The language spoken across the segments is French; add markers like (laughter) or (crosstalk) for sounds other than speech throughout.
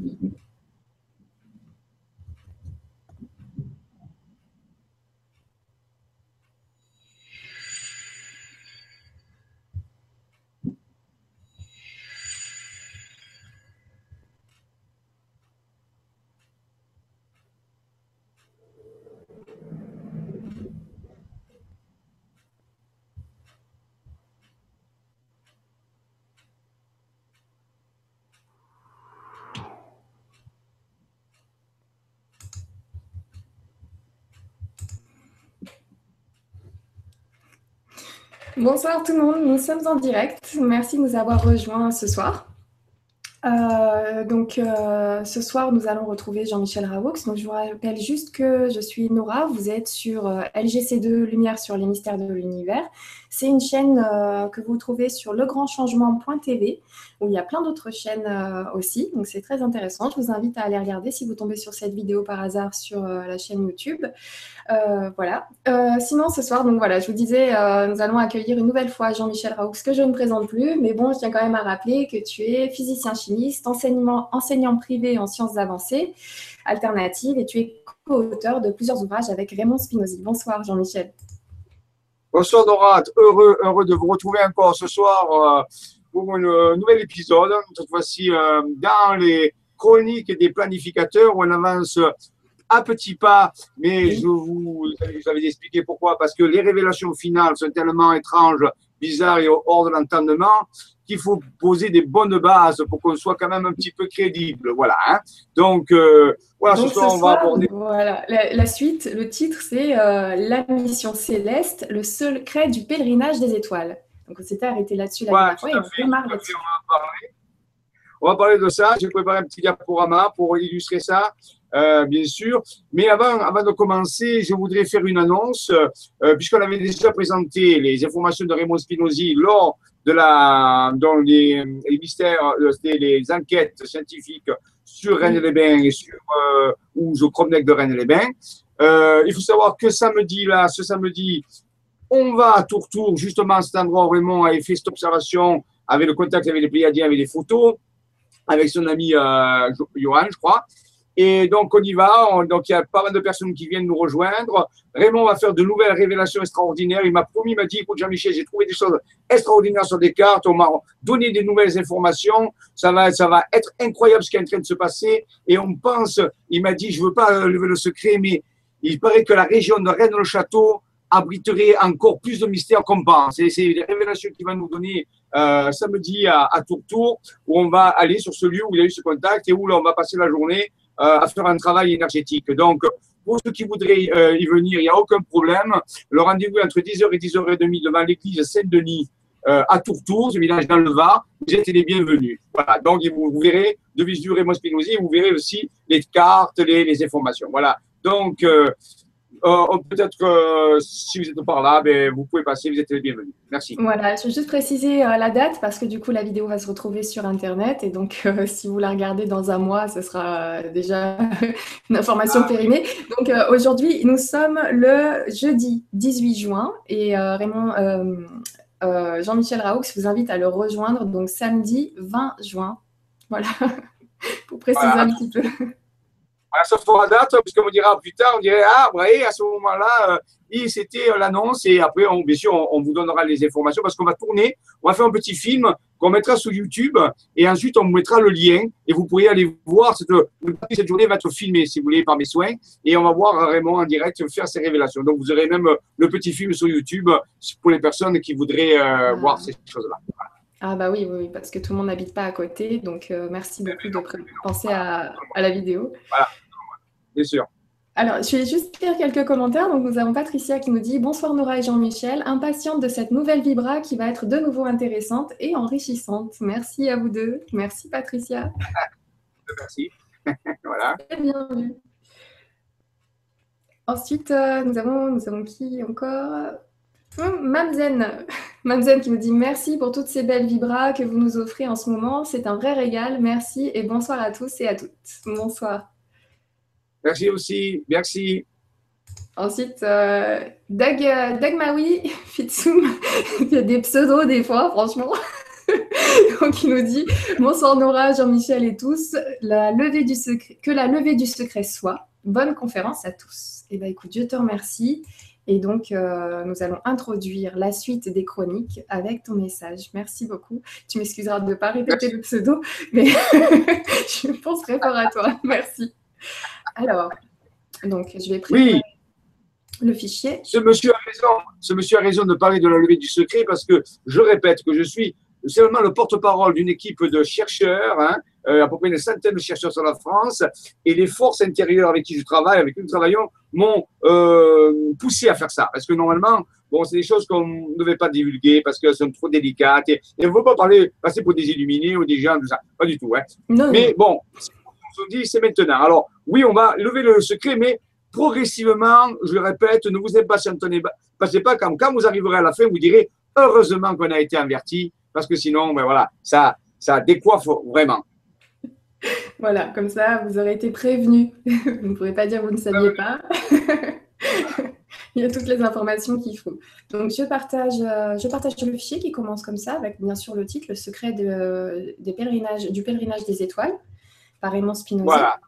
Mm-hmm. Bonsoir tout le monde, nous sommes en direct. Merci de nous avoir rejoints ce soir. Euh, donc euh, ce soir, nous allons retrouver Jean-Michel Raoux. Donc je vous rappelle juste que je suis Nora, vous êtes sur euh, LGC2 Lumière sur les mystères de l'univers. C'est une chaîne que vous trouvez sur legrandchangement.tv où il y a plein d'autres chaînes aussi. Donc c'est très intéressant. Je vous invite à aller regarder si vous tombez sur cette vidéo par hasard sur la chaîne YouTube. Euh, voilà. Euh, sinon, ce soir, donc voilà, je vous disais, euh, nous allons accueillir une nouvelle fois Jean-Michel Raoux, que je ne présente plus, mais bon, je tiens quand même à rappeler que tu es physicien chimiste, enseignement, enseignant privé en sciences avancées alternatives, et tu es co-auteur de plusieurs ouvrages avec Raymond Spinozzi. Bonsoir, Jean-Michel. Bonsoir, Nora. Heureux, heureux de vous retrouver encore ce soir pour un nouvel épisode, cette fois-ci dans les chroniques des planificateurs où on avance à petits pas, mais je vous, vous avais expliqué pourquoi, parce que les révélations finales sont tellement étranges, bizarres et hors de l'entendement qu'il faut poser des bonnes bases pour qu'on soit quand même un petit peu crédible. Voilà. Hein. Donc, euh, voilà, ce soir, on va aborder. Voilà, la, suite, le titre, c'est euh, La mission céleste, le secret du pèlerinage des étoiles. Donc, on s'était arrêté là-dessus la dernière fois et on, on, va parler. on va parler de ça. J'ai préparé un petit diaporama pour illustrer ça. Euh, bien sûr. Mais avant, avant de commencer, je voudrais faire une annonce, euh, puisqu'on avait déjà présenté les informations de Raymond Spinozzi lors de la, dans les, les mystères, euh, les enquêtes scientifiques sur Rennes-les-Bains et sur, euh, ou au Cromnec de Rennes-les-Bains. Euh, il faut savoir que samedi, là, ce samedi, on va à Tour-Tour, justement à cet endroit où Raymond avait fait cette observation avec le contact avec les Pléiadiens, avec les photos, avec son ami euh, Johan, je crois. Et donc, on y va. donc, il y a pas mal de personnes qui viennent nous rejoindre. Raymond va faire de nouvelles révélations extraordinaires. Il m'a promis, il m'a dit, écoute, Jean-Michel, j'ai trouvé des choses extraordinaires sur des cartes. On m'a donné des nouvelles informations. Ça va, ça va être incroyable ce qui est en train de se passer. Et on pense, il m'a dit, je veux pas lever le secret, mais il paraît que la région de Rennes-le-Château abriterait encore plus de mystères qu'on pense. C'est des révélations qu'il va nous donner euh, samedi à, Tourtour, où on va aller sur ce lieu où il a eu ce contact et où là, on va passer la journée euh, à faire un travail énergétique. Donc, pour ceux qui voudraient euh, y venir, il n'y a aucun problème. Le rendez-vous entre 10h et 10h30 devant l'église Saint-Denis à Tourtour, ce village dans le Var. Vous êtes les bienvenus. Voilà. Donc, vous, verrez de visu Raymond Spinozzi, vous verrez aussi les cartes, les, les informations. Voilà. Donc, peut-être que si vous êtes par là, ben, vous pouvez passer, vous êtes les bienvenus. Merci. Voilà, je vais juste préciser euh, la date parce que du coup, la vidéo va se retrouver sur Internet et donc euh, (laughs) si vous la regardez dans un mois, ce sera déjà (laughs) une information ah. périmée. Donc aujourd'hui, nous sommes le jeudi 18 juin et Raymond, Jean-Michel Raoux vous invite à le rejoindre donc samedi 20 juin. Voilà, (laughs) pour préciser un petit peu sauf pour la date, parce qu'on dira plus tard, on dirait, ah, oui, à ce moment-là, euh, c'était euh, l'annonce, et après, on, bien sûr, on, vous donnera les informations, parce qu'on va tourner, on va faire un petit film qu'on mettra sur YouTube, et ensuite, on vous mettra le lien, et vous pourrez aller voir, cette, cette journée va être filmée, si vous voulez, par mes soins, et on va voir Raymond en direct faire ses révélations. Donc, vous aurez même le petit film sur YouTube pour les personnes qui voudraient euh, ah. voir ces choses-là. Ah bah oui, oui, parce que tout le monde n'habite pas à côté, donc merci beaucoup de penser à, à la vidéo. Voilà bien sûr. Alors, je vais juste lire quelques commentaires. Donc, nous avons Patricia qui nous dit Bonsoir Nora et Jean-Michel, impatiente de cette nouvelle Vibra qui va être de nouveau intéressante et enrichissante. Merci à vous deux. Merci Patricia. (laughs) Merci. (laughs) voilà. Très bien vu. Ensuite, euh, nous, avons, nous avons qui encore? Hum, Mamzen. Mamzen qui nous dit merci pour toutes ces belles vibras que vous nous offrez en ce moment. C'est un vrai régal. Merci et bonsoir à tous et à toutes. Bonsoir. Merci aussi. Merci. Ensuite, euh, Doug, Doug Maui, (laughs) Fitsum. Il y a des pseudos des fois, franchement. (laughs) Donc il nous dit Bonsoir Nora, Jean-Michel et tous. La levée du secret, que la levée du secret soit. Bonne conférence à tous. Eh bien écoute, je te remercie. Et donc, euh, nous allons introduire la suite des chroniques avec ton message. Merci beaucoup. Tu m'excuseras de ne pas répéter le pseudo, mais (laughs) je pense très fort à toi. Merci. Alors, donc, je vais préparer le fichier. Ce monsieur a raison. Ce monsieur a raison de parler de la levée du secret parce que je répète que je suis seulement le porte-parole d'une équipe de chercheurs, hein, euh, à peu près une centaine de chercheurs sur la France, et les forces intérieures avec qui je travaille, avec qui nous travaillons, m'ont euh, poussé à faire ça. Parce que normalement, bon, c'est des choses qu'on ne devait pas divulguer parce qu'elles sont trop délicates, et, on ne veut pas parler, passer pour des illuminés ou des gens, tout ça. Pas du tout. Hein. Mais bon, on dit, c'est maintenant. Alors, oui, on va lever le secret, mais progressivement, je le répète, ne vous impatientez pas, quand, quand vous arriverez à la fin, vous direz heureusement qu'on a été averti, parce que sinon, ben voilà, ça, ça décoiffe vraiment. Voilà, comme ça, vous aurez été prévenu. (laughs) vous ne pourrez pas dire que vous ne saviez pas. (laughs) Il y a toutes les informations qu'il faut. Donc, je partage, euh, je partage le fichier qui commence comme ça, avec bien sûr le titre, Le secret des pèlerinages, du pèlerinage des étoiles, par Raymond Spinoza. Voilà.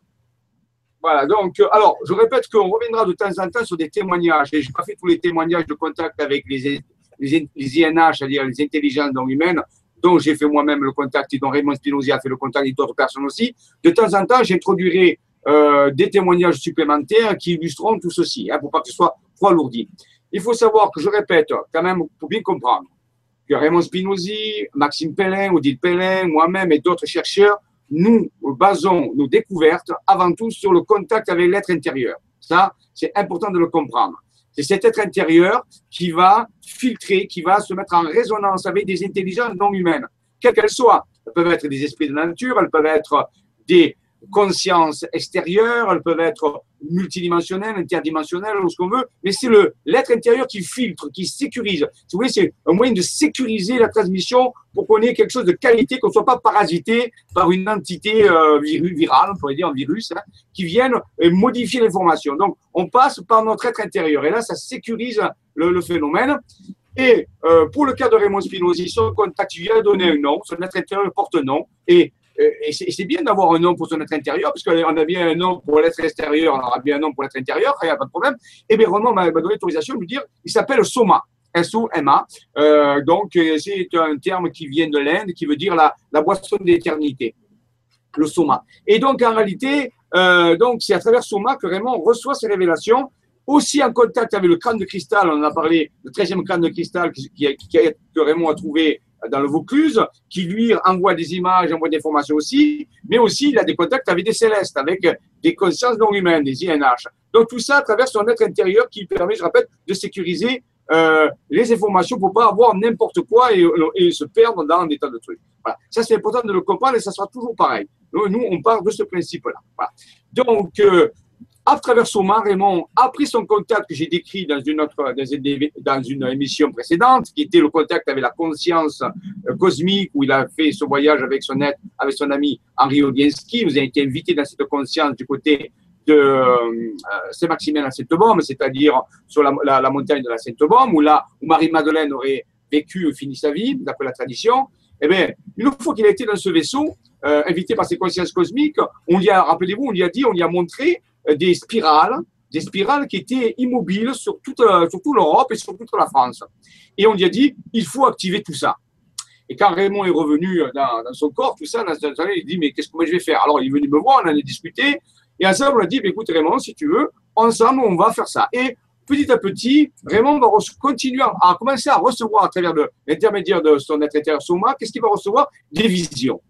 Voilà, donc, euh, alors, je répète qu'on reviendra de temps en temps sur des témoignages. Et je n'ai pas fait tous les témoignages de contact avec les, les, INH, c'est-à-dire les intelligences non humaines, dont j'ai fait moi-même le contact et dont Raymond Spinozzi a fait le contact et d'autres personnes aussi. De temps en temps, j'introduirai euh, des témoignages supplémentaires qui illustreront tout ceci, hein, pour pas que ce soit trop alourdi. Il faut savoir que je répète, quand même, pour bien comprendre, que Raymond Spinozzi, Maxime Pellin, Odile Pellin, moi-même et d'autres chercheurs, nous basons nos découvertes avant tout sur le contact avec l'être intérieur. Ça, c'est important de le comprendre. C'est cet être intérieur qui va filtrer, qui va se mettre en résonance avec des intelligences non humaines, quelles qu'elles soient. Elles peuvent être des esprits de nature, elles peuvent être des consciences extérieures, elles peuvent être multidimensionnelles, interdimensionnelles, ou ce qu'on veut, mais c'est le l'être intérieur qui filtre, qui sécurise. Si vous voulez, c'est un moyen de sécuriser la transmission pour qu'on ait quelque chose de qualité, qu'on ne soit pas parasité par une entité euh, virale, on pourrait dire un virus, hein, qui vienne modifier l'information. Donc, on passe par notre être intérieur, et là, ça sécurise le, phénomène. Et euh, pour le cas de Raymond Spinozzi, son contact lui a donné un nom, son être intérieur porte un nom, et et c'est bien d'avoir un nom pour son être intérieur, parce qu'on a bien un nom pour l'être extérieur, on aura bien un nom pour l'être intérieur, il n'y a pas de problème. Et bien, Renan m'a donné l'autorisation de lui dire, il s'appelle Soma. S-O-M-A. Euh, donc, euh, c'est un terme qui vient de l'Inde, qui veut dire la, la boisson d'éternité, le Soma. Et donc, en réalité, c'est à travers Soma que Raymond reçoit ses révélations, aussi en contact avec le crâne de cristal. On en a parlé, le 13e crâne de cristal que Raymond a trouvé dans le Vaucluse, qui lui envoie des images, envoie des informations aussi, mais aussi il a des contacts avec des célestes, avec des consciences non humaines, des INH. Donc tout ça à travers son être intérieur qui permet, je répète, de sécuriser euh, les informations pour pas avoir n'importe quoi et, se perdre dans un état de truc. Voilà. Ça, c'est important de le comprendre et ça sera toujours pareil. Nous, on part de ce principe-là. Donc, euh, à travers Soma, Raymond a pris son contact que j'ai décrit dans une, autre, dans une émission précédente, qui était le contact avec la conscience euh, cosmique, où il a fait ce voyage avec son, avec son ami Henri Ogienski. Vous avez été invité dans cette conscience du côté de euh, Saint-Maximin à Sainte-Baume, c'est-à-dire sur la, montagne de la Sainte-Baume, où où Marie-Madeleine aurait vécu, fini sa vie, d'après la tradition. Eh bien, une fois qu'il a été dans ce vaisseau, euh, invité par ses consciences cosmiques, on lui a, rappelez-vous, on lui a dit, on lui a montré des spirales, des spirales qui étaient immobiles sur toute, euh, sur toute l'Europe et sur toute la France. Et on lui a dit, il faut activer tout ça. Et quand Raymond est revenu dans, dans son corps, tout ça, dans il dit, mais qu'est-ce que je vais faire? Alors, il est venu me voir, on en a discuté, et ensemble, on a dit, écoute Raymond, si tu veux, ensemble, on va faire ça. Et petit à petit, Raymond va continuer à, commencer à recevoir à travers l'intermédiaire de son être intérieur Soma, qu'est-ce qu'il va recevoir? Des visions.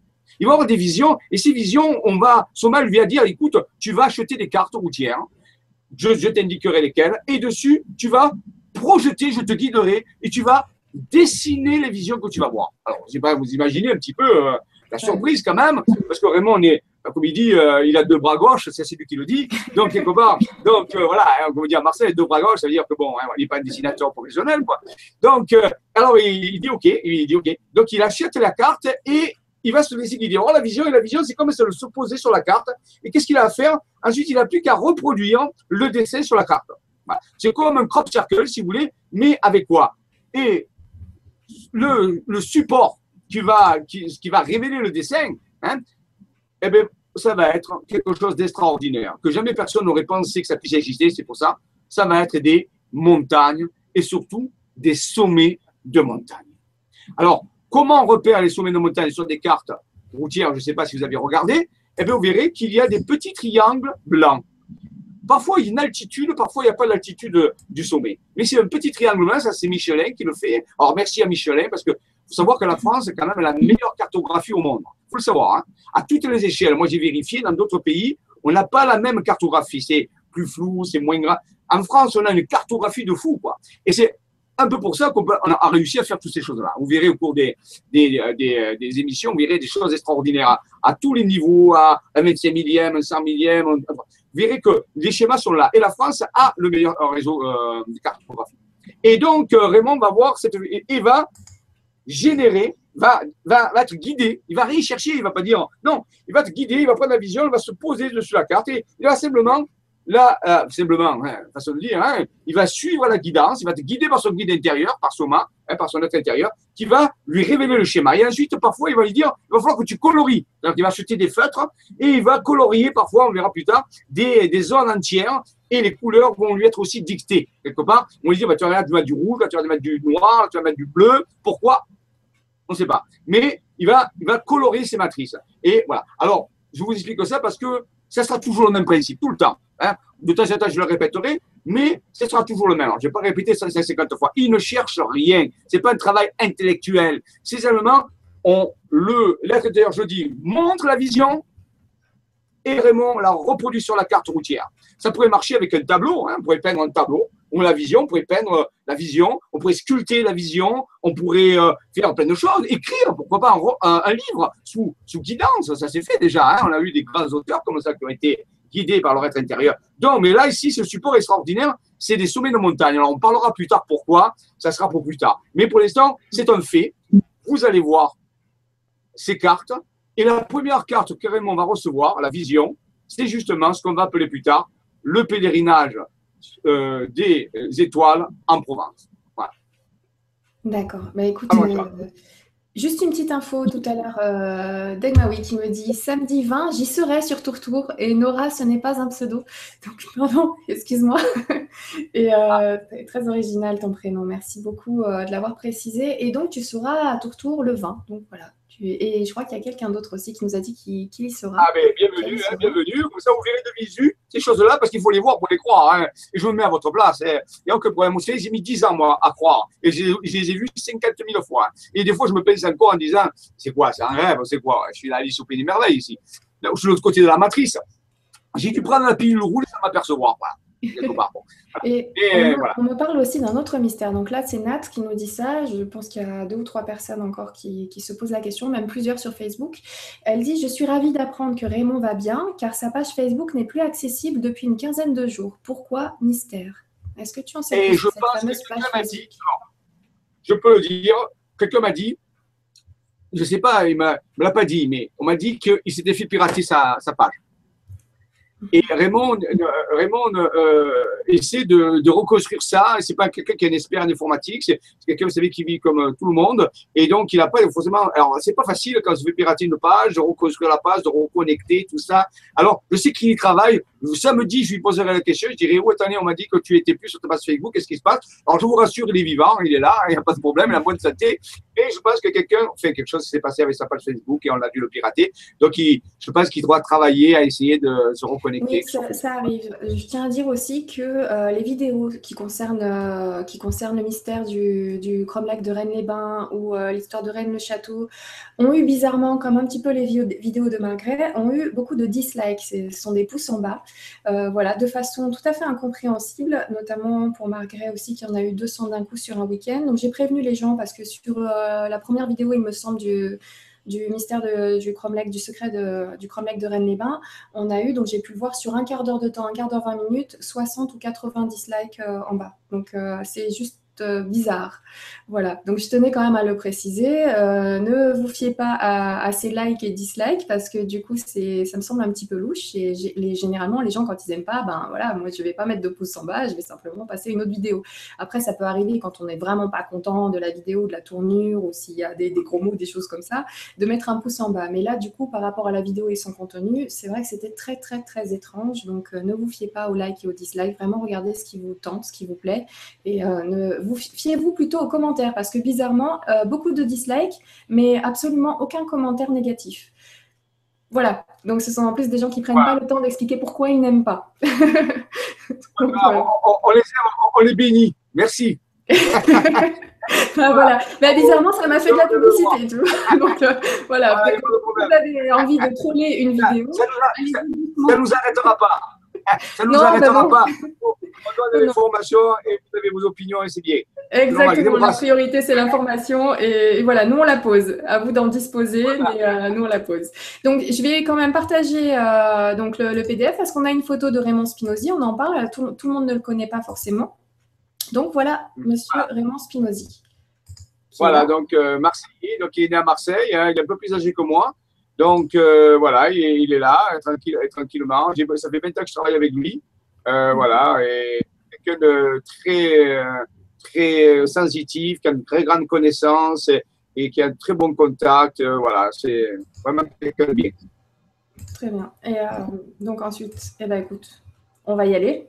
Il va avoir des visions, et ces visions, on va, Soma lui va dire, écoute, tu vas acheter des cartes routières, je, je t'indiquerai lesquelles, et dessus, tu vas projeter, je te guiderai, et tu vas dessiner les visions que tu vas voir. Alors, je sais pas, vous imaginez un petit peu euh, la surprise quand même, parce que Raymond, on est, comme il dit, euh, il a deux bras gauches, c'est lui qui le dit. Donc, quelque part, donc euh, voilà, hein, comme on dit à Marseille, deux bras gauches, ça veut dire que bon, hein, il n'est pas un dessinateur professionnel, quoi. Donc, alors il, il, dit OK, il dit OK. Donc, il achète la carte et il va se laisser guider. Oh, la vision, et la vision, c'est comme se le poser sur la carte. Et qu'est-ce qu'il a à faire? Ensuite, il n'a plus qu'à reproduire le dessin sur la carte. C'est comme un crop circle, si vous voulez, mais avec quoi? Et le, support qui va, qui, va révéler le dessin, hein, eh bien, ça va être quelque chose d'extraordinaire, que jamais personne n'aurait pensé que ça puisse exister. C'est pour ça, ça va être des montagnes et surtout des sommets de montagne. Alors, comment on repère les sommets de montagne sur des cartes routières Je ne sais pas si vous avez regardé. Eh vous verrez qu'il y a des petits triangles blancs. Parfois, il y a une altitude, parfois, il n'y a pas l'altitude du sommet. Mais c'est un petit triangle blanc, ça, c'est Michelin qui le fait. Alors, merci à Michelin, parce que faut savoir que la France quand même la meilleure cartographie au monde. Faut le savoir. Hein. À toutes les échelles. Moi, j'ai vérifié, dans d'autres pays, on n'a pas la même cartographie. C'est plus flou, c'est moins grave. En France, on a une cartographie de fou, quoi. Et c'est un peu pour ça qu'on a réussi à faire toutes ces choses-là. Vous verrez au cours des, des, des, des, émissions, vous verrez des choses extraordinaires à, tous les niveaux, à un 25 millième, un 100 millième. Vous verrez que les schémas sont là. Et la France a le meilleur réseau euh, de cartographie. Et donc, euh, Raymond va voir cette, et va générer, va, va, va être guidé. Il va rien chercher, il va pas dire non. Il va être guidé, il va prendre la vision, il va se poser dessus la carte et il va simplement là, euh, simplement, hein, façon de dire, hein, il va suivre la guidance, il va être guidé par son guide intérieur, par Soma, hein, par son être intérieur, qui va lui révéler le schéma. Et ensuite, parfois, il va lui dire, il va falloir que tu colories. Donc, il va acheter des feutres et il va colorier, parfois, on verra plus tard, des, zones entières et les couleurs vont lui être aussi dictées. Quelque part, on lui dit, bah, tu vas mettre du rouge, tu vas mettre du noir, tu vas mettre du bleu. Pourquoi? On ne sait pas. Mais il va, il va colorier ses matrices. Et voilà. Alors, je vous explique ça parce que ça sera toujours le même principe, tout le temps. Hein? De temps en temps, je le répéterai, mais ce sera toujours le même. Je ne vais pas répéter 150 fois. Il ne cherche rien. Ce n'est pas un travail intellectuel. C'est seulement, on, le, l'être intérieur, je dis, montre la vision et Raymond la reproduit sur la carte routière. Ça pourrait marcher avec un tableau. Hein. On pourrait peindre un tableau. On la vision, on pourrait peindre la vision, on pourrait sculpter la vision, on pourrait euh, faire plein de choses, écrire, pourquoi pas un, un livre sous, sous guidance, ça s'est fait déjà. Hein. On a eu des grands auteurs comme ça qui ont été guidés par leur être intérieur. Donc, mais là, ici, ce support extraordinaire, c'est des sommets de montagne. Alors, on parlera plus tard pourquoi, ça sera pour plus tard. Mais pour l'instant, c'est un fait. Vous allez voir ces cartes. Et la première carte que Raymond va recevoir, la vision, c'est justement ce qu'on va appeler plus tard le pèlerinage euh, des étoiles en Provence. Voilà. D'accord. Bah, écoute, euh, Juste une petite info tout à l'heure euh, d'Egmawi qui me dit samedi 20, j'y serai sur Tour Et Nora, ce n'est pas un pseudo. Donc, (laughs) pardon, excuse-moi. Et euh, très original ton prénom. Merci beaucoup euh, de l'avoir précisé. Et donc, tu seras à Tour le 20. Donc, voilà. Et je crois qu'il y a quelqu'un d'autre aussi qui nous a dit qu'il y sera. Ah, mais bienvenue, hein, bienvenue. Comme ça, vous verrez de visu ces choses-là parce qu'il faut les voir pour les croire. Hein. Et je me mets à votre place. Hein. Il n'y a aucun problème. Vous savez, j'ai mis 10 ans, moi, à croire. Et je, les ai vus 50 000 fois. Hein. Et des fois, je me pense encore en disant c'est quoi C'est un rêve C'est quoi? Je suis là, Alice au Pays des Merveilles ici. je suis de l'autre côté de la matrice. J'ai dû prendre la pilule rouge sans m'apercevoir. Voilà. Et, on, me parle aussi d'un autre mystère. Donc là, c'est Nat qui nous dit ça. Je pense qu'il y a deux ou trois personnes encore qui, se posent la question, même plusieurs sur Facebook. Elle dit Je suis ravie d'apprendre que Raymond va bien, car sa page Facebook n'est plus accessible depuis une quinzaine de jours. Pourquoi mystère? Est-ce que tu en sais plus je pense que quelqu'un m'a dit, je peux le dire, quelqu'un m'a dit, je ne sais pas, il ne me l'a pas dit, mais on m'a dit qu'il s'était fait pirater sa page. Et Raymond, Raymond euh, essaie de, de, reconstruire ça. C'est pas quelqu'un qui est un expert en informatique, c'est quelqu'un, vous savez, qui vit comme euh, tout le monde. Et donc, il n'a pas forcément. Alors, c'est pas facile quand je vais pirater une page, de reconstruire la page, de reconnecter, tout ça. Alors, je sais qu'il y travaille. Samedi, je lui poserai la question. Je dirai Où attendez, on m'a dit que tu étais plus sur ta page Facebook. Qu'est-ce qui se passe? Alors, je vous rassure, il est vivant, il est là, il n'y a pas de problème, il a bonne santé. Et je pense que quelqu'un, fait quelque chose s'est passé avec sa page Facebook et on a dû le pirater. Donc, il, je pense qu'il doit travailler à essayer de se reconnecter oui, ça, arrive. Je tiens à dire aussi que euh, les vidéos qui concernent, euh, qui concernent le mystère du, du de Rennes-les-Bains ou euh, l'histoire de Rennes-le-Château ont eu bizarrement, comme un petit peu les vidéos de Margaret, ont eu beaucoup de dislikes. Ce sont des pouces en bas. Voilà, de façon tout à fait incompréhensible, notamment pour Margaret aussi, qui en a eu 200 d'un coup sur un week-end. Donc j'ai prévenu les gens parce que sur la première vidéo, il me semble, du mystère du Cromlech, du secret de, du Cromlech de Rennes-les-Bains, on a eu, donc j'ai pu le voir sur un quart d'heure de temps, un quart d'heure, 20 minutes, 60 ou 90 likes euh, en bas. Donc euh, c'est juste bizarre. Voilà, donc je tenais quand même à le préciser. Euh, ne vous fiez pas à, ces likes et dislikes parce que du coup, c'est, ça me semble un petit peu louche. Et généralement, les gens, quand ils n'aiment pas, ben voilà, moi, je ne vais pas mettre de pouce en bas, je vais simplement passer une autre vidéo. Après, ça peut arriver quand on n'est vraiment pas content de la vidéo, de la tournure ou s'il y a des, gros mots, des choses comme ça, de mettre un pouce en bas. Mais là, du coup, par rapport à la vidéo et son contenu, c'est vrai que c'était très, très, très étrange. Donc, euh, ne vous fiez pas aux likes et aux dislikes. Vraiment, regardez ce qui vous tente, ce qui vous plaît. Et euh, vous fiez-vous plutôt aux commentaires parce que bizarrement, euh, beaucoup de dislikes, mais absolument aucun commentaire négatif. Voilà, donc ce sont en plus des gens qui prennent pas le temps d'expliquer pourquoi ils n'aiment pas. (laughs) on, les, on, les, bénit, merci. (laughs) Ah, voilà, mais bizarrement, ça m'a fait de la publicité. (laughs) Donc euh, voilà, vous avez envie de troller une vidéo. Ça ne nous, arrêtera pas. Ça ne nous arrêtera pas. (laughs) On donne l'information et vous avez vos opinions et c'est bien. Exactement, la priorité c'est l'information et, voilà, nous on la pose. À vous d'en disposer, mais euh, nous on la pose. Donc je vais quand même partager euh, donc le, PDF parce qu'on a une photo de Raymond Spinozzi, on en parle, tout, le monde ne le connaît pas forcément. Donc voilà, monsieur Raymond Spinozzi. Voilà, donc euh, Marseillais, donc il est né à Marseille, hein, il est un peu plus âgé que moi. Donc voilà, il est, là, tranquille, tranquillement. Ça fait 20 ans que je travaille avec lui. voilà, et quelqu'un de très très sensitif, qui a une très grande connaissance et, qui a un très bon contact. Euh, voilà, c'est vraiment quelqu'un de bien. Très bien. Et euh, donc ensuite, eh ben, écoute, on va y aller.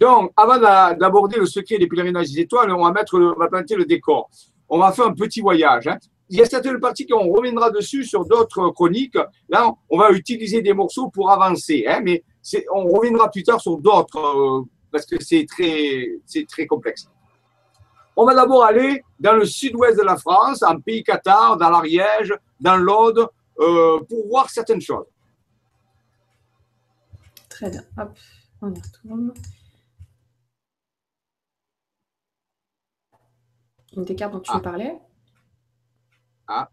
Donc, avant d'aborder le secret des pèlerinages des étoiles, on va, mettre on va planter le décor. On va faire un petit voyage. Hein. Il y a certaines parties qu'on reviendra dessus sur d'autres chroniques. Là, on va utiliser des morceaux pour avancer, hein, mais on reviendra plus tard sur d'autres euh, parce que c'est très, très complexe. On va d'abord aller dans le sud-ouest de la France, en Pays Qatar, dans l'Ariège, dans l'Aude, euh, pour voir certaines choses. Très bien. Hop, on y retourne. Une des cartes dont tu ah. parler? Ah.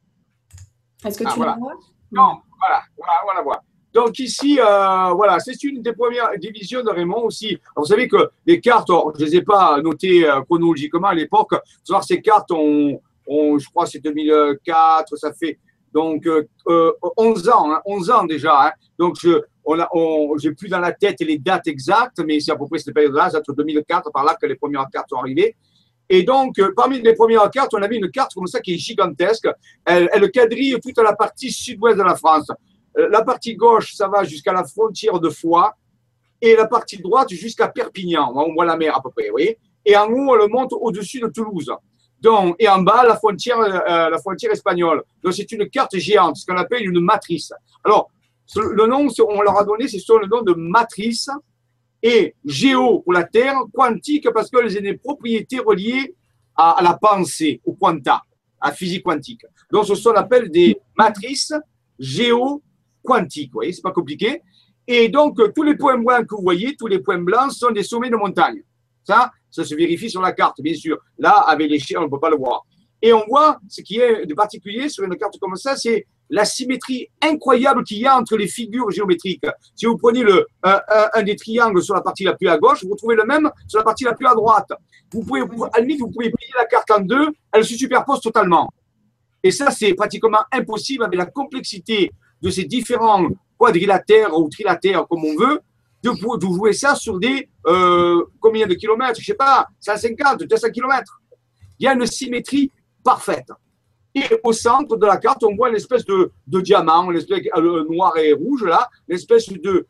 Est-ce que ah, tu la vois? Non, voilà, voilà, on la voit. Donc ici, euh, voilà, c'est une des premières divisions de Raymond aussi. vous savez que les cartes, je ne les ai pas notées euh, chronologiquement à l'époque. Vous ces cartes, ont, je crois, c'est 2004, ça fait donc 11 euh, ans, 11 hein, ans déjà. Hein. Donc je, on a, j'ai plus dans la tête les dates exactes, mais c'est à peu près cette période-là, c'est entre 2004 par là que les premières cartes sont arrivées. Et donc, parmi les premières cartes, on avait une carte comme ça qui est gigantesque. Elle, elle quadrille toute la partie sud-ouest de la France. Euh, la partie gauche, ça va jusqu'à la frontière de Foix et la partie droite jusqu'à Perpignan. On voit la mer à peu près, vous voyez. Et en haut, elle monte au-dessus de Toulouse. Donc, et en bas, la frontière, euh, la frontière espagnole. Donc, c'est une carte géante, ce qu'on appelle une matrice. Alors, le nom, on leur a donné, c'est sur le nom de matrice et géo pour la Terre, quantique parce qu'elles ont des propriétés reliées à, la pensée, au quanta, à la physique quantique. Donc, ce sont appelle des matrices géo quantique. Vous voyez, c'est pas compliqué. Et donc, tous les points blancs que vous voyez, tous les points blancs sont des sommets de montagne. Ça, ça se vérifie sur la carte, bien sûr. Là, avec l'échelle, on ne peut pas le voir. Et on voit ce qui est de particulier sur une carte comme ça, c'est la symétrie incroyable qu'il y a entre les figures géométriques. Si vous prenez un, des triangles sur la partie la plus à gauche, vous trouvez le même sur la partie la plus à droite. Vous pouvez, à vous pouvez plier la carte en deux, elle se superpose totalement. Et ça, c'est pratiquement impossible avec la complexité de ces différents quadrilatères ou trilatères, comme on veut, de, de jouer ça sur des euh, combien de kilomètres? Je ne sais pas, 150, 200 kilomètres. Il y a une symétrie parfaite. Et au centre de la carte, on voit une espèce de, de diamant, l'espèce euh, noir et rouge là, l'espèce de,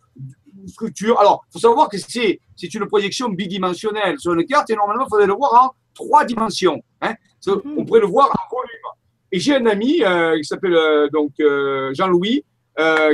structure. Alors, il faut savoir que c'est une projection bidimensionnelle sur une carte et normalement, il faudrait le voir en trois dimensions. Hein. Mhm. On pourrait le voir en volume. Et j'ai un ami euh, qui s'appelle euh, donc euh, Jean-Louis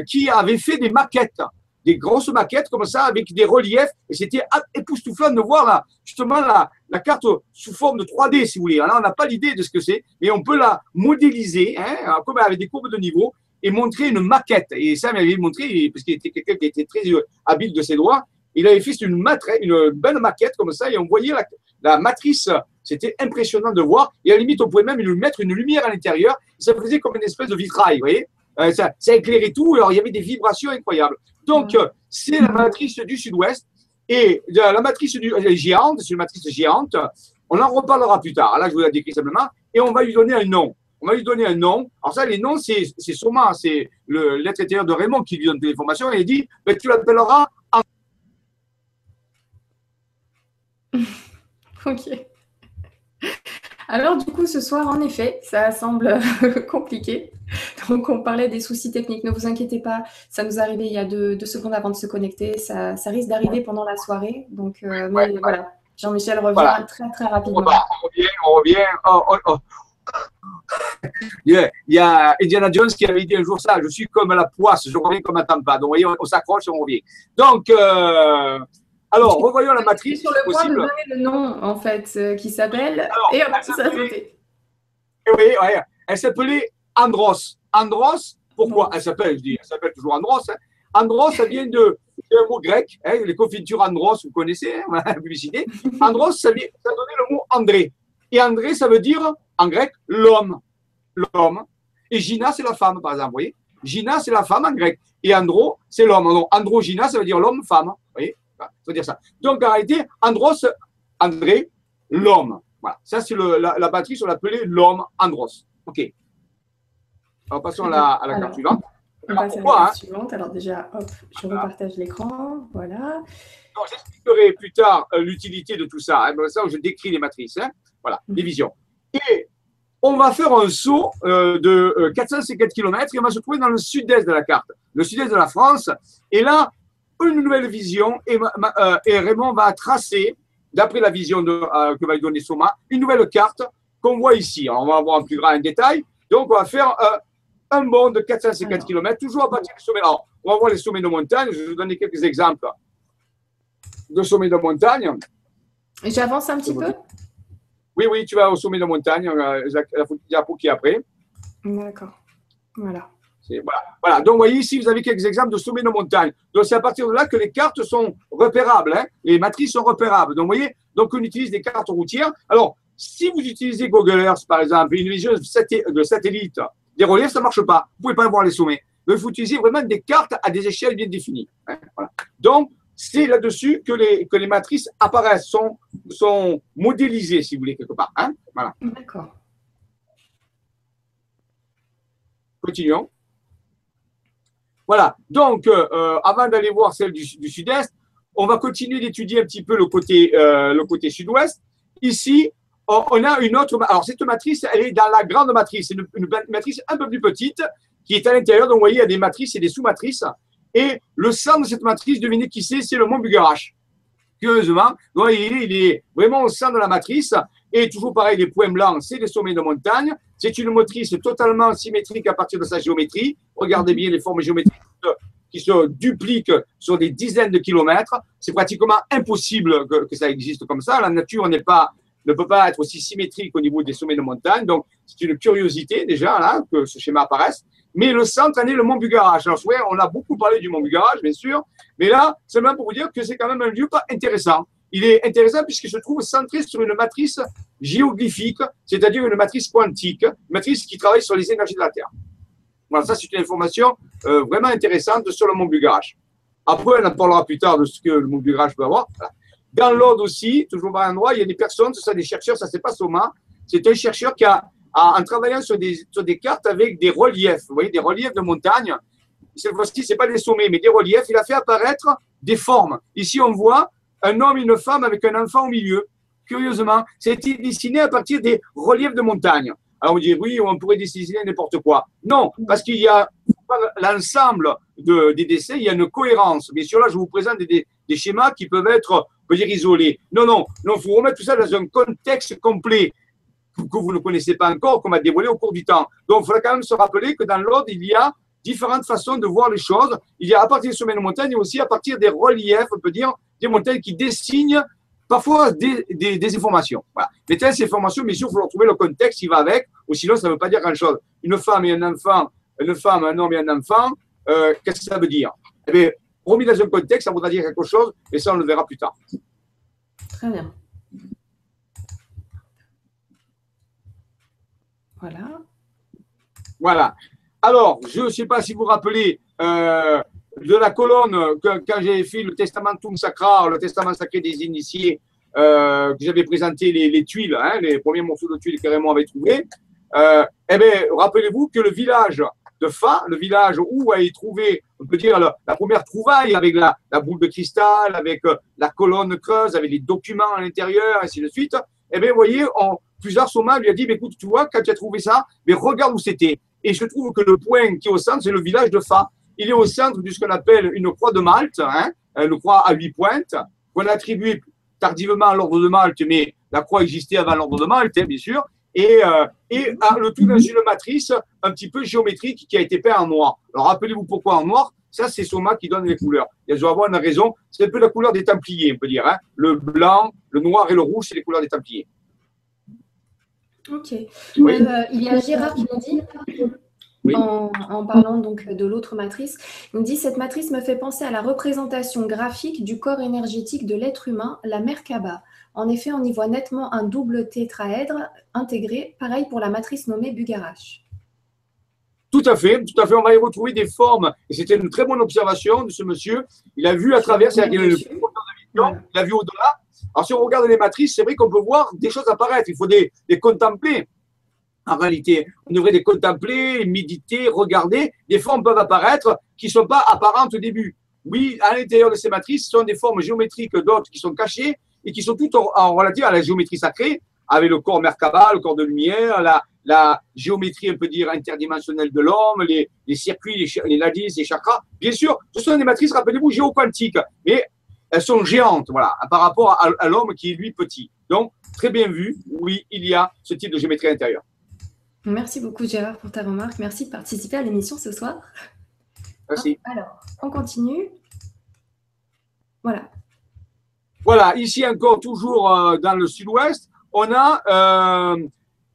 qui avait fait des maquettes, des grosses maquettes comme ça avec des reliefs. Et c'était époustouflant de voir là, justement la, la carte sous forme de 3D, si vous voulez. Alors, on n'a pas l'idée de ce que c'est, mais on peut la modéliser, hein, comme avec des courbes de niveau, et montrer une maquette. Et ça m'avait montré, parce qu'il était quelqu'un qui était très habile de ses doigts, il avait fait une, une belle maquette comme ça, et on voyait la, la matrice c'était impressionnant de voir. Et à la limite, on pouvait même lui mettre une lumière à l'intérieur. Ça faisait comme une espèce de vitrail, vous voyez? Euh, ça, ça, éclairait tout. Alors, il y avait des vibrations incroyables. Donc, euh, c'est la matrice du sud-ouest. Et la matrice du, géante, c'est une matrice géante. On en reparlera plus tard. Là, je vous la décris simplement. Et on va lui donner un nom. On va lui donner un nom. Alors ça, les noms, c'est Soma, c'est l'être intérieur de Raymond qui lui donne des informations et il dit, ben, tu l'appelleras (laughs) ok. Alors du coup, ce soir, en effet, ça semble (laughs) compliqué. (laughs) Donc on parlait des soucis techniques. Ne vous inquiétez pas, ça nous est arrivé il y a deux, secondes avant de se connecter. Ça, risque d'arriver pendant la soirée. Donc euh, voilà, Jean-Michel revient très très rapidement. On revient, on revient. Oh, oh, oh. Il y a Indiana Jones qui avait dit un jour ça, je suis comme la poisse, je reviens comme un tampa. Donc, vous voyez, on, s'accroche et on revient. Donc, euh, alors, revoyons la matrice. sur le point de donner le nom, en fait, euh, qui s'appelle. Et on ça Oui, oui, elle s'appelait Andros. Andros, pourquoi Elle s'appelle, je dis, elle s'appelle toujours Andros. Hein. Andros, ça vient de, un mot grec, hein, les confitures Andros, vous connaissez, hein, (laughs) la publicité. Andros, ça, vient, ça donnait le mot André. Et André, ça veut dire, en grec, l'homme. L'homme. Et Gina, c'est la femme, par exemple, vous voyez Gina, c'est la femme en grec. Et Andro, c'est l'homme. Donc, androgyna, ça veut dire l'homme-femme. Vous voyez ça veut dire ça. Donc, en réalité, Andros, André, l'homme. Voilà. Ça, c'est la, la, batterie, on l'appelait l'homme Andros. OK. Alors, passons à la, à la carte suivante. On passe à la carte hein suivante. Alors, déjà, hop, je repartage l'écran. Voilà. J'expliquerai plus tard euh, l'utilité de tout ça. Hein. Ça, je décris les matrices. Hein. Voilà, mm. les visions. Et on va faire un saut euh, de 450 euh, km et on va se trouver dans le sud-est de la carte, le sud-est de la France. Et là, une nouvelle vision et, euh, Raymond va tracer, d'après la vision de, que va lui donner Soma, une nouvelle carte qu'on voit ici. on va voir en plus grand détail. Donc, on va faire un bond de 450 km, toujours à partir du sommet. Alors, on va voir les sommets de montagne. Je vais vous donner quelques exemples de sommets de montagne. J'avance un petit peu oui, oui, tu vas au sommet de montagne, euh, la diapo qui est après. D'accord. Voilà. Voilà. Donc, vous voyez ici, vous avez quelques exemples de sommets de montagne. Donc, c'est à partir de là que les cartes sont repérables. Hein. Les matrices sont repérables. Donc, vous voyez, donc on utilise des cartes routières. Alors, si vous utilisez Google Earth, par exemple, une vision de satellite, des reliefs, ça ne marche pas. Vous ne pouvez pas voir les sommets. Mais il faut utiliser vraiment des cartes à des échelles bien définies. Hein. Voilà. Donc, c'est là-dessus que les, que les matrices apparaissent, sont, sont modélisées, si vous voulez, quelque part. Hein voilà. D'accord. Continuons. Voilà. Donc, euh, avant d'aller voir celle du, sud-est, on va continuer d'étudier un petit peu le côté, euh, le côté sud-ouest. Ici, on a une autre. Alors, cette matrice, elle est dans la grande matrice. C'est une, matrice un peu plus petite qui est à l'intérieur. Donc, vous voyez, il y a des matrices et des sous-matrices. Et le centre de cette matrice, devinez qui c'est C'est le mont Bugarache. Curieusement, il, est, vraiment au centre de la matrice. Et toujours pareil, les points blancs, c'est les sommets de montagne. C'est une matrice totalement symétrique à partir de sa géométrie. Regardez bien les formes géométriques qui se dupliquent sur des dizaines de kilomètres. C'est pratiquement impossible que, que, ça existe comme ça. La nature n'est pas, ne peut pas être aussi symétrique au niveau des sommets de montagne. Donc, c'est une curiosité déjà là, que ce schéma apparaisse mais le centre en est le Mont Bugarage. Alors, on a beaucoup parlé du Mont Bugarage, bien sûr, mais là, même pour vous dire que c'est quand même un lieu pas intéressant. Il est intéressant puisqu'il se trouve centré sur une matrice géoglyphique, c'est-à-dire une matrice quantique, une matrice qui travaille sur les énergies de la Terre. Voilà, ça, c'est une information euh, vraiment intéressante sur le Mont Bugarage. Après, on en parlera plus tard de ce que le Mont Bugarage peut avoir. Dans l'ordre aussi, toujours par endroit, il y a des personnes, ce sont des chercheurs, ça c'est pas Soma, c'est un chercheur qui a en travaillant sur des, sur des cartes avec des reliefs, vous voyez, des reliefs de montagne. Cette fois-ci, ce pas des sommets, mais des reliefs. Il a fait apparaître des formes. Ici, on voit un homme et une femme avec un enfant au milieu. Curieusement, été dessiné à partir des reliefs de montagne. Alors, on dit, oui, on pourrait dessiner n'importe quoi. Non, parce qu'il y a l'ensemble de, des dessins, il y a une cohérence. Bien sûr, là, je vous présente des, des schémas qui peuvent être, on peut dire, isolés. Non, non, non, il faut remettre tout ça dans un contexte complet que vous ne connaissez pas encore, qu'on va dévoiler au cours du temps. Donc, il faudra quand même se rappeler que dans l'ordre, il y a différentes façons de voir les choses. Il y a à partir des sommets de montagne et aussi à partir des reliefs, on peut dire, des montagnes qui dessinent parfois des, des, informations. Voilà. Mais ces informations, bien sûr, il faut retrouver le contexte qui va avec, ou sinon, ça ne veut pas dire grand-chose. Une femme et un enfant, une femme, un homme et un enfant, euh, qu'est-ce que ça veut dire? Eh bien, remis dans un contexte, ça voudra dire quelque chose, et ça, on le verra plus tard. Très bien. Voilà. Voilà. Alors, je ne sais pas si vous vous rappelez euh, de la colonne que, quand j'ai fait le Testamentum Sacra, le Testament sacré des initiés, que j'avais présenté les, tuiles, hein, les premiers morceaux de tuiles que Raymond avait trouvés, eh bien, rappelez-vous que le village de Fa, le village où a été trouvé, on peut dire, la, première trouvaille avec la, boule de cristal, avec la colonne creuse, avec les documents à l'intérieur, ainsi de suite, eh bien, vous voyez, en, plusieurs Soma lui a dit, écoute, tu vois, quand tu as trouvé ça, mais regarde où c'était. Et je trouve que le point qui est au centre, c'est le village de Fa. Il est au centre de ce qu'on appelle une croix de Malte, hein, une croix à huit pointes, qu'on a attribuée tardivement à l'ordre de Malte, mais la croix existait avant l'ordre de Malte, hein, bien sûr, et, euh, et le tout dans une matrice un petit peu géométrique qui a été peint en noir. Alors rappelez-vous pourquoi en noir? Ça, c'est Soma qui donne les couleurs. Il y avoir une raison. C'est un peu la couleur des Templiers, on peut dire. Hein. Le blanc, le noir et le rouge, c'est les couleurs des Templiers. Ok. Euh, il y a Gérard qui nous dit, en, parlant donc de l'autre matrice, il nous dit cette matrice me fait penser à la représentation graphique du corps énergétique de l'être humain, la Merkaba. En effet, on y voit nettement un double tétraèdre intégré, pareil pour la matrice nommée Bugarash. Tout à fait, tout à fait. On va y retrouver des formes. Et c'était une très bonne observation de ce monsieur. Il a vu à travers, c'est-à-dire il a vu au-delà. Alors, si on regarde les matrices, c'est vrai qu'on peut voir des choses apparaître. Il faut les, contempler. En réalité, on devrait les contempler, méditer, regarder. Des formes peuvent apparaître qui ne sont pas apparentes au début. Oui, à l'intérieur de ces matrices, ce sont des formes géométriques d'autres qui sont cachées et qui sont toutes en, en relative à la géométrie sacrée, avec le corps Merkaba, le corps de lumière, la, la géométrie, on peut dire, interdimensionnelle de l'homme, les, circuits, les, les ladis, les chakras. Bien sûr, ce sont des matrices, rappelez-vous, géoquantiques, mais elles sont géantes, voilà, par rapport à, l'homme qui est lui petit. Donc, très bien vu, oui, il y a ce type de géométrie intérieure. Merci beaucoup Gérard pour ta remarque. Merci de participer à l'émission ce soir. Merci. Alors, on continue. Voilà. Voilà, ici encore, toujours euh, dans le sud-ouest, on a euh,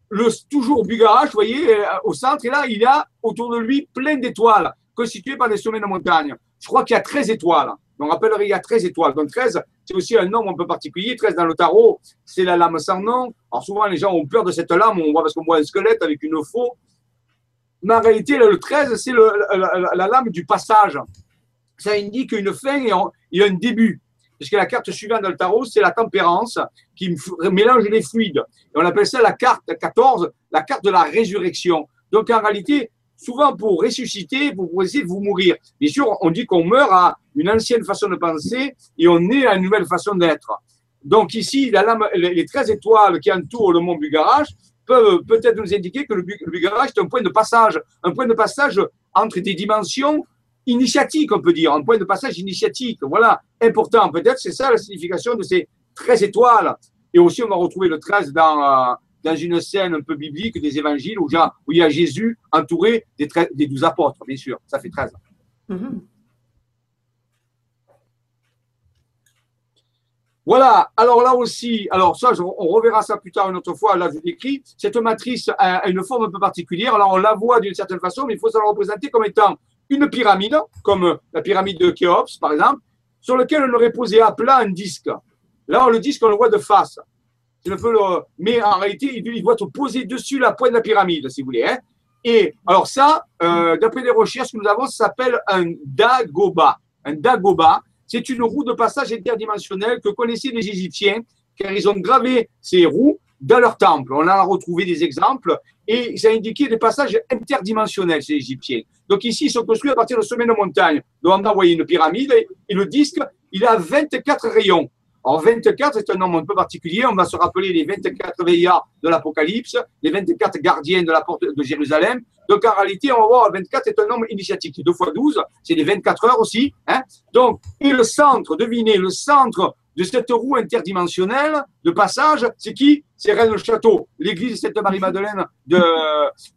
le, toujours Bugarache, vous voyez, euh, au centre, et là, il y a autour de lui plein d'étoiles constituées par des sommets de montagne. Je crois qu'il y a 13 étoiles. On rappellerait, il y a 13 étoiles. Donc 13, c'est aussi un nombre un peu particulier. 13 dans le tarot, c'est la lame sans nom. Alors souvent, les gens ont peur de cette lame. On voit parce qu'on voit un squelette avec une faux. Mais en réalité, le 13, c'est la, lame du passage. Ça indique une fin et, un début. Puisque la carte suivante dans le tarot, c'est la tempérance qui mélange les fluides. Et on appelle ça la carte 14, la carte de la résurrection. Donc en réalité, souvent pour ressusciter, vous de vous mourir. Bien sûr, on dit qu'on meurt à une ancienne façon de penser et on est à une nouvelle façon d'être. Donc ici, les 13 étoiles qui entourent le mont Bugarache peuvent peut-être nous indiquer que le Bugarache est un point de passage, un point de passage entre des dimensions initiatiques, on peut dire, un point de passage initiatique. Voilà, important. Peut-être c'est ça la signification de ces 13 étoiles. Et aussi, on va retrouver le 13 dans, euh, dans une scène un peu biblique des évangiles où, il y a Jésus entouré des, des 12 apôtres, bien sûr. Ça fait 13. Mhm. Voilà, alors là aussi, alors ça, on reverra ça plus tard une autre fois, là je décris, cette matrice a une forme un peu particulière, alors on la voit d'une certaine façon, mais il faut se la représenter comme étant une pyramide, comme la pyramide de Khéops par exemple, sur laquelle on aurait posé à plat un disque. Là, le disque, on le voit de face. Mais en réalité, il doit être posé dessus la pointe de la pyramide, si vous voulez. Hein. Et alors ça, euh, d'après les recherches que nous avons, ça s'appelle un dagoba. Un dagoba, c'est une roue de passage interdimensionnelle que connaissaient les Égyptiens, car ils ont gravé ces roues dans leur temple. On a retrouvé des exemples et ça indiquait des passages interdimensionnels chez les Égyptiens. Donc ici, ils sont construits à partir de sommet de montagne. Donc on a envoyé une pyramide et le disque, il a 24 rayons. En 24, c'est un nombre un peu particulier. On va se rappeler les 24 veillards de l'Apocalypse, les 24 gardiens de la porte de Jérusalem. Donc, en réalité, on va voir 24 est un nombre initiatique. 2 fois 12, c'est les 24 heures aussi. Hein. Donc, et le centre, devinez, le centre de cette roue interdimensionnelle de passage, c'est qui? C'est Rennes-le-Château, l'église Sainte-Marie-Madeleine de,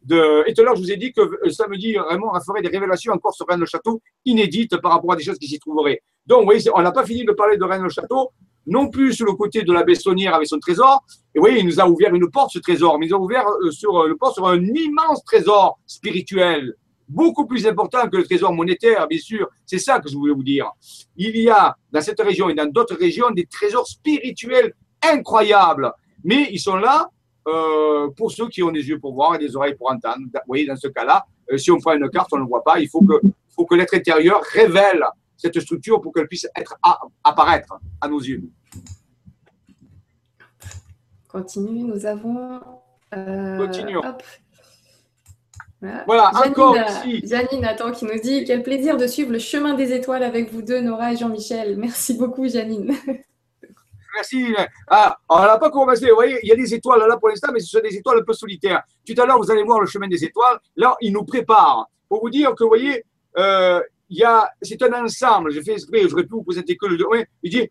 de. Et tout à l'heure, je vous ai dit que euh, samedi, Raymond ferait des révélations encore sur Rennes-le-Château, inédites par rapport à des choses qui s'y trouveraient. Donc, vous on n'a pas fini de parler de Rennes-le-Château non plus sur le côté de la Bessonnière avec son trésor. Et vous voyez, il nous a ouvert une porte, ce trésor, mais il nous a ouvert euh, sur, euh, le porte sur un immense trésor spirituel, beaucoup plus important que le trésor monétaire, bien sûr. C'est ça que je voulais vous dire. Il y a dans cette région et dans d'autres régions des trésors spirituels incroyables, mais ils sont là euh, pour ceux qui ont des yeux pour voir et des oreilles pour entendre. Vous voyez, dans ce cas-là, si on prend une carte, on ne le voit pas. Il faut que, faut que l'être intérieur révèle cette structure pour qu'elle puisse être apparaître à nos yeux. continue. Nous avons. Euh, Continuons. Voilà, encore ici. Janine attend qui nous dit Quel plaisir de suivre le chemin des étoiles avec vous deux, Nora et Jean-Michel. Merci beaucoup, Janine. (laughs) Merci. Ah, on n'a pas commencé. Vous voyez, il y a des étoiles là pour l'instant, mais ce sont des étoiles un peu solitaires. Tout à l'heure, vous allez voir le chemin des étoiles. Là, il nous prépare pour vous dire que, vous voyez, euh, c'est un ensemble. Je fais exprès, j'aurais pu vous présenter que le. il dit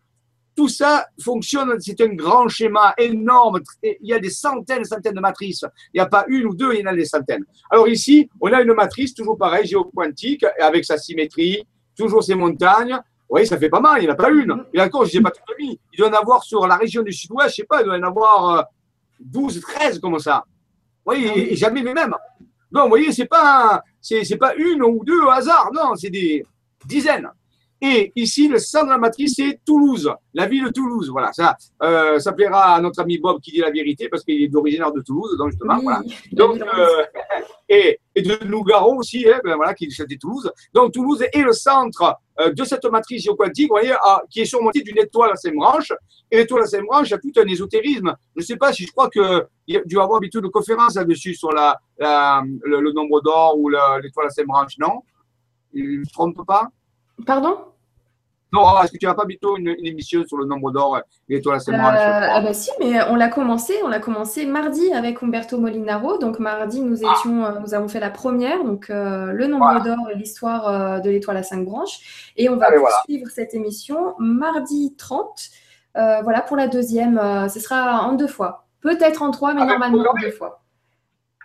tout ça fonctionne, c'est un grand schéma énorme. Il y a des centaines, centaines de matrices. Il n'y a pas une ou deux, il y en a des centaines. Alors ici, on a une matrice toujours pareil, géoquantique, avec sa symétrie, toujours ses montagnes. Vous voyez, ça fait pas mal, il n'y en a pas une. Et encore, je n'ai pas tout mis. Il doit en avoir sur la région du sud-ouest, je ne sais pas, il doit en avoir 12, euh, 13 comme ça. Vous voyez, et jamais les mêmes. Donc, vous voyez, ce n'est pas, c'est, pas une ou deux au hasard, non, c'est des dizaines. Et ici, le centre de la matrice, c'est Toulouse, la ville de Toulouse. Voilà, ça, euh, ça plaira à notre ami Bob qui dit la vérité parce qu'il est d'origine de Toulouse, donc justement, voilà. Donc, euh, (laughs) et, et, de Nougaro aussi, hein, ben, voilà, qui est de Toulouse. Donc, Toulouse est le centre euh, de cette matrice géoquantique, vous voyez, qui est surmontée d'une étoile à cinq branches. Et l'étoile à cinq branches a tout un ésotérisme. Je ne sais pas si je crois qu'il y a dû avoir habitude de conférence là-dessus sur la, le, nombre d'or ou l'étoile à cinq branches, non? Je ne me trompe pas? Pardon? Non, est-ce que tu n'as pas bientôt une, émission sur le nombre d'or et l'étoile à cinq branches Ah bah si, mais on l'a commencé, on l'a commencé mardi avec Umberto Molinaro. Donc mardi, nous ah. étions, euh, nous avons fait la première, donc euh, le nombre d'or et l'histoire euh, de l'étoile à cinq branches. Et on va poursuivre cette émission mardi 30. voilà pour la deuxième. ce sera en deux fois. Peut-être en trois, mais ah, normalement en deux fois.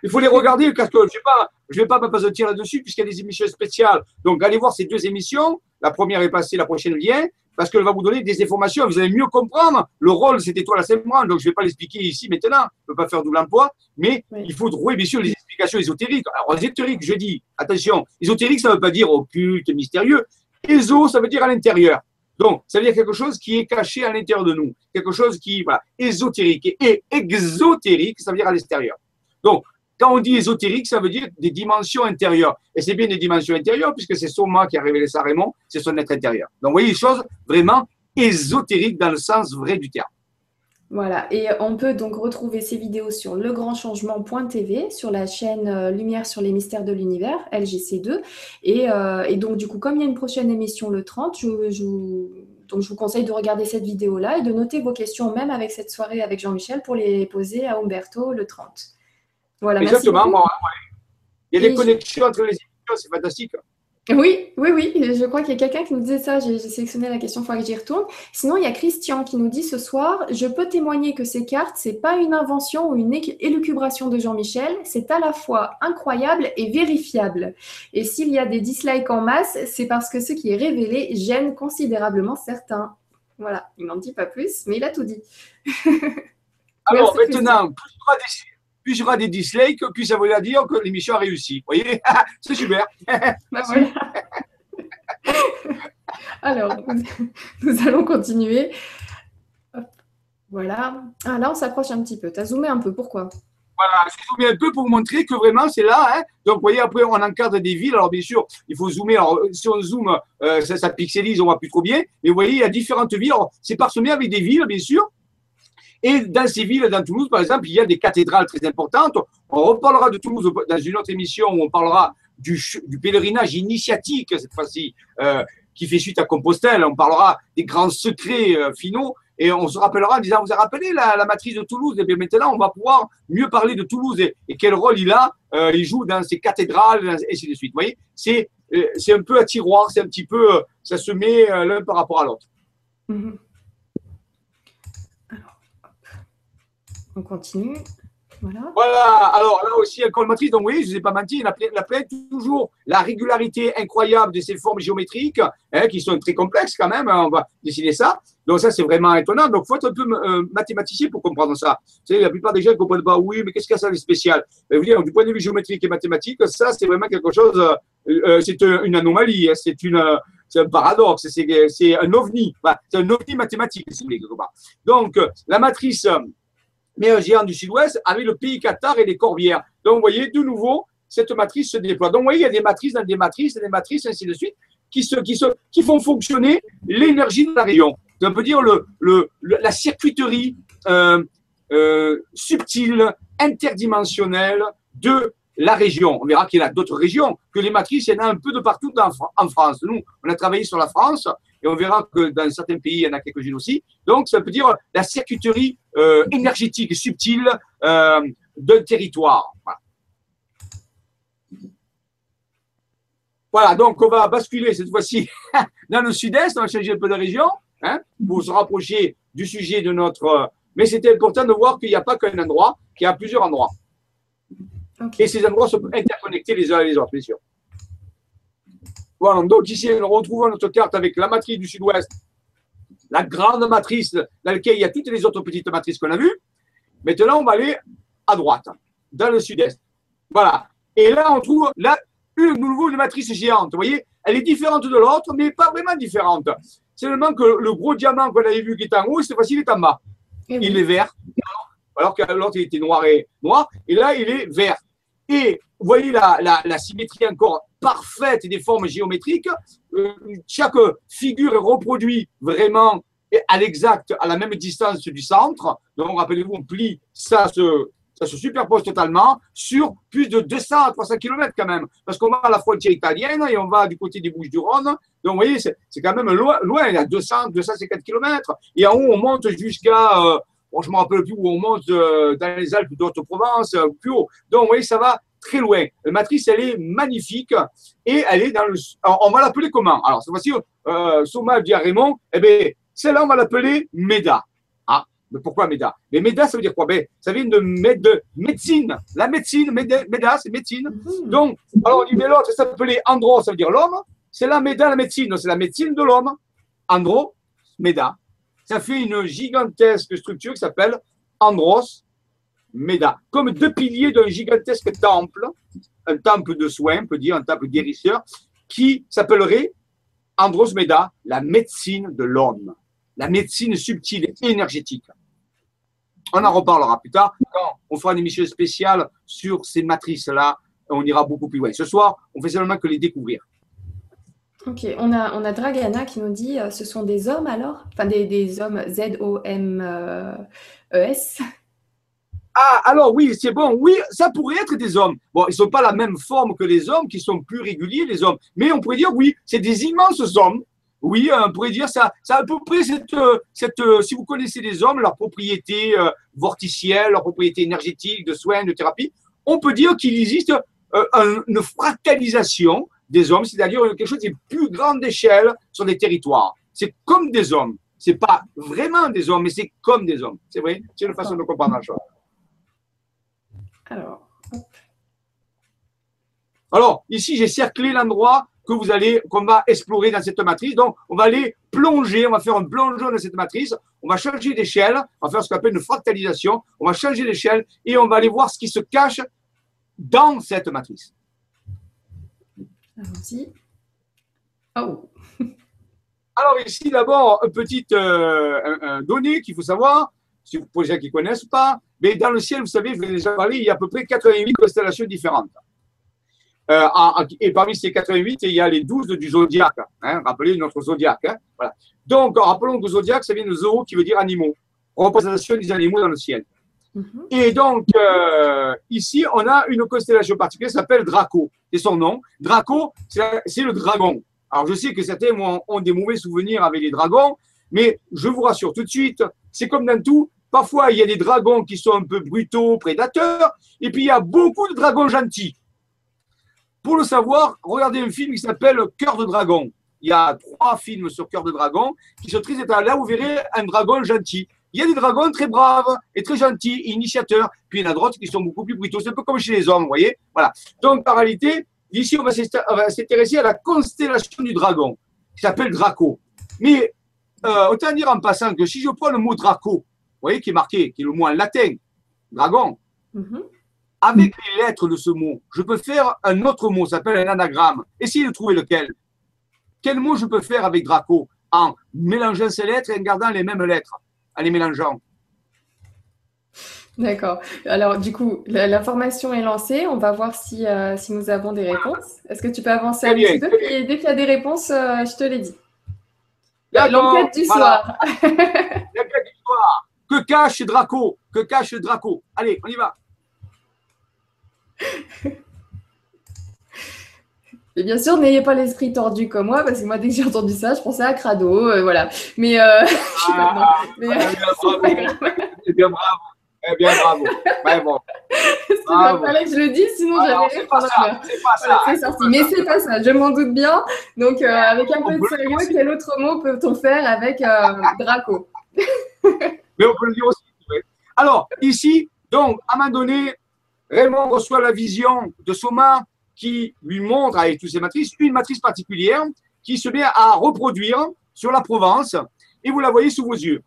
Il faut les regarder parce que je ne pas, vais pas m'apesantir là-dessus puisqu'il y a des émissions spéciales. Donc allez voir ces deux émissions. La première est passée, la prochaine vient parce qu'elle va vous donner des informations. Vous allez mieux comprendre le rôle de cette étoile à cinq Donc je ne vais pas l'expliquer ici maintenant. Je ne peux pas faire double emploi, mais il faut trouver bien sûr les explications ésotériques. Alors ésotérique, je dis, attention, ésotérique, ça ne veut pas dire occulte, mystérieux. Éso, ça veut dire à l'intérieur. Donc, ça veut dire quelque chose qui est caché à l'intérieur de nous, quelque chose qui, voilà, ésotérique. Et exotérique, ça veut dire à l'extérieur. Donc, quand on dit ésotérique, ça veut dire des dimensions intérieures. Et c'est bien des dimensions intérieures, puisque c'est Soma qui a révélé ça Raymond, c'est son être intérieur. Donc, vous voyez, les choses vraiment ésotériques dans le sens vrai du terme. Voilà, et on peut donc retrouver ces vidéos sur legrandchangement.tv, sur la chaîne euh, Lumière sur les mystères de l'univers, LGC2. Euh, et, donc, du coup, comme il y a une prochaine émission le 30, je, je vous conseille de regarder cette vidéo-là et de noter vos questions, même avec cette soirée avec Jean-Michel, pour les poser à Umberto le 30. Voilà, Exactement. il y a des connexions entre les émissions, c'est fantastique. Oui, oui, oui. Je crois qu'il y a quelqu'un qui nous disait ça. J'ai sélectionné la question, il faudra que j'y retourne. Sinon, il y a Christian qui nous dit ce soir Je peux témoigner que ces cartes, c'est pas une invention ou une élucubration de Jean-Michel. C'est à la fois incroyable et vérifiable. Et s'il y a des dislikes en masse, c'est parce que ce qui est révélé gêne considérablement certains. Voilà, il n'en dit pas plus, mais il a tout dit. (laughs) Alors maintenant, plus plus il y aura des dislikes, plus ça veut dire que l'émission a réussi. Vous voyez? (laughs) C'est super. (laughs) Bah, (laughs) Alors, nous allons continuer. Voilà. Ah, là, on s'approche un petit peu. Tu as zoomé un peu. Pourquoi? Voilà, j'ai zoomé un peu pour vous montrer que vraiment c'est là. Hein. Donc, vous voyez, après, on encadre des villes. Alors, bien sûr, il faut zoomer. Alors, si on zoome, euh, ça, ça, pixelise, on ne voit plus trop bien. Mais vous voyez, il y a différentes villes. C'est parsemé avec des villes, bien sûr. Et dans ces villes, dans Toulouse, par exemple, il y a des cathédrales très importantes. On reparlera de Toulouse dans une autre émission où on parlera du, pèlerinage initiatique, cette fois-ci, euh, qui fait suite à Compostelle. On parlera des grands secrets euh, finaux. Et on se rappellera en disant, vous avez rappelé la, matrice de Toulouse? Et bien maintenant, on va pouvoir mieux parler de Toulouse et, quel rôle il a. Euh, il joue dans ces cathédrales, et ainsi de suite. Vous voyez, c'est, c'est un peu à tiroir, c'est un petit peu, ça se met l'un par rapport à l'autre. Mm-hmm. On continue. Voilà. Alors là aussi, un matrice. Donc oui, je ne vous ai pas menti, la, la plainte toujours la régularité incroyable de ces formes géométriques, hein, qui sont très complexes quand même. Hein, on va décider ça. Donc ça, c'est vraiment étonnant. Donc il faut être un peu euh, mathématicien pour comprendre ça. Vous savez, la plupart des gens ne comprennent pas. Oui, mais qu'est-ce qu'il y a ça de spécial vous dire, Du point de vue géométrique et mathématique, ça, c'est vraiment quelque chose. Euh, euh, c'est une anomalie. Hein, c'est un paradoxe, c'est un ovni, c'est un ovni mathématique, si vous voulez. Donc, la matrice mais un géant du sud-ouest avec le pays Qatar et les Corbières. Donc, vous voyez, de nouveau, cette matrice se déploie. Donc, vous voyez, il y a des matrices dans des matrices, des matrices, ainsi de suite, qui, se, qui, se, qui font fonctionner l'énergie de la rayon. On peut dire le, le, la circuiterie euh, euh, subtile, interdimensionnelle de la région. On verra qu'il y a d'autres régions, que les matrices, il y en a un peu de partout en France. Nous, on a travaillé sur la France et on verra que dans certains pays, il y en a quelques-unes aussi. Donc, ça veut dire la circuiterie euh, énergétique subtile euh, d'un territoire. Voilà. donc on va basculer cette fois-ci (laughs) dans le sud-est, on va changer un peu de région hein, pour se rapprocher du sujet de notre. Mais c'était important de voir qu'il n'y a pas qu'un endroit, qu'il y a plusieurs endroits. Et ces endroits sont interconnectés les uns les autres, bien sûr. Voilà, donc ici, nous retrouvons notre carte avec la matrice du sud-ouest, la grande matrice dans laquelle il y a toutes les autres petites matrices qu'on a vues. Maintenant, on va aller à droite, dans le sud-est. Voilà. Et là, on trouve là, une nouveau une matrice géante. Vous voyez, elle est différente de l'autre, mais pas vraiment différente. C'est Seulement que le gros diamant qu'on avait vu qui est en haut, cette fois-ci, il est en bas. Il est vert. Alors que l'autre, il était noir et noir. Et là, il est vert. Et vous voyez la, symétrie encore parfaite des formes géométriques. Euh, chaque figure est reproduite vraiment à l'exact, à la même distance du centre. Donc, rappelez-vous, on plie, ça se, ça se superpose totalement sur plus de 200 à 300 km quand même. Parce qu'on va à la frontière italienne et on va du côté des Bouches-du-Rhône. Donc, vous voyez, c'est quand même loin, loin, il y a 200, 250 km. Et en haut, on monte jusqu'à, euh, je ne me rappelle plus où on monte euh, dans les Alpes d'Haute-Provence, euh, plus haut. Donc, vous voyez, ça va très loin. La matrice, elle est magnifique et elle est dans le. on va l'appeler comment? Alors, cette fois-ci, euh, Soma dit à Raymond, eh bien, celle-là, on va l'appeler MEDA. Ah, mais pourquoi MEDA Mais MEDA, ça veut dire quoi? Ben, Ça vient de, de médecine. La médecine, MEDA, c'est médecine. Mhm. Donc, alors on dit, mais l'autre, ça s'appelait Andro, ça veut dire l'homme. C'est la MEDA, la médecine. C'est la médecine de l'homme. Andro, MEDA. Ça fait une gigantesque structure qui s'appelle Andros Méda, comme deux piliers d'un gigantesque temple, un temple de soins, on peut dire, un temple guérisseur, qui s'appellerait Andros Méda, la médecine de l'homme, la médecine subtile et énergétique. On en reparlera plus tard quand on fera une émission spéciale sur ces matrices-là. On ira beaucoup plus loin. Ce soir, on fait seulement que les découvrir. Ok, on a, on a Dragana qui nous dit euh, ce sont des hommes alors? Enfin, des, des hommes Z-O-M-E-S ah, alors oui, c'est bon. Oui, ça pourrait être des hommes. Bon, ils ne sont pas la même forme que les hommes, qui sont plus réguliers, les hommes. Mais on pourrait dire, oui, c'est des immenses hommes. Oui, on pourrait dire ça. Ça à peu près cette, cette, si vous connaissez les hommes, leurs propriétés euh, vorticielles, leurs propriétés énergétiques, de soins, de thérapie, on peut dire qu'il existe euh, une fractalisation des hommes, c'est-à-dire quelque chose de plus grande échelle sur des territoires. C'est comme des hommes. C'est pas vraiment des hommes, mais c'est comme des hommes. C'est vrai? C'est une façon de comprendre la chose. Alors, Alors, ici, j'ai cerclé l'endroit que vous allez, qu'on va explorer dans cette matrice. Donc, on va aller plonger, on va faire un plongeon dans cette matrice, on va changer d'échelle, on va faire ce qu'on appelle une fractalisation, on va changer d'échelle et on va aller voir ce qui se cache dans cette matrice. Allons-y. Oh. (laughs) Alors ici, d'abord, une petite euh, donnée qu'il faut savoir, si vous posez gens qui ne connaissent pas, mais dans le ciel, vous savez, je vous ai déjà parlé, il y a à peu près 88 constellations différentes. Euh, et parmi ces 88, il y a les 12 du zodiaque. Hein, rappelez notre zodiaque. Hein, voilà. Donc, rappelons que le zodiaque, ça vient de zoo qui veut dire animaux. Représentation des animaux dans le ciel. Mhm. Et donc, euh, ici, on a une constellation particulière qui s'appelle Draco. C'est son nom. Draco, c'est le dragon. Alors, je sais que certains ont des mauvais souvenirs avec les dragons, mais je vous rassure tout de suite, c'est comme dans tout, Parfois, il y a des dragons qui sont un peu brutaux, prédateurs, et puis il y a beaucoup de dragons gentils. Pour le savoir, regardez un film qui s'appelle Cœur de dragon. Il y a trois films sur Cœur de dragon qui sont très intéressants. Là, vous verrez un dragon gentil. Il y a des dragons très braves et très gentils, initiateurs. Puis il y en a d'autres qui sont beaucoup plus brutaux. C'est un peu comme chez les hommes, vous voyez. Voilà. Donc, en réalité, ici, on va s'intéresser à la constellation du dragon, qui s'appelle Draco. Mais euh, autant dire en passant que si je prends le mot Draco, vous voyez, qui est marqué, qui est le mot en latin, dragon. Mhm. Avec les lettres de ce mot, je peux faire un autre mot, ça s'appelle un anagramme. Essayez de trouver lequel? Quel mot je peux faire avec Draco en mélangeant ces lettres et en gardant les mêmes lettres, en les mélangeant D'accord. Alors, du coup, l'information est lancée. On va voir si, euh, si nous avons des réponses. Est-ce que tu peux avancer un petit peu? Et dès qu'il y a des réponses, euh, je te l'ai dit. L'enquête du soir. (laughs) L'enquête du soir. Que cache Draco? Que cache Draco? Allez, on y va. (laughs) Et bien sûr, n'ayez pas l'esprit tordu comme moi, parce que moi, dès que j'ai entendu ça, je pensais à Crado, euh, voilà. Mais, euh, ah, mais bien bravo. Eh bien, bravo. Ouais, bon. (laughs) Il fallait que je le dise, sinon j'allais rire pendant l'heure. C'est pas ça. c'est sorti. Mais c'est pas ça, je m'en doute bien. Donc, euh, avec un peu de sérieux, quel autre mot peut-on faire avec euh, (laughs) Draco? Mais on peut le dire aussi. Alors, ici, donc, à un moment donné, Raymond reçoit la vision de Soma qui lui montre, avec toutes ses matrices, une matrice particulière qui se met à reproduire sur la Provence. Et vous la voyez sous vos yeux.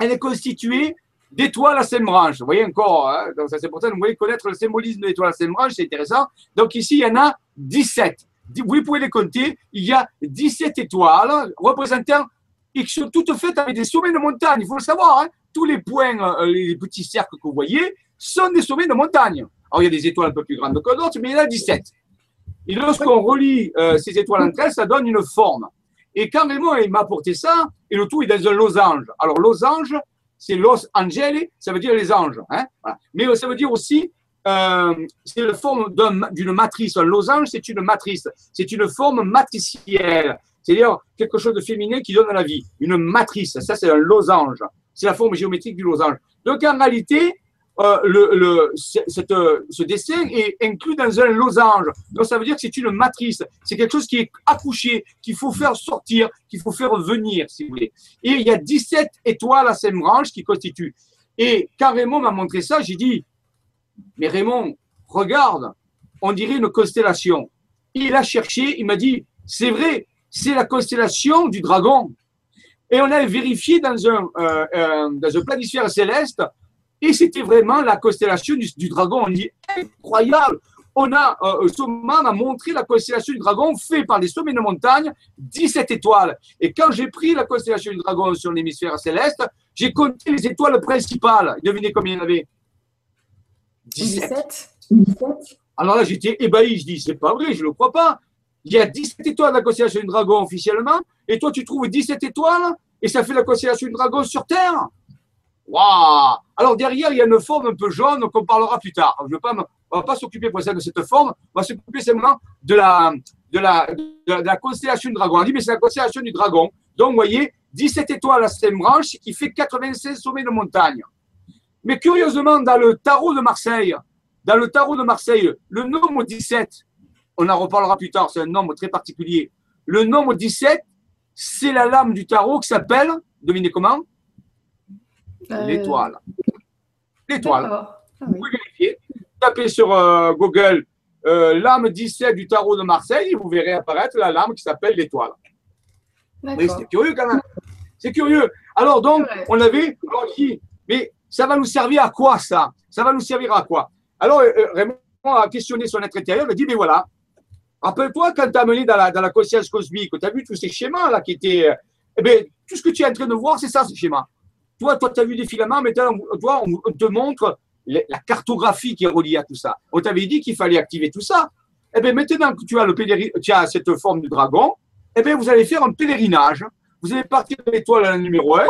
Elle est constituée d'étoiles à cinq branches. Vous voyez encore, hein donc ça c'est pour ça vous voyez connaître le symbolisme d'étoiles à cinq branches, c'est intéressant. Donc ici, il y en a 17. Vous pouvez les compter. Il y a 17 étoiles représentant et qui sont toutes faites avec des sommets de montagne. Il faut le savoir. Hein Tous les points, euh, les petits cercles que vous voyez, sont des sommets de montagne. Alors il y a des étoiles un peu plus grandes que d'autres, mais il y en a 17. Et lorsqu'on relie euh, ces étoiles entre elles, ça donne une forme. Et quand Raymond m'a apporté ça, et le tout est dans un losange. Alors losange, c'est Los Angeles, ça veut dire les anges. Hein Mais ça veut dire aussi, euh, c'est la forme d'une matrice. Un losange, c'est une matrice. C'est une forme matricielle. C'est-à-dire quelque chose de féminin qui donne la vie. Une matrice. Ça, c'est un losange. C'est la forme géométrique du losange. Donc, en réalité, euh, le, cette, ce dessin est inclus dans un losange. Donc ça veut dire que c'est une matrice. C'est quelque chose qui est accouché, qu'il faut faire sortir, qu'il faut faire venir, si vous voulez. Et il y a 17 étoiles à cinq branches qui constituent. Et quand Raymond m'a montré ça, j'ai dit, mais Raymond, regarde, on dirait une constellation. Il a cherché, il m'a dit, c'est vrai, c'est la constellation du dragon. Et on a vérifié dans un, euh, euh, dans un planisphère céleste et c'était vraiment la constellation du, dragon. On dit incroyable. On a, euh, Soma m'a montré la constellation du dragon fait par des sommets de montagne, 17 étoiles. Et quand j'ai pris la constellation du dragon sur l'hémisphère céleste, j'ai compté les étoiles principales. Devinez combien il y en avait? 17. Alors là, j'étais ébahi. Je dis, c'est pas vrai, je ne le crois pas. Il y a 17 étoiles dans la constellation du dragon officiellement, et toi, tu trouves 17 étoiles, et ça fait la constellation du dragon sur Terre. Waouh Alors derrière, il y a une forme un peu jaune qu'on parlera plus tard. On ne va pas s'occuper pour de cette forme, on va s'occuper simplement de la, de, la, de, la, constellation du dragon. On dit, mais c'est la constellation du dragon. Donc, vous voyez, 17 étoiles à 5 branches qui fait 96 sommets de montagne. Mais curieusement, dans le tarot de Marseille, dans le tarot de Marseille, le nombre 17, on en reparlera plus tard, c'est un nombre très particulier. Le nombre 17, c'est la lame du tarot qui s'appelle, devinez comment l'étoile. L'étoile. Ah Vous pouvez vérifier. Tapez sur euh, Google euh, lame 17 du tarot de Marseille et vous verrez apparaître la lame qui s'appelle l'étoile. c'est curieux quand même. C'est curieux. Alors donc, on avait dit, mais ça va nous servir à quoi ça? Ça va nous servir à quoi? Alors, Raymond a questionné son être intérieur, il a dit, mais voilà, rappelle-toi quand tu as mené dans la, dans la conscience cosmique, tu as vu tous ces schémas là qui étaient... Eh bien, tout ce que tu es en train de voir, c'est ça, ces schémas. Toi, toi, tu as vu des filaments, mais toi, on te montre la cartographie qui est reliée à tout ça. On t'avait dit qu'il fallait activer tout ça. Eh bien, maintenant que tu as, le tu cette forme du dragon, eh bien, vous allez faire un pèlerinage. Vous allez partir de l'étoile à la numéro 1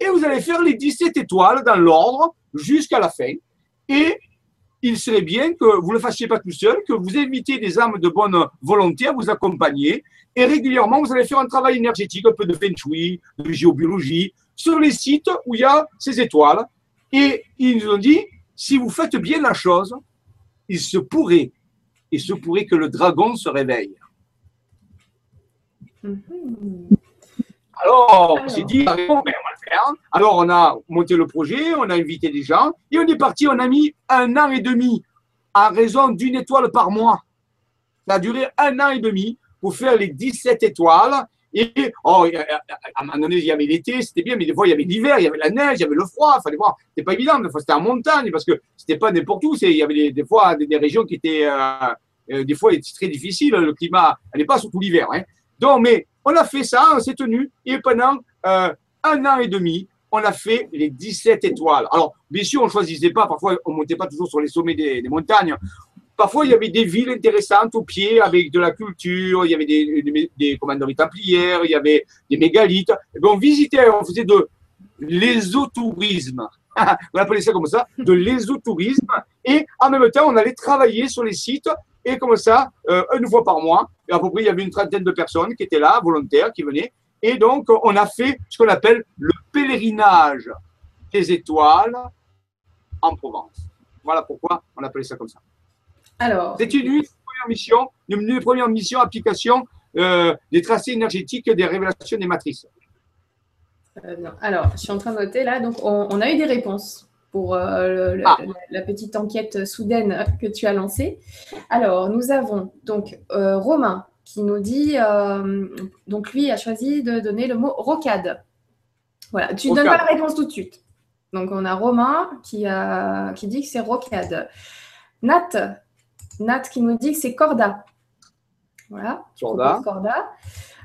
et vous allez faire les 17 étoiles dans l'ordre jusqu'à la fin. Et il serait bien que vous ne le fassiez pas tout seul, que vous invitiez des âmes de bonne volonté à vous accompagner. Et régulièrement, vous allez faire un travail énergétique, un peu de feng de géobiologie, sur les sites où il y a ces étoiles. Et ils nous ont dit, si vous faites bien la chose, il se pourrait, il se pourrait que le dragon se réveille. Mm-hmm. Alors, on s'est dit, on va le faire. Alors, on a monté le projet, on a invité des gens, et on est parti, on a mis un an et demi à raison d'une étoile par mois. Ça a duré un an et demi pour faire les 17 étoiles et oh, à un moment donné, il y avait l'été, c'était bien, mais des fois, il y avait l'hiver, il y avait la neige, il y avait le froid. Il fallait voir. C'était pas évident. Des fois, c'était en montagne parce que c'était pas n'importe où. Il y avait des, fois des, régions qui étaient, euh, euh, des fois, très difficiles. Le climat, elle n'est pas surtout l'hiver. Hein. Donc, mais on a fait ça, on s'est tenu. Et pendant euh, un an et demi, on a fait les 17 étoiles. Alors, bien sûr, on ne choisissait pas. Parfois, on ne montait pas toujours sur les sommets des, des montagnes. Parfois, il y avait des villes intéressantes au pied avec de la culture, il y avait des, des, des commanderies templières, il y avait des mégalithes. Et ben, on visitait, on faisait de l'ésotourisme. (laughs) on appelait ça comme ça, de l'ésotourisme. Et en même temps, on allait travailler sur les sites. Et comme ça, euh, une fois par mois, à peu près, il y avait une trentaine de personnes qui étaient là, volontaires, qui venaient. Et donc, on a fait ce qu'on appelle le pèlerinage des étoiles en Provence. Voilà pourquoi on appelait ça comme ça. Alors, c'est une, une première mission, une, première mission application euh, des tracés énergétiques des révélations des matrices. Alors, je suis en train de noter là. Donc, on, a eu des réponses pour euh, ah. la, petite enquête soudaine que tu as lancée. Alors, nous avons donc euh, Romain qui nous dit, donc lui a choisi de donner le mot rocade. Voilà, tu ne donnes pas la réponse tout de suite. Donc, on a Romain qui, a, qui dit que c'est rocade. Nat, Nat qui nous dit que c'est corda. Voilà. Corda. corda.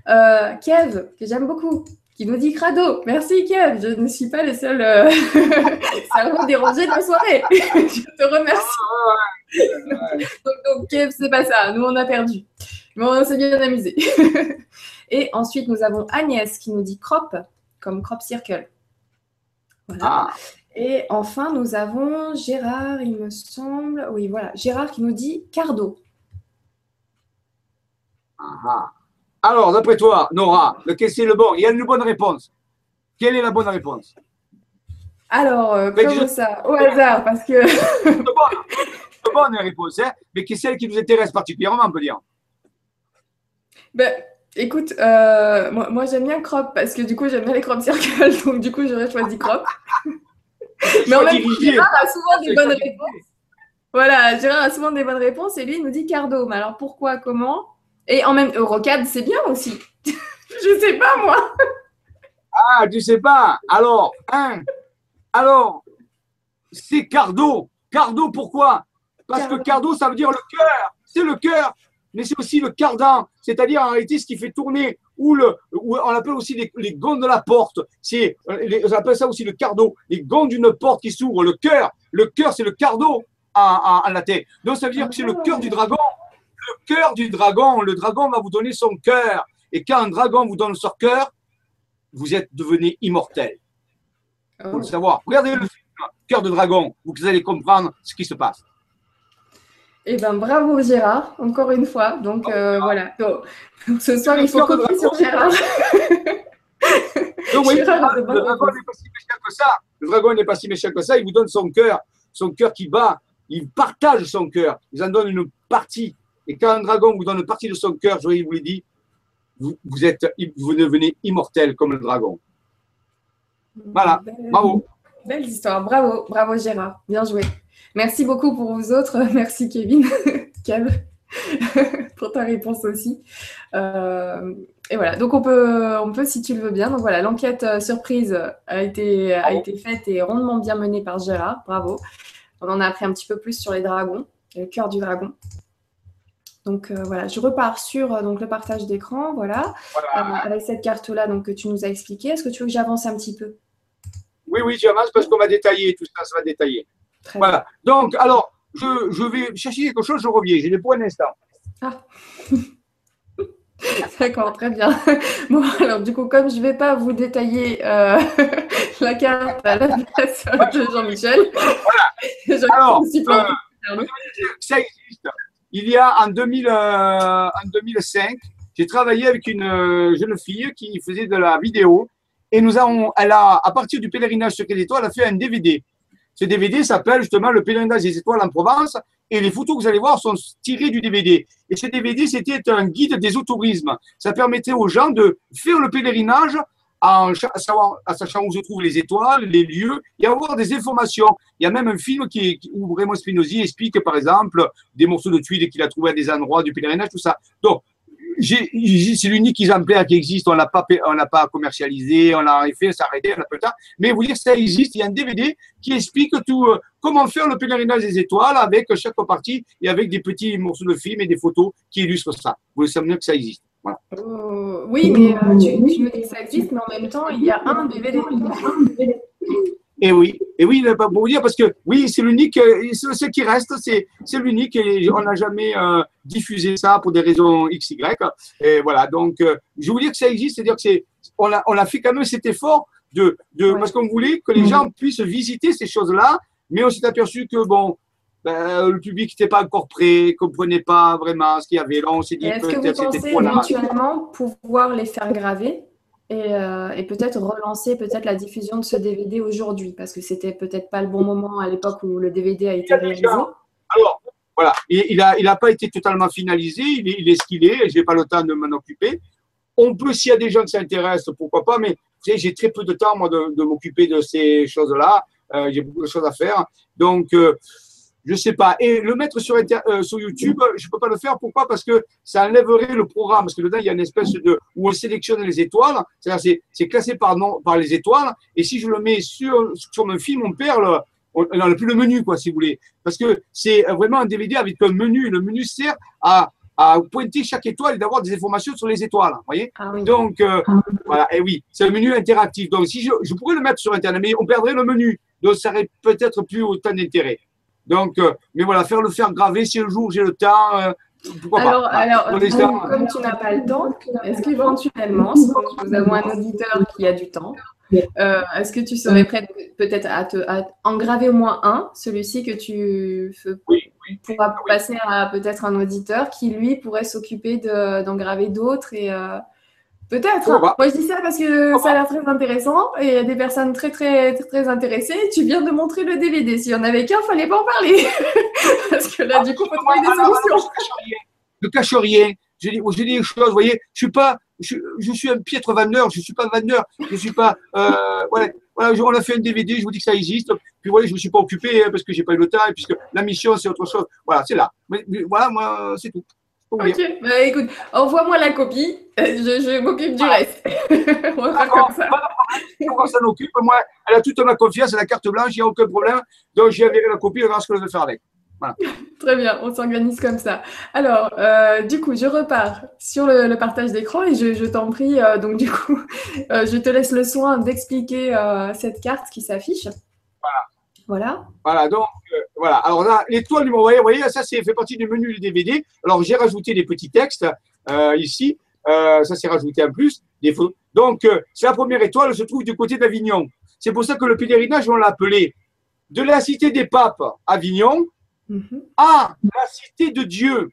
Euh, Kev, que j'aime beaucoup, qui nous dit crado. Merci Kev, je ne suis pas le seul euh, (laughs) cerveau dérangé de la soirée. (laughs) je te remercie. (laughs) donc, Kev, c'est pas ça, nous on a perdu. Mais on s'est bien amusé. Et ensuite, nous avons Agnès qui nous dit crop, comme crop circle. Voilà. Ah. Et enfin, nous avons Gérard, il me semble. Oui, voilà. Gérard qui nous dit cardo. Ah. Alors, d'après toi, Nora, lequel c'est le bon? Il y a une bonne réponse. Quelle est la bonne réponse? Alors, euh, comme ça, au hasard, parce que. (laughs) bonne, bonne réponse, hein, mais qui est celle qui nous intéresse particulièrement, on peut dire. Ben, écoute, euh, moi, j'aime bien crop parce que du coup j'aime bien les crop circles, (laughs) donc du coup j'aurais choisi crop. (laughs) Mais en même temps, Gérard a souvent des bonnes réponses. Voilà, Gérard a souvent des bonnes réponses et lui, il nous dit cardo. Mais alors pourquoi, comment? Et en même temps, rocade, c'est bien aussi. (laughs) Je sais pas, moi. Ah, tu sais pas Alors, hein Alors, c'est cardo. Cardo, pourquoi? Parce que cardo, ça veut dire le cœur. C'est le cœur, mais c'est aussi le cardan. C'est-à-dire, en réalité, ce qui fait tourner ou, le, on appelle aussi les, les gonds de la porte. C'est, on appelle ça aussi le cardo. Les gonds d'une porte qui s'ouvre. Le cœur, le cœur, c'est le cardo en, en, latin. Donc ça veut dire que c'est le cœur du dragon. Le cœur du dragon. Le dragon va vous donner son cœur. Et quand un dragon vous donne son cœur, vous êtes devenu immortel. Il faut le savoir. Regardez le film Cœur de dragon. Vous allez comprendre ce qui se passe. Eh ben bravo Gérard, encore une fois. Donc euh, voilà. Donc, ce soir, il faut compter sur Gérard. Donc, oui, le dragon n'est pas si méchant que ça. Le dragon n'est pas si méchant que ça. Il vous donne son cœur, son cœur qui bat. Il partage son cœur. Il en donne une partie. Et quand un dragon vous donne une partie de son cœur, je vous l'ai dit, vous, vous, êtes, vous devenez immortel comme le dragon. Voilà. Bravo. Belle histoire. Bravo. Bravo Gérard. Bien joué. Merci beaucoup pour vous autres. (laughs) Merci Kevin, (laughs) Kev, (laughs) pour ta réponse aussi. Euh, et voilà, donc on peut, on peut, si tu le veux bien. Donc voilà, l'enquête euh, surprise a été, a été faite et rondement bien menée par Gérard. Bravo. On en a appris un petit peu plus sur les dragons, le cœur du dragon. Donc euh, voilà, je repars sur donc, le partage d'écran, voilà, avec cette carte-là donc, que tu nous as expliqué. Est-ce que tu veux que j'avance un petit peu? Oui, oui, j'avance parce qu'on va détailler tout ça, ça va détailler voilà. Donc, alors, je, je, vais chercher quelque chose, je reviens. J'ai les points un instant. Ah. (laughs) D'accord, très bien. Bon, alors du coup, comme je ne vais pas vous détailler euh, (laughs) la carte à la place de Jean-Michel, (laughs) voilà. alors, euh, ça existe. Il y a en, 2000, euh, en 2005, j'ai travaillé avec une euh, jeune fille qui faisait de la vidéo et nous avons, elle a, à partir du pèlerinage sur Étoile, elle a fait un DVD. Ce DVD s'appelle justement Le pèlerinage des étoiles en Provence et les photos que vous allez voir sont tirées du DVD. Et ce DVD, c'était un guide des autourismes. Ça permettait aux gens de faire le pèlerinage en sachant où se trouvent les étoiles, les lieux, et avoir des informations. Il y a même un film qui, où Raymond Spinozzi explique, par exemple, des morceaux de tuiles qu'il a trouvés à des endroits du pèlerinage, tout ça. Donc, c'est l'unique exemplaire qui existe. On l'a pas, on l'a pas commercialisé, on l'a fait, s'arrêter, on a peu tard. Mais vous dire, ça existe. Il y a un DVD qui explique tout, euh, comment faire le pèlerinage des étoiles avec chaque partie et avec des petits morceaux de film et des photos qui illustrent ça. Vous savez que ça existe? Voilà. Euh, oui, mais euh, tu, tu, me dis que ça existe, mais en même temps, il y a un DVD. Et oui, et oui, pas pour vous dire, parce que oui, c'est l'unique, euh, ce qui reste, c'est, c'est l'unique et on n'a jamais euh, diffusé ça pour des raisons XY. Et voilà, donc euh, je veux dire que ça existe, c'est-à-dire que c'est, on a, on a fait quand même cet effort de, de parce qu'on voulait que les gens puissent visiter ces choses-là, mais on s'est aperçu que bon, ben, le public n'était pas encore prêt, comprenait pas vraiment ce qu'il y avait. Là, on s'est dit Est-ce que vous pensez éventuellement pouvoir les faire graver? Et, euh, et peut-être relancer peut-être la diffusion de ce DVD aujourd'hui parce que c'était peut-être pas le bon moment à l'époque où le DVD a été réalisé. Alors, voilà, il n'a il a pas été totalement finalisé, il est, il est ce qu'il est, je n'ai pas le temps de m'en occuper. On peut, s'il y a des gens qui s'intéressent, pourquoi pas, mais j'ai très peu de temps, moi, de, de m'occuper de ces choses-là. Euh, j'ai beaucoup de choses à faire. Donc, euh, je sais pas. Et le mettre sur, euh, sur YouTube, je peux pas le faire. Pourquoi? Parce que ça enlèverait le programme. Parce que dedans, il y a une espèce de où on sélectionne les étoiles. C'est-à-dire, c'est classé par nom, par les étoiles. Et si je le mets sur sur mon film, on perd le, on n'a plus le menu, quoi, si vous voulez. Parce que c'est vraiment un DVD avec un menu. Le menu sert à, à pointer chaque étoile et d'avoir des informations sur les étoiles. voyez? Ah oui. Donc, euh, voilà. Et oui, c'est un menu interactif. Donc, si je, je, pourrais le mettre sur Internet, mais on perdrait le menu. Donc, ça aurait peut-être plus autant d'intérêt. Donc, euh, mais voilà, faire le faire graver si un jour j'ai le temps. Euh, pourquoi alors, pas alors bon, comme tu n'as pas le temps, est-ce qu'éventuellement, si nous avons un auditeur qui a du temps, euh, Est-ce que tu serais prêt peut-être à, te, à en graver au moins un, celui-ci que tu oui, oui, pourras oui. passer à peut-être un auditeur qui, lui, pourrait s'occuper d'en graver d'autres et euh, peut-être. Hein. Moi, je dis ça parce que ça a l'air très intéressant et il y a des personnes très, très, très, très intéressées. Tu viens de montrer le DVD. S'il y en avait qu'un, il fallait pas en parler. (laughs) parce que là, Ah, du coup, il faut trouver des solutions. Ne cache rien. Je dis, je dis des choses, vous voyez, je suis pas, je, je, suis un piètre vendeur, je suis pas vendeur, je suis pas, euh, voilà, voilà, on a fait un DVD, je vous dis que ça existe, puis voilà, je me suis pas occupé hein, parce que j'ai pas eu le temps, et puisque la mission c'est autre chose, voilà, c'est là. Mais, voilà, moi, c'est tout. Ok, bah, écoute, envoie-moi la copie, euh, je, je m'occupe du reste. (laughs) on va faire comme ça. On s'en occupe, moi, elle a toute ma confiance, elle a la carte blanche, il n'y a aucun problème, donc j'ai enverrai la copie, elle verra ce que je vais faire avec. Voilà. (laughs) Très bien, on s'organise comme ça. Alors, euh, du coup, je repars sur le, le partage d'écran et je, je t'en prie, euh, donc du coup, (laughs) euh, je te laisse le soin d'expliquer cette carte qui s'affiche. Voilà. Voilà. Donc, euh, voilà. Alors là, l'étoile numéro, vous voyez, ça, c'est fait partie du menu du DVD. Alors, j'ai rajouté des petits textes euh, ici. ça, c'est rajouté en plus. Des photos. Donc, c'est la première étoile, elle se trouve du côté d'Avignon. C'est pour ça que le pèlerinage, on l'a appelé de la cité des papes, Avignon, Mm -hmm. à la cité de Dieu,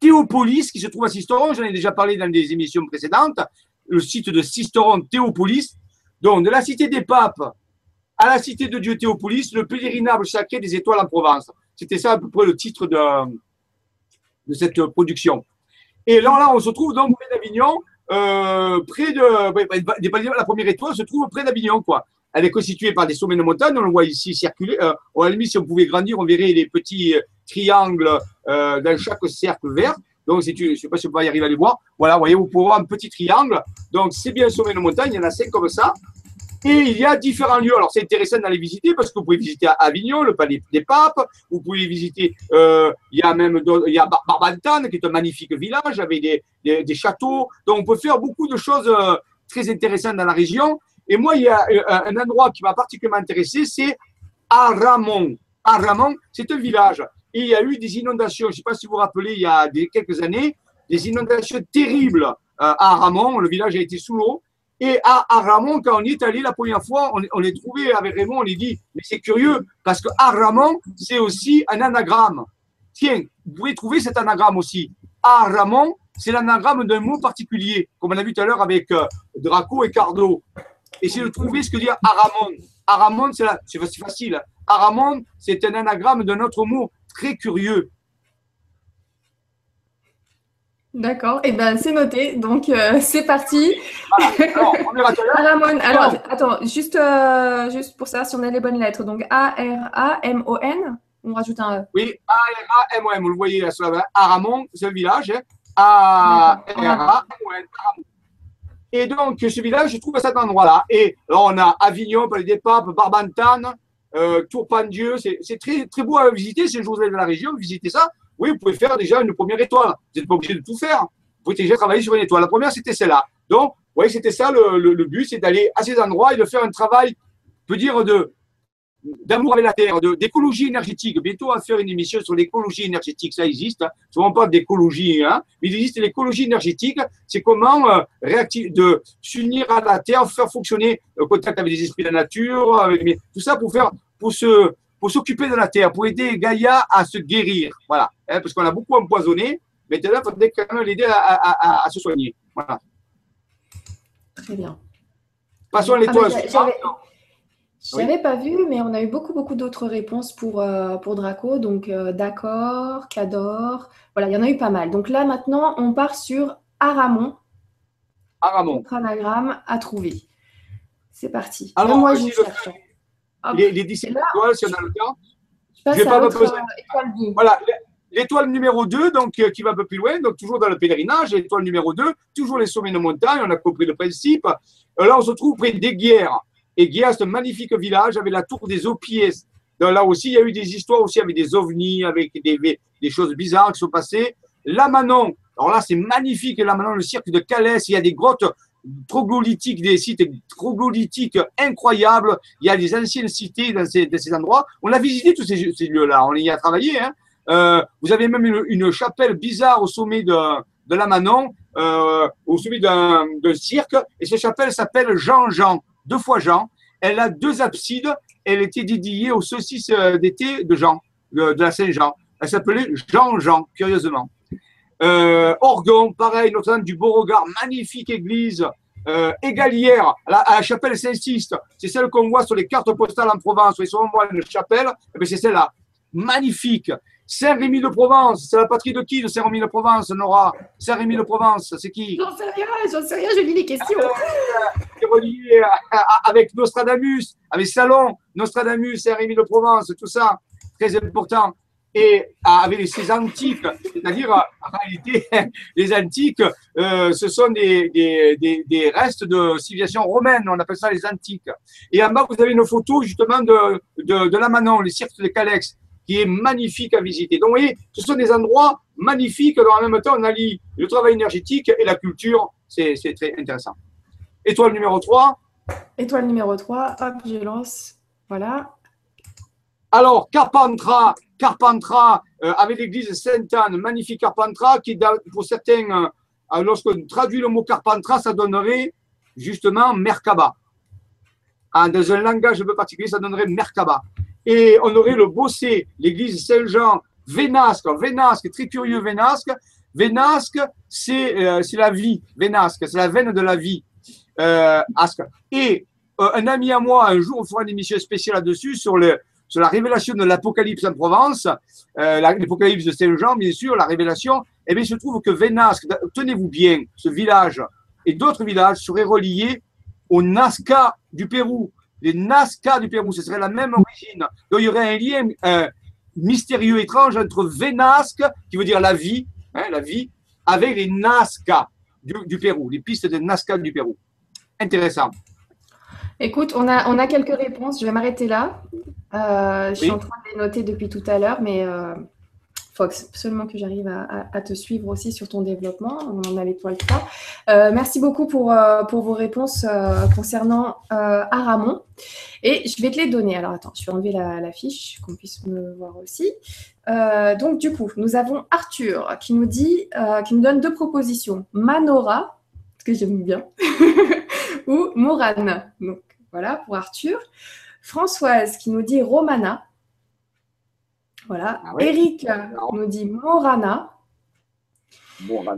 Théopolis, qui se trouve à Sisteron. J'en ai déjà parlé dans des émissions précédentes. Le site de Sisteron, Théopolis. Donc, de la cité des papes à la cité de Dieu, Théopolis, le pèlerinage sacré des étoiles en Provence. C'était ça à peu près le titre de, de cette production. Et là, on se trouve donc près d'Avignon, euh, près de. La première étoile se trouve près d'Avignon, quoi. Elle est constituée par des sommets de montagne, on le voit ici circuler. Euh, à la limite, si on pouvait grandir, on verrait les petits triangles euh, dans chaque cercle vert. Donc, si je ne sais pas si on va y arriver à les voir. Voilà, vous voyez, vous pouvez voir un petit triangle. Donc, c'est bien un sommet de montagne, il y en a cinq comme ça. Et il y a différents lieux. Alors, c'est intéressant d'aller visiter parce que vous pouvez visiter Avignon, le palais des papes. Vous pouvez visiter, euh, il y a même il y a Barbantane, qui est un magnifique village avec des, des, des châteaux. Donc, on peut faire beaucoup de choses euh, très intéressantes dans la région. Et moi, il y a euh, un endroit qui m'a particulièrement intéressé, c'est Aramon. Aramon, c'est un village. Et il y a eu des inondations, je ne sais pas si vous vous rappelez, il y a quelques années, des inondations terribles à Aramon. Le village a été sous l'eau. Et à, à, Ramon, quand on est allé la première fois, on, on est trouvé avec Raymond, on est dit, mais c'est curieux, parce que à c'est aussi un anagramme. Tiens, vous pouvez trouver cet anagramme aussi. À c'est l'anagramme d'un mot particulier, comme on a vu tout à l'heure avec euh, Draco et Cardo. C'est de trouver ce que dit Aramon. Aramon, c'est facile. Aramon, c'est un anagramme d'un autre mot très curieux. D'accord, et eh ben c'est noté, donc euh, c'est parti. Voilà. Alors, on (laughs) alors attends, juste, euh, juste pour savoir si on a les bonnes lettres. Donc A-R-A-M-O-N, on rajoute un E. Oui, A-R-A-M-O-N, vous le voyez là, sur la Aramon, c'est un village. Hein. A-R-A-M-O-N. Et donc, ce village se trouve à cet endroit-là. Et là, on a Avignon, Palais des Papes, Barbantane, euh, Tourpandieu. C'est très, très beau à visiter. Si vous êtes dans la région, visitez ça. Oui, vous pouvez faire déjà une première étoile. Vous n'êtes pas obligé de tout faire. Vous pouvez déjà travailler sur une étoile. La première, c'était celle-là. Donc, oui, c'était ça le, le, but, c'est d'aller à ces endroits et de faire un travail, on peut dire, d'amour avec la terre, d'écologie énergétique. Bientôt, on va faire une émission sur l'écologie énergétique. Ça existe. Hein. Souvent pas d'écologie, hein, mais il existe l'écologie énergétique. C'est comment euh, de s'unir à la terre, faire fonctionner le contact avec les esprits de la nature, tout ça pour faire, pour se, pour s'occuper de la terre, pour aider Gaïa à se guérir. Voilà. Hein, parce qu'on a beaucoup empoisonné. Maintenant, il faudrait quand même l'aider à, à, se soigner. Voilà. Très bien. Passons à l'étoile. Ah, je n'avais pas vu, mais on a eu beaucoup, beaucoup d'autres réponses pour, euh, pour Draco. Donc, euh, d'accord, Cador. Voilà, il y en a eu pas mal. Donc là, maintenant, on part sur Aramon. Aramon. Notre anagramme à trouver. C'est parti. Alors, moi, je cherche. Les, les 17 étoiles, si on a le temps. Je, vais pas me poser. Euh, voilà, l'étoile numéro 2, donc, qui va un peu plus loin, donc toujours dans le pèlerinage. L'étoile numéro 2, toujours les sommets de montagne, on a compris le principe. Là, on se trouve près guerres. Et Guias, un magnifique village avec la tour des. Donc là aussi, il y a eu des histoires aussi avec des ovnis, avec des, des choses bizarres qui sont passées. La Manon, alors là, c'est magnifique. La Manon, le cirque de Calès, il y a des grottes troglodytiques, des sites troglodytiques incroyables. Il y a des anciennes cités dans ces, ces endroits. On a visité tous ces, ces lieux-là. On y a travaillé. Hein. Euh, vous avez même une, une, chapelle bizarre au sommet de, de la Manon, euh, au sommet d'un cirque. Et cette chapelle s'appelle Jean-Jean deux fois Jean. Elle a deux absides. Elle était dédiée aux saucisses euh, d'été de Jean, de, la Saint-Jean. Elle s'appelait Jean-Jean, curieusement. Euh, Orgon, pareil, Notre-Dame du Beauregard, magnifique église. Euh, égalière à la, chapelle Saint-Siste, c'est celle qu'on voit sur les cartes postales en Provence. Et on voit une chapelle, eh c'est celle-là. Magnifique. Saint-Rémy de Provence, c'est la patrie de qui de Saint-Rémy de Provence, Nora? Saint-Rémy de Provence, c'est qui? J'en sais rien, j'en sais rien, je lis les questions. C'est ah, relié avec Nostradamus, avec Salon, Nostradamus, Saint-Rémy de Provence, tout ça, très important. Et avec ces antiques, c'est-à-dire en réalité, (laughs) les antiques, euh, ce sont des, des, des, restes de civilisation romaine, on appelle ça les antiques. Et en bas, vous avez une photo justement de, de, de la Manon, les cirques de Calex qui est magnifique à visiter. Donc, vous voyez, ce sont des endroits magnifiques. Dans le même temps, on allie le travail énergétique et la culture. C'est très intéressant. Étoile numéro 3. Étoile numéro 3. Hop, je lance. Voilà. Alors, Carpentras, Carpentras, euh, avec l'église Sainte-Anne, magnifique Carpentras, qui, pour certains, euh, lorsqu'on traduit le mot Carpentras, ça donnerait justement Merkaba. Ah, dans un langage un peu particulier, ça donnerait Merkaba et on aurait le Bossé, l'église Saint-Jean, Vénasque, Vénasque, très curieux Vénasque. Vénasque, euh, c'est la vie, Vénasque, c'est la veine de la vie. Euh, Asque. Et un ami à moi, un jour, on fera une émission spéciale là-dessus sur, le, sur la révélation de l'Apocalypse en Provence, l'Apocalypse de Saint-Jean, bien sûr, la révélation. Eh bien, il se trouve que Vénasque, tenez-vous bien, ce village et d'autres villages seraient reliés au Nazca du Pérou les Nazca du Pérou, ce serait la même origine. Donc il y aurait un lien euh, mystérieux, étrange entre Vénasque, qui veut dire la vie, hein, la vie, avec les Nazca du, Pérou, les pistes de Nazca du Pérou. Intéressant. Écoute, on a, on a quelques réponses. Je vais m'arrêter là. Euh, je suis en train de les noter depuis tout à l'heure, mais euh, faut absolument que j'arrive à, te suivre aussi sur ton développement. On en a l'étoile 3. Euh, merci beaucoup pour, euh, pour vos réponses euh, concernant Aramon. Et je vais te les donner. Alors attends, je vais enlever la, fiche, qu'on puisse me voir aussi. donc du coup, nous avons Arthur qui nous dit, qui nous donne deux propositions. Manora, ce que j'aime bien, (laughs) (laughs) ou Morane. Donc voilà pour Arthur. Françoise qui nous dit Romana. Voilà. Ah Eric nous dit Morana.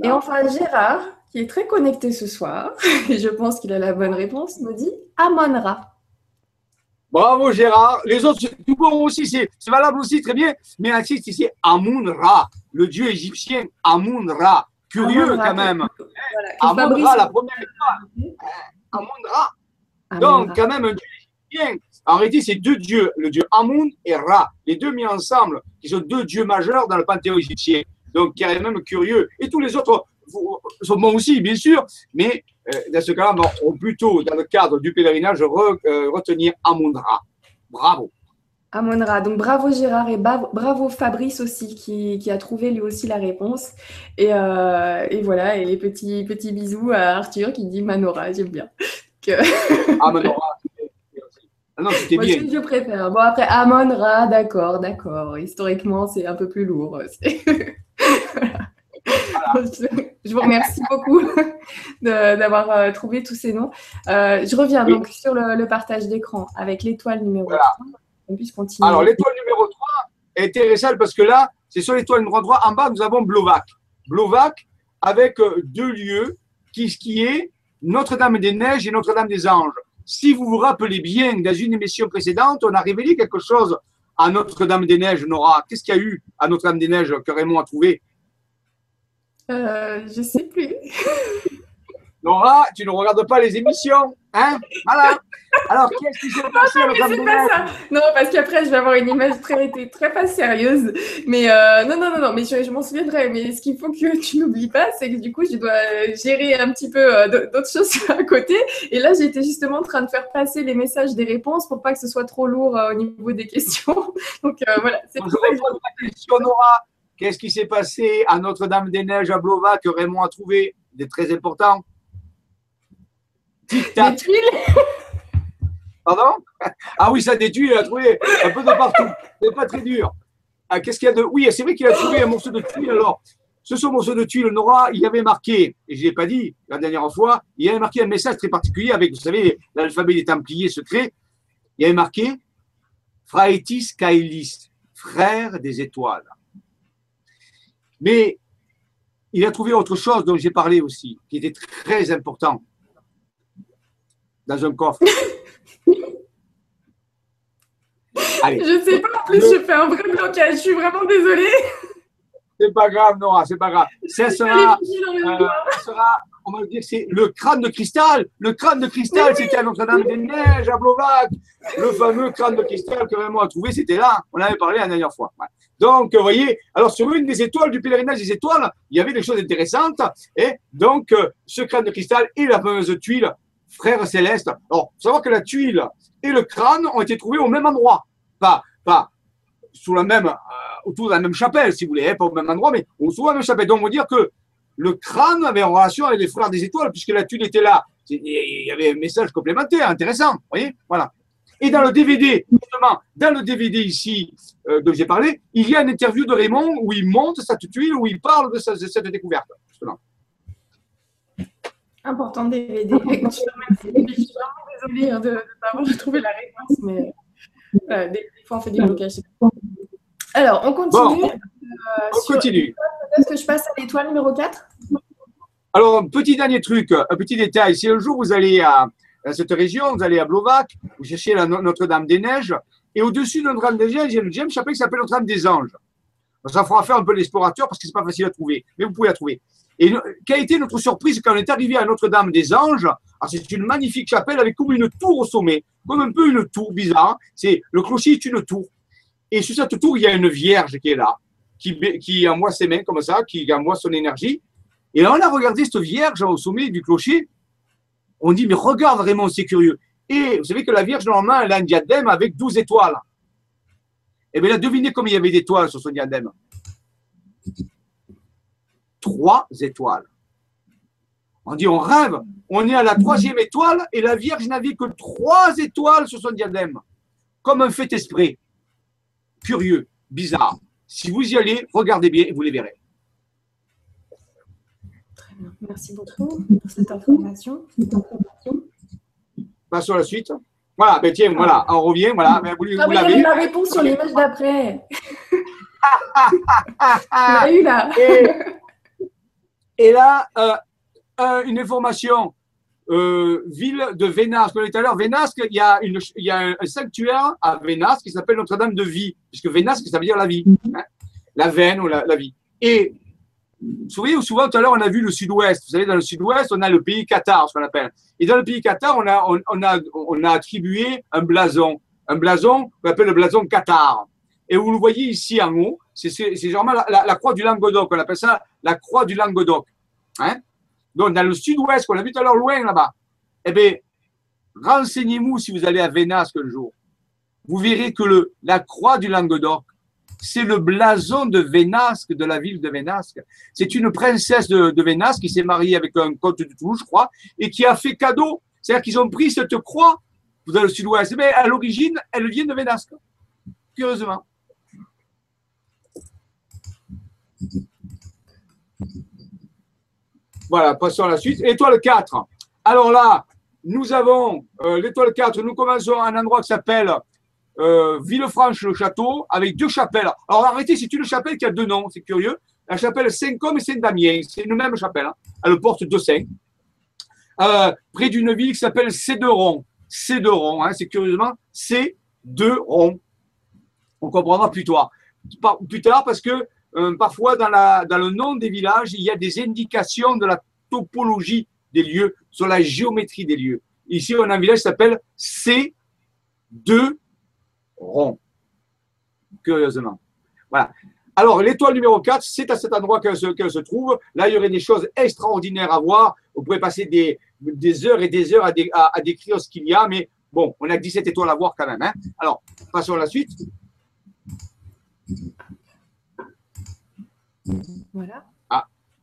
Et enfin Gérard, qui est très connecté ce soir, (laughs) et je pense qu'il a la bonne réponse, nous dit Amonra. Bravo Gérard. Les autres, tout bon aussi, c'est valable aussi, très bien. Mais insiste ici, Amun-Ra, le dieu égyptien, Amun-Ra. Curieux quand même. Amun-Ra, la première étoile. Amun-Ra. Donc, quand même, un dieu égyptien. En réalité, c'est deux dieux, le dieu Amun et Ra, les deux mis ensemble, qui sont deux dieux majeurs dans le panthéon égyptien. Donc, qui est même curieux. Et tous les autres sont bons aussi, bien sûr, mais euh, dans ce cas-là, on plutôt, dans le cadre du pèlerinage, euh, retenir Amun-Ra. Bravo. Amun-Ra. Donc bravo Gérard et bravo Fabrice aussi qui, a trouvé lui aussi la réponse. Et, euh, et, voilà, et les petits, petits bisous à Arthur qui dit Manora, j'aime bien. (laughs) Que... Ah, Manora, Ah non, c'était bien. je préfère. Bon, après, Amon, Ra, d'accord, d'accord. Historiquement, c'est un peu plus lourd. (laughs) (laughs) Je vous remercie beaucoup d'avoir euh, trouvé tous ces noms. Euh, je reviens donc sur le, partage d'écran avec l'étoile numéro 3. On puisse continuer. Alors, l'étoile numéro 3 est intéressante parce que là, c'est sur l'étoile numéro 3. En bas, nous avons Blovac. Blovac avec euh, deux lieux qui, qui est Notre-Dame-des-Neiges et Notre-Dame des Anges. Si vous vous rappelez bien, dans une émission précédente, on a révélé quelque chose à Notre-Dame-des-Neiges, Nora. Qu'est-ce qu'il y a eu à Notre-Dame-des-Neiges que Raymond a trouvé? Euh, Je ne sais plus. (laughs) Nora, tu ne regardes pas les émissions, hein? Voilà. Alors, qu'est-ce qui s'est passé non, pas Non, parce qu'après, je vais avoir une image très, très pas sérieuse. Mais euh, non, non, non, non, mais je, m'en souviendrai. Mais ce qu'il faut que tu n'oublies pas, c'est que du coup, je dois gérer un petit peu euh, d'autres choses (laughs) à côté. Et là, j'étais justement en train de faire passer les messages des réponses pour pas que ce soit trop lourd euh, au niveau des questions. (laughs) Donc voilà, c'est pour ça que je... question, Nora. Qu'est-ce qui s'est passé à Notre-Dame-des-Neiges à Blova que Raymond a trouvé des très importants Des tuiles (laughs) Pardon? Ah oui, ça des tuiles, il a trouvé un peu de partout. C'est pas très dur. Ah, Qu'est-ce qu'il y a de. Oui, c'est vrai qu'il a trouvé un morceau de tuile. Alors, ce sont morceau de tuile, Nora, il y avait marqué, et je ne l'ai pas dit la dernière fois, il y avait marqué un message très particulier avec, vous savez, l'alphabet des Templiers secret. Il y avait marqué Fraetis Kaelis, frère des étoiles. Mais il a trouvé autre chose dont j'ai parlé aussi, qui était très important dans un coffre. (laughs) Allez. Je sais pas, en plus, je fais un vrai blocage. Je suis vraiment désolée. C'est pas grave, Nora, c'est pas grave. Ça sera, euh, sera, on va dire, c'est le crâne de cristal. Le crâne de cristal, c'était à Notre-Dame-des-Neiges, à Blovac. Le fameux crâne de cristal que Raymond a trouvé, c'était là. On avait parlé la dernière fois. Donc, vous voyez, alors sur une des étoiles du pèlerinage des étoiles, il y avait des choses intéressantes. Et donc, euh, ce crâne de cristal et la fameuse tuile, frère céleste. Alors, faut savoir que la tuile et le crâne ont été trouvés au même endroit. Pas, pas sous la même, euh, autour de la même chapelle, si vous voulez, hein, pas au même endroit, mais autour de la même chapelle. Donc, on va dire que le crâne avait en relation avec les frères des étoiles, puisque la tuile était là. Il y avait un message complémentaire, intéressant. Vous Voilà. Et dans le DVD, justement, dans le DVD ici euh, dont j'ai parlé, il y a une interview de Raymond où il monte cette tuile, où il parle de, cette découverte. Important DVD. (laughs) je suis vraiment désolée hein, de ne pas avoir (laughs) trouvé la réponse, mais euh, des, fois on fait des blocages. Alors, on continue. Euh, on continue. Est-ce que je passe à l'étoile numéro 4 Alors, petit dernier truc, un petit détail. Si un jour vous allez à, cette région, vous allez à Blovac, vous cherchez la Notre-Dame-des-Neiges, et au-dessus de Notre-Dame-des-Neiges, il y a une deuxième chapelle qui s'appelle Notre-Dame des Anges. Ça fera faire un peu l'explorateur parce que ce n'est pas facile à trouver, mais vous pouvez la trouver. Et quelle a été notre surprise quand on est arrivé à Notre-Dame des Anges? C'est une magnifique chapelle avec comme une tour au sommet, comme un peu une tour bizarre. C'est le clocher est une tour. Et sur cette tour, il y a une vierge qui est là, qui, qui envoie ses mains comme ça, qui envoie son énergie. Et là, on a regardé cette vierge au sommet du clocher. On dit, mais regarde vraiment, c'est curieux. Et vous savez que la vierge, normalement, elle a un diadème avec 12 étoiles. Et eh bien là, devinez combien il y avait d'étoiles sur son diadème. Trois étoiles. On dit, on rêve. On est à la troisième étoile et la Vierge n'avait que trois étoiles sur son diadème. Comme un fait esprit curieux, bizarre. Si vous y allez, regardez bien et vous les verrez. Très bien. Merci beaucoup pour cette information. Passons à la suite. Voilà, ben tiens, voilà, on revient, voilà. Ben, vous, ah, vous l'avez. la réponse sur l'image d'après. (laughs) eu là. Et, là, euh, euh, une information euh, ville de Vénasque. Tout à l'heure, Vénasque, il y a, une, il y a un, sanctuaire à Vénasque qui s'appelle Notre-Dame de Vie, puisque Vénasque, ça veut dire la vie, hein. la veine ou la, vie. Et vous souvenez, souvent tout à l'heure, on a vu le sud-ouest. Vous savez, dans le sud-ouest, on a le pays Qatar, ce qu'on appelle. Et dans le pays Qatar, on a, on, a, on a attribué un blason. Un blason qu'on appelle le blason Qatar. Et vous le voyez ici en haut, c'est généralement la, la, croix du Languedoc. On appelle ça la croix du Languedoc. Hein donc dans le sud-ouest, qu'on a vu tout à l'heure loin là-bas, eh bien, renseignez-vous si vous allez à Vénasque un jour. Vous verrez que le, la croix du Languedoc, c'est le blason de Vénasque, de la ville de Vénasque. C'est une princesse de, Vénasque qui s'est mariée avec un comte de Toulouse, je crois, et qui a fait cadeau. C'est-à-dire qu'ils ont pris cette croix dans le sud-ouest. Mais à l'origine, elle vient de Vénasque, curieusement. Voilà, passons à la suite. Étoile 4. Alors là, nous avons euh, l'étoile 4. Nous commençons à un endroit qui s'appelle euh, Villefranche-le-Château avec deux chapelles. Alors arrêtez, c'est une chapelle qui a deux noms, c'est curieux. La chapelle Saint-Côme et Saint-Damien, c'est une même chapelle. Hein. Elle porte deux saints. Euh, près d'une ville qui s'appelle Céderon. Céderon, hein, c'est curieusement Céderon. On comprendra plus tard. Plus tard parce que euh, parfois dans, le nom des villages, il y a des indications de la topologie des lieux, sur la géométrie des lieux. Ici, on a un village qui s'appelle C2 rond. Curieusement. Voilà. Alors, l'étoile numéro 4, c'est à cet endroit qu'elle se, trouve. Là, il y aurait des choses extraordinaires à voir. Vous pouvez passer des, heures et des heures à, à, décrire ce qu'il y a, mais bon, on a 17 étoiles à voir quand même. Hein. Alors, passons à la suite. Voilà.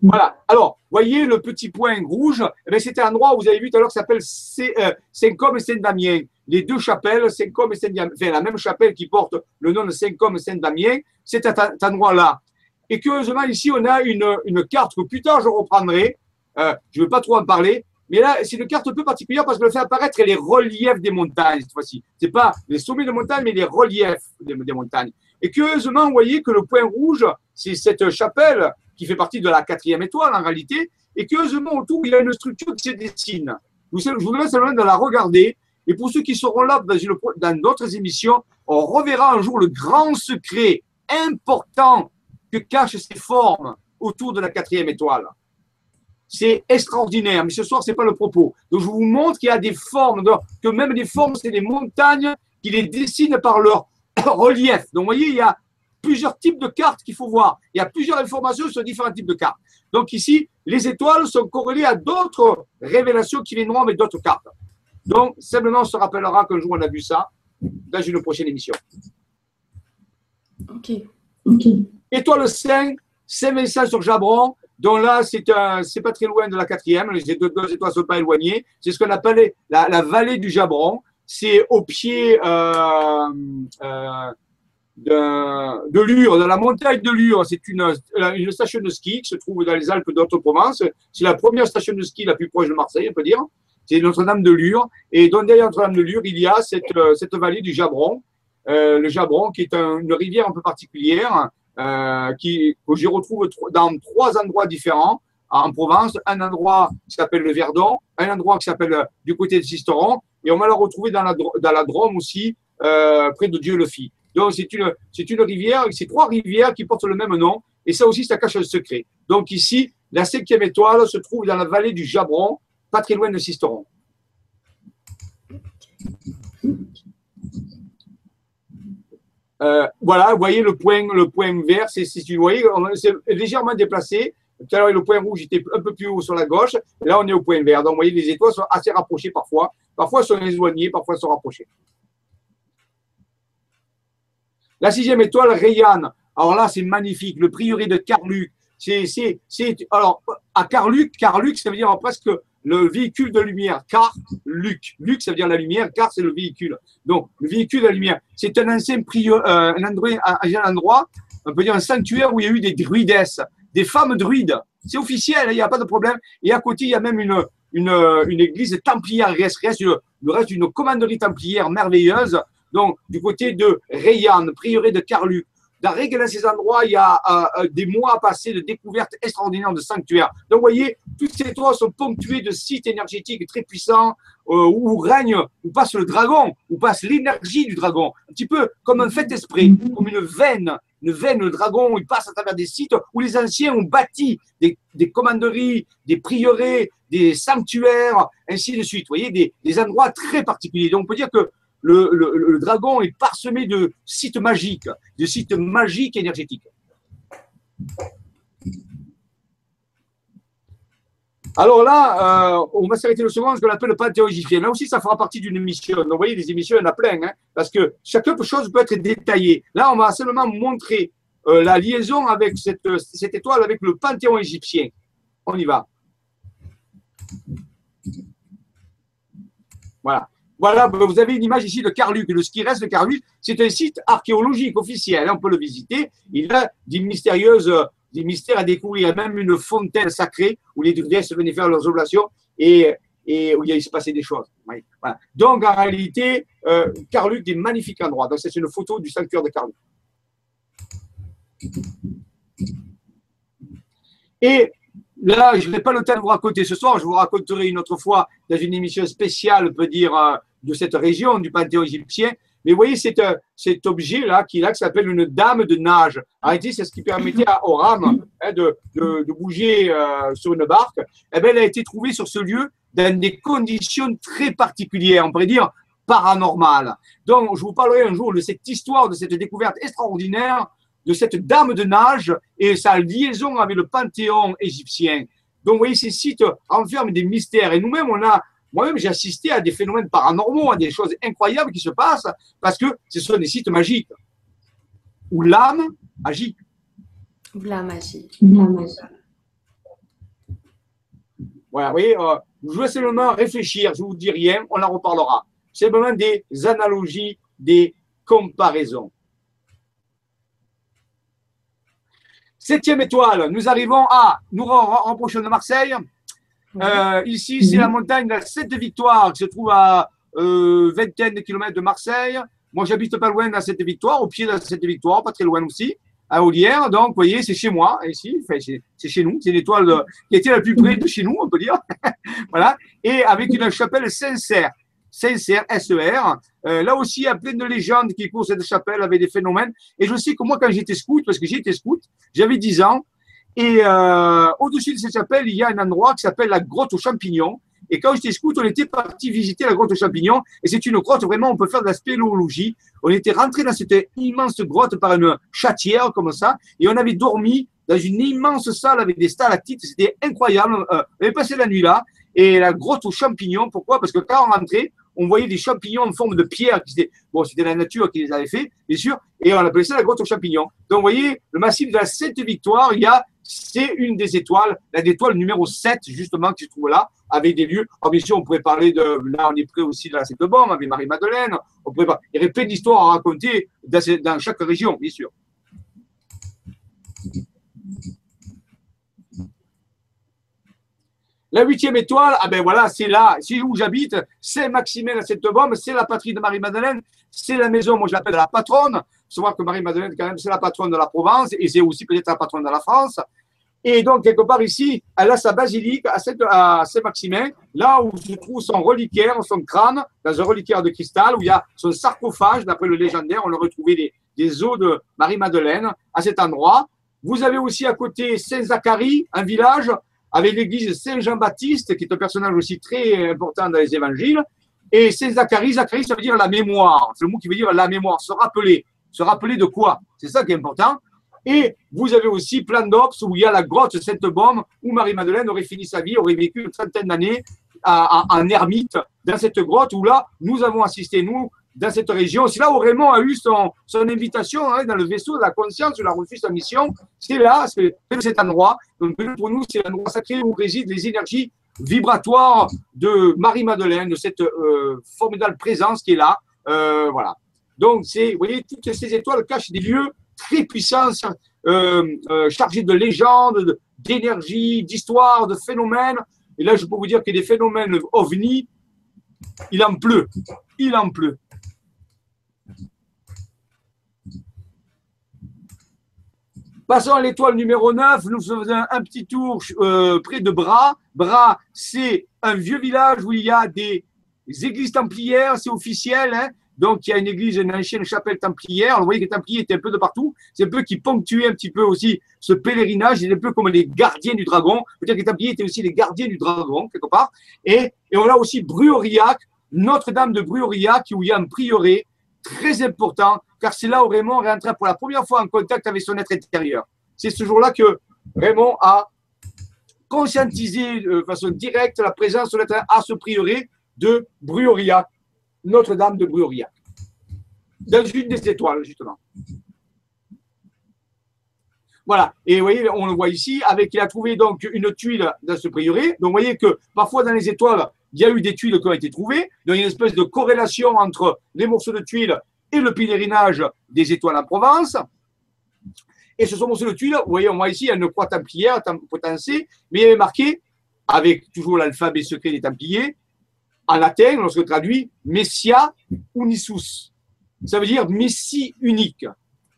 Voilà. Alors, voyez le petit point rouge. Eh C'était un endroit où vous avez vu tout à l'heure qui s'appelle Saint-Com et Saint-Damien. Les deux chapelles, Saint-Com et Saint-Damien, enfin, la même chapelle qui porte le nom de Saint-Com et Saint-Damien, c'est à cet endroit-là. Et curieusement, ici, on a une, carte que plus tard je reprendrai. Euh, je ne veux pas trop en parler, mais là, c'est une carte un peu particulière parce qu'elle fait apparaître les reliefs des montagnes cette fois-ci. Ce n'est pas les sommets de montagne, mais les reliefs des, des montagnes. Et curieusement, vous voyez que le point rouge, c'est cette chapelle qui fait partie de la quatrième étoile en réalité, et curieusement autour, il y a une structure qui se dessine. Je vous laisse simplement de la regarder. Et pour ceux qui seront là dans d'autres émissions, on reverra un jour le grand secret important que cachent ces formes autour de la quatrième étoile. C'est extraordinaire, mais ce soir, ce n'est pas le propos. Donc, je vous montre qu'il y a des formes, que même des formes, c'est des montagnes qui les dessinent par leur (coughs) relief. Donc, vous voyez, il y a plusieurs types de cartes qu'il faut voir. Il y a plusieurs informations sur différents types de cartes. Donc, ici, les étoiles sont corrélées à d'autres révélations qui viendront avec d'autres cartes. Donc, simplement, on se rappellera qu'un jour, on a vu ça dans une prochaine émission. OK. Étoile 5, Saint-Vincent sur Jabron. Donc là, c'est c'est pas très loin de la quatrième. Les deux, étoiles ne sont pas éloignées. C'est ce qu'on appelle la, vallée du Jabron. C'est au pied euh, euh, de, Lure, de la montagne de Lure. C'est une, une station de ski qui se trouve dans les Alpes d'Haute-Provence. C'est la première station de ski la plus proche de Marseille, on peut dire. C'est Notre-Dame de Lure. Et donc derrière Notre-Dame de Lure, il y a cette, cette vallée du Jabron. Euh, le Jabron, qui est une rivière un peu particulière, euh, qui, que je retrouve dans trois endroits différents en Provence. Un endroit qui s'appelle le Verdon, un endroit qui s'appelle euh, du côté de Sisteron, et on va la retrouver dans la, dans la Drôme aussi, euh, près de Dieu-le-Fit. Donc, c'est une, rivière, c'est trois rivières qui portent le même nom, et ça aussi, ça cache un secret. Donc, ici, la cinquième étoile se trouve dans la vallée du Jabron, pas très loin de Sisteron. Euh, voilà, vous voyez le point, le point vert, c'est, vous voyez, c'est légèrement déplacé. Tout à l'heure, le point rouge était un peu plus haut sur la gauche. Là, on est au point vert. Donc, vous voyez, les étoiles sont assez rapprochées parfois. Parfois, elles sont éloignées, parfois, elles sont rapprochées. La sixième étoile, Rayanne. Alors là, c'est magnifique. Le prieuré de Carluc. C'est, c'est, c'est, alors, à Carluc, Carluc, ça veut dire presque le véhicule de lumière. Car, Luc. Luc, ça veut dire la lumière. Car, c'est le véhicule. Donc, le véhicule de lumière. C'est un ancien prieur, euh, un, endroit, un, on peut dire un sanctuaire où il y a eu des druidesses, des femmes druides. C'est officiel, il n'y a pas de problème. Et à côté, il y a même une, une, une église templière. Reste, le reste d'une commanderie templière merveilleuse. Donc, du côté de Rayanne, prieuré de Carluc. Dans dans ces endroits, il y a euh, euh, des mois passés de découvertes extraordinaires de sanctuaires. Donc, vous voyez, toutes ces toits sont ponctués de sites énergétiques très puissants euh, où règne, où passe le dragon, où passe l'énergie du dragon. Un petit peu comme un fait esprit, comme une veine, une veine, le dragon, il passe à travers des sites où les anciens ont bâti des, des commanderies, des prieurés, des sanctuaires, ainsi de suite. Vous voyez, des, des endroits très particuliers. Donc, on peut dire que le, dragon est parsemé de sites magiques, de sites magiques énergétiques. Alors là, euh, on va s'arrêter le second, ce qu'on appelle le panthéon égyptien. Là aussi, ça fera partie d'une émission. Donc, vous voyez, des émissions, il y en a plein, hein, parce que chaque chose peut être détaillée. Là, on va seulement montrer euh, la liaison avec cette étoile, avec le panthéon égyptien. On y va. Voilà. Voilà, vous avez une image ici de Carluc. Le ski reste de Carluc, c'est un site archéologique officiel. On peut le visiter. Il a des mystérieuses, des mystères à découvrir. Il y a même une fontaine sacrée où les déesses venaient faire leurs oblations et, où il se passait des choses. Donc, en réalité, euh, Carluc, des magnifiques endroits. Donc, c'est une photo du sanctuaire de Carluc. Et là, je n'ai pas le temps de vous raconter ce soir, je vous raconterai une autre fois dans une émission spéciale, on peut dire, euh, de cette région du panthéon égyptien. Mais vous voyez cet, euh, cet objet-là qui, là, s'appelle une dame de nage. En c'est ce qui permettait à Oram hein, de, bouger euh, sur une barque. Eh bien, elle a été trouvée sur ce lieu dans des conditions très particulières, on pourrait dire paranormales. Donc, je vous parlerai un jour de cette histoire, de cette découverte extraordinaire de cette dame de nage et sa liaison avec le panthéon égyptien. Donc, vous voyez, ces sites renferment des mystères. Et nous-mêmes, on a, moi-même, j'ai assisté à des phénomènes paranormaux, à des choses incroyables qui se passent parce que ce sont des sites magiques où l'âme agit. Où l'âme agit. Voilà, vous voyez, euh, je vais seulement réfléchir, je ne vous dis rien, on en reparlera. C'est vraiment des analogies, des comparaisons. Septième étoile, nous arrivons à, nous rapprochons de Marseille. Euh, ici, c'est la montagne de la Sept Victoires qui se trouve à euh, vingtaine de kilomètres de Marseille. Moi, j'habite pas loin de la Sept Victoires, au pied de la Sept Victoires, pas très loin aussi, à Olière. Donc, vous voyez, c'est chez moi, ici, enfin, c'est chez nous. C'est l'étoile qui était la plus près de chez nous, on peut dire. (laughs) voilà. Et avec une chapelle sincère. Sincère, SER. Euh, là aussi, il y a plein de légendes qui courent cette chapelle avec des phénomènes. Et je sais que moi, quand j'étais scout, parce que j'étais scout, j'avais 10 ans, et euh, au-dessus de cette chapelle, il y a un endroit qui s'appelle la grotte aux champignons. Et quand j'étais scout, on était parti visiter la grotte aux champignons. Et c'est une grotte, vraiment, on peut faire de la spéléologie. On était rentré dans cette immense grotte par une chatière comme ça. Et on avait dormi dans une immense salle avec des stalactites. C'était incroyable. Euh, on avait passé la nuit là. Et la grotte aux champignons, pourquoi? Parce que quand on rentrait, on voyait des champignons en forme de pierre. Qui bon, c'était la nature qui les avait fait, bien sûr, et on appelait ça la grotte aux champignons. Donc, vous voyez, le massif de la Sainte Victoire, il y a, c'est une des étoiles, l'étoile numéro 7, justement, qui se trouve là, avec des lieux. Alors, bien sûr, on pourrait parler de, là, on est près aussi de la Sainte Bombe, avec Marie-Madeleine. On pourrait il y aurait plein d'histoires à raconter dans, dans chaque région, bien sûr. La huitième étoile, ah ben voilà, c'est là, c'est où j'habite, c'est Maximin à cette bombe, c'est la patrie de Marie-Madeleine, c'est la maison, moi je l'appelle la patronne. Savoir que Marie-Madeleine, quand même, c'est la patronne de la Provence et c'est aussi peut-être la patronne de la France. Et donc, quelque part ici, elle a sa basilique à Saint-Maximin, là où se trouve son reliquaire, son crâne, dans un reliquaire de cristal, où il y a son sarcophage, d'après le légendaire, on a retrouvé des, des os de Marie-Madeleine à cet endroit. Vous avez aussi à côté Saint-Zacharie, un village avec l'église Saint-Jean-Baptiste, qui est un personnage aussi très important dans les évangiles, et Saint-Zacharie, Zacharie, ça veut dire la mémoire. C'est le mot qui veut dire la mémoire, se rappeler. Se rappeler de quoi? C'est ça qui est important. Et vous avez aussi plein d'Ops où il y a la grotte Sainte-Baume, où Marie-Madeleine aurait fini sa vie, aurait vécu une trentaine d'années en ermite dans cette grotte où là, nous avons assisté, nous, dans cette région. C'est là où Raymond a eu son, son invitation hein, dans le vaisseau de la conscience, il a reçu sa mission. C'est là, c'est cet endroit. Donc pour nous, c'est l'endroit sacré où résident les énergies vibratoires de Marie-Madeleine, de cette euh, formidable présence qui est là. Euh, voilà. Donc, vous voyez, toutes ces étoiles cachent des lieux très puissants, euh, chargés de légendes, d'énergie, d'histoire, de phénomènes. Et là, je peux vous dire que des phénomènes ovnis, il en pleut. Il en pleut. Passons à l'étoile numéro 9. Nous faisons un petit tour euh, près de Bras. Bras, c'est un vieux village où il y a des églises templières, c'est officiel. Hein. Donc, il y a une église, une ancienne chapelle templière. vous voyez que les templiers étaient un peu de partout. C'est un peu qui ponctuait un petit peu aussi ce pèlerinage. C'est un peu comme les gardiens du dragon. Peut-être que les templiers étaient aussi les gardiens du dragon, quelque part. Et, on a aussi Bruauriac, Notre-Dame de Bruauriac, où il y a un prieuré très important, car c'est là où Raymond est rentré pour la première fois en contact avec son être intérieur. C'est ce jour-là que Raymond a conscientisé de façon directe la présence de l'être à ce prieuré de Bruauriac, Notre-Dame de Bruauriac, dans une des étoiles, justement. Voilà. Et vous voyez, on le voit ici, avec, il a trouvé donc une tuile dans ce prieuré. Donc, vous voyez que parfois dans les étoiles, il y a eu des tuiles qui ont été trouvées. Donc, il y a une espèce de corrélation entre les morceaux de tuiles et le pèlerinage des étoiles en Provence. Et ce sont morceaux de tuiles, vous voyez, on voit ici, il y a une croix templière potentielle, mais il y avait marqué, avec toujours l'alphabet secret des templiers, en latin, lorsque traduit, Messia unisus. Ça veut dire Messie unique.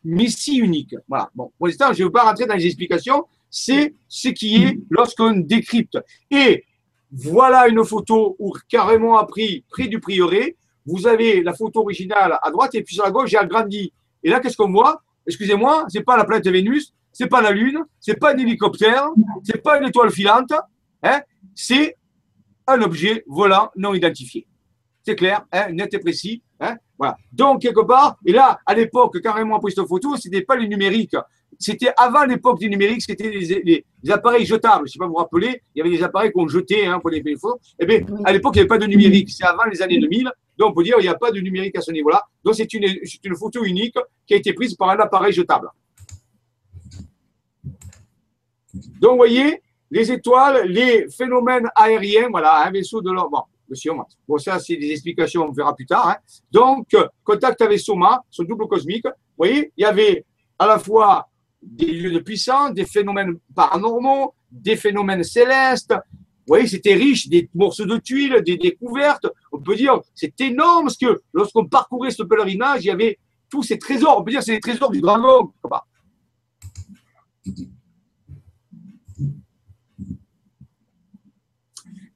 Messie unique. Voilà. Bon, pour l'instant, je ne veux pas rentrer dans les explications. C'est ce qui est lorsqu'on décrypte. Et voilà une photo où carrément a pris près du prieuré. Vous avez la photo originale à droite et puis sur la gauche, j'ai agrandi. Et là, qu'est-ce qu'on voit? Excusez-moi, c'est pas la planète Vénus, c'est pas la Lune, c'est pas un hélicoptère, c'est pas une étoile filante, hein, c'est un objet volant non identifié. C'est clair, hein, net et précis. Hein, voilà. Donc, quelque part, et là, à l'époque, carrément après cette photo, ce n'était pas le numérique. C'était avant l'époque du numérique, c'était les, appareils jetables. Je ne sais pas vous vous rappelez, il y avait des appareils qu'on jetait hein, pour les photos. Eh bien, à l'époque, il n'y avait pas de numérique. C'est avant les années 2000. Donc, on peut dire qu'il n'y a pas de numérique à ce niveau-là. Donc, c'est une, une photo unique qui a été prise par un appareil jetable. Donc, vous voyez, les étoiles, les phénomènes aériens, voilà, un vaisseau de l'or. Bon, monsieur, bon, ça, c'est des explications, on verra plus tard. Hein. Donc, contact avec Soma, son double cosmique. Vous voyez, il y avait à la fois des lieux de puissance, des phénomènes paranormaux, des phénomènes célestes. Vous voyez, c'était riche, des morceaux de tuiles, des découvertes. On peut dire, c'est énorme parce que lorsqu'on parcourait ce pèlerinage, il y avait tous ces trésors. On peut dire, c'est les trésors du dragon.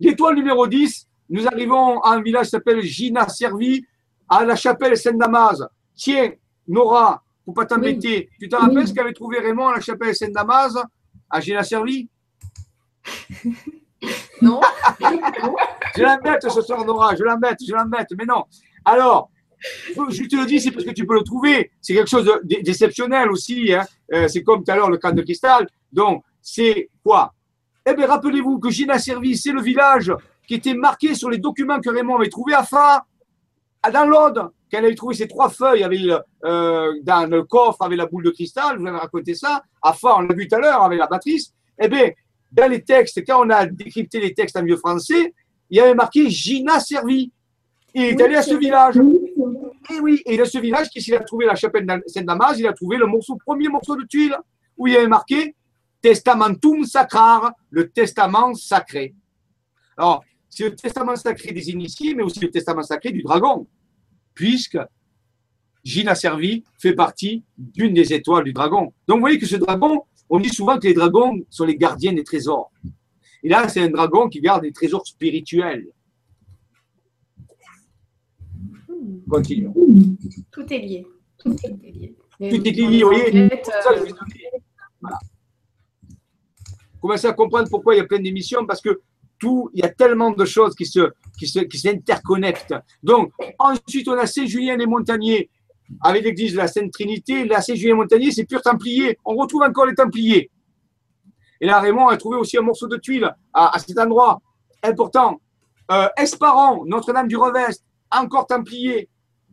L'étoile numéro 10, nous arrivons à un village qui s'appelle Gina Servi, à la chapelle Saint-Damas. Tiens, Nora, pour pas t'embêter, tu te rappelles ce qu'avait trouvé Raymond à la chapelle Saint-Damas, à Gina Servi (laughs) Non. je l'embête ce soir, Nora, je l'embête, je l'embête, mais non. Alors, je te le dis, c'est parce que tu peux le trouver. C'est quelque chose d'exceptionnel aussi. Hein. Euh, c'est comme tout à l'heure le camp de cristal. Donc, c'est quoi? Eh bien, rappelez-vous que Gina Servi, c'est le village qui était marqué sur les documents que Raymond avait trouvés à Fa, dans l'Aude, quand avait trouvé ces trois feuilles avec euh, dans le coffre avec la boule de cristal, je vous avais raconté ça. À Fa, on l'a vu tout à l'heure avec la matrice. Eh bien, dans les textes, quand on a décrypté les textes en vieux français, il y avait marqué Gina Servi. Il est allé à ce village. Et oui, et dans ce village, qu'est-ce qu'il a trouvé la chapelle Saint-Damas Il a trouvé le morceau, premier morceau de tuile où il y avait marqué Testamentum sacrar, le testament sacré. Alors, c'est le testament sacré des initiés, mais aussi le testament sacré du dragon, puisque Gina Servi fait partie d'une des étoiles du dragon. Donc, vous voyez que ce dragon, on dit souvent que les dragons sont les gardiens des trésors. Et là, c'est un dragon qui garde des trésors spirituels. Continuons. Tout est lié. Tout est lié. Tout est lié, vous voyez. Voilà commencez à comprendre pourquoi il y a plein d'émissions, parce que il y a tellement de choses qui se, qui qui s'interconnectent. Donc, ensuite, on a Saint-Julien les Montagniers avec l'église de la Sainte Trinité. La Saint-Julien Montagnier, c'est pur Templier. On retrouve encore les Templiers. Et là, Raymond a trouvé aussi un morceau de tuile à, cet endroit important. Euh, Esparan, Notre-Dame du Revest, encore Templier.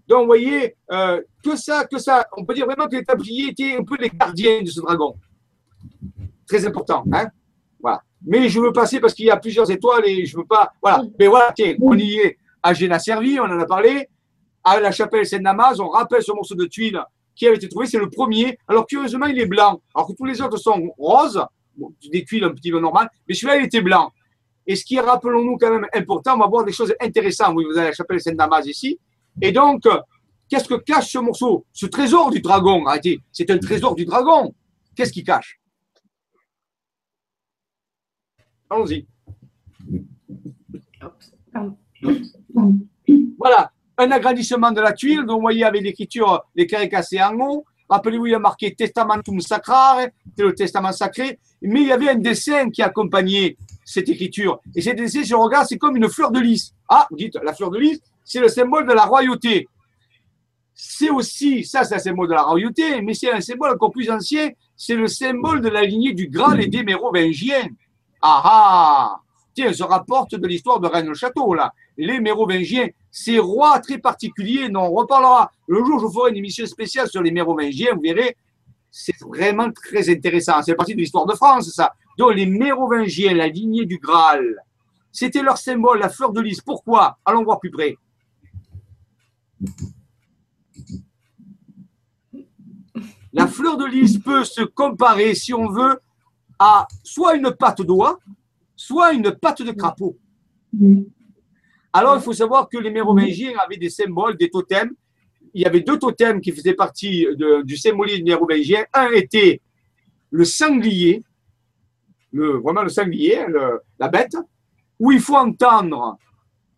Donc, vous voyez, euh, que ça, que ça. On peut dire vraiment que les Templiers étaient un peu les gardiens de ce dragon. Très important. Hein voilà. Mais je veux passer parce qu'il y a plusieurs étoiles et je veux pas. Voilà. Mais voilà, tiens, on y est à Géna Servi, on en a parlé. À la chapelle Saint-Damas, on rappelle ce morceau de tuile qui avait été trouvé, c'est le premier. Alors curieusement, il est blanc. Alors que tous les autres sont roses, des tuiles un petit peu normales, mais celui-là, il était blanc. Et ce qui est, rappelons-nous, quand même important, on va voir des choses intéressantes. Vous avez la chapelle Saint-Damas ici. Et donc, qu'est-ce que cache ce morceau? Ce trésor du dragon, arrêtez, c'est un trésor du dragon. Qu'est-ce qu'il cache? Allons-y. Voilà, un agrandissement de la tuile. Donc, vous voyez avec l'écriture, les carrés cassés en haut. Rappelez-vous, il y a marqué Testamentum Sacrare, c'est le testament sacré. Mais il y avait un dessin qui accompagnait cette écriture. Et cet dessin, si on regarde, c'est comme une fleur de lys. Ah, vous dites, la fleur de lys, c'est le symbole de la royauté. C'est aussi, ça, c'est un symbole de la royauté, mais c'est un symbole encore plus ancien, c'est le symbole de la lignée du Graal et des Mérovingiens. Ah ah Tiens, se rapporte de l'histoire de Rennes-le-Château, là. Les Mérovingiens, ces rois très particuliers, dont on reparlera. Le jour où je ferai une émission spéciale sur les Mérovingiens, vous verrez, c'est vraiment très intéressant. C'est partie de l'histoire de France, ça. Donc, les Mérovingiens, la lignée du Graal, C'était leur symbole, la fleur de lys. Pourquoi? Allons voir plus près. La fleur de lys peut se comparer, si on veut, à soit une patte d'oie, soit une patte de crapaud. Alors, il faut savoir que les Mérovingiens avaient des symboles, des totems. Il y avait deux totems qui faisaient partie du symbolisme mérovingien. Un était le sanglier, le, vraiment le sanglier, la bête, où il faut entendre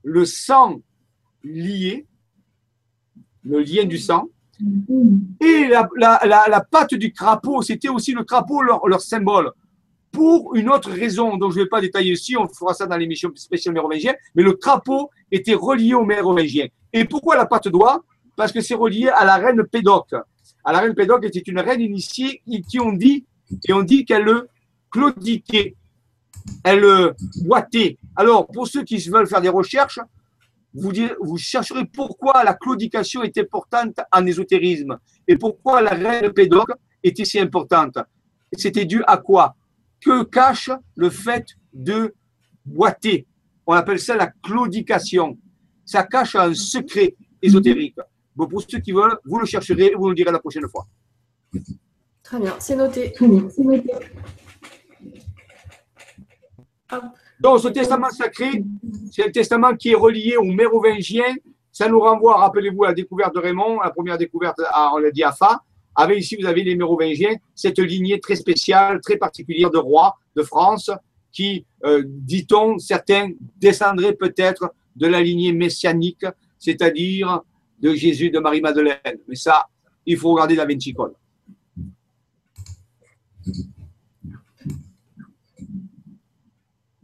le sang lié, le lien du sang, et la, la, patte du crapaud, c'était aussi le crapaud leur, leur, symbole. Pour une autre raison dont je ne vais pas détailler ici, on fera ça dans l'émission spéciale mérovingienne, mais le crapaud était relié au mérovingien. Et pourquoi la patte d'oie? Parce que c'est relié à la reine Pédoc. À la reine Pédoc était une reine initiée qui ont dit, et on dit qu'elle claudiquait, elle boitait. Alors, pour ceux qui veulent faire des recherches, vous, vous chercherez pourquoi la claudication est importante en ésotérisme et pourquoi la reine Pédoc était si importante. C'était dû à quoi? Que cache le fait de boiter On appelle ça la claudication. Ça cache un secret ésotérique. Bon, pour ceux qui veulent, vous le chercherez et vous le direz la prochaine fois. Très bien, c'est noté. Donc, ce testament sacré, c'est un testament qui est relié aux mérovingiens. Ça nous renvoie, rappelez-vous, à la découverte de Raymond, la première découverte, à, on l'a dit, à Fa. Avec ici, vous avez les mérovingiens, cette lignée très spéciale, très particulière de rois de France, qui, euh, dit-on, certains descendraient peut-être de la lignée messianique, c'est-à-dire de Jésus de Marie-Madeleine. Mais ça, il faut regarder la Vinci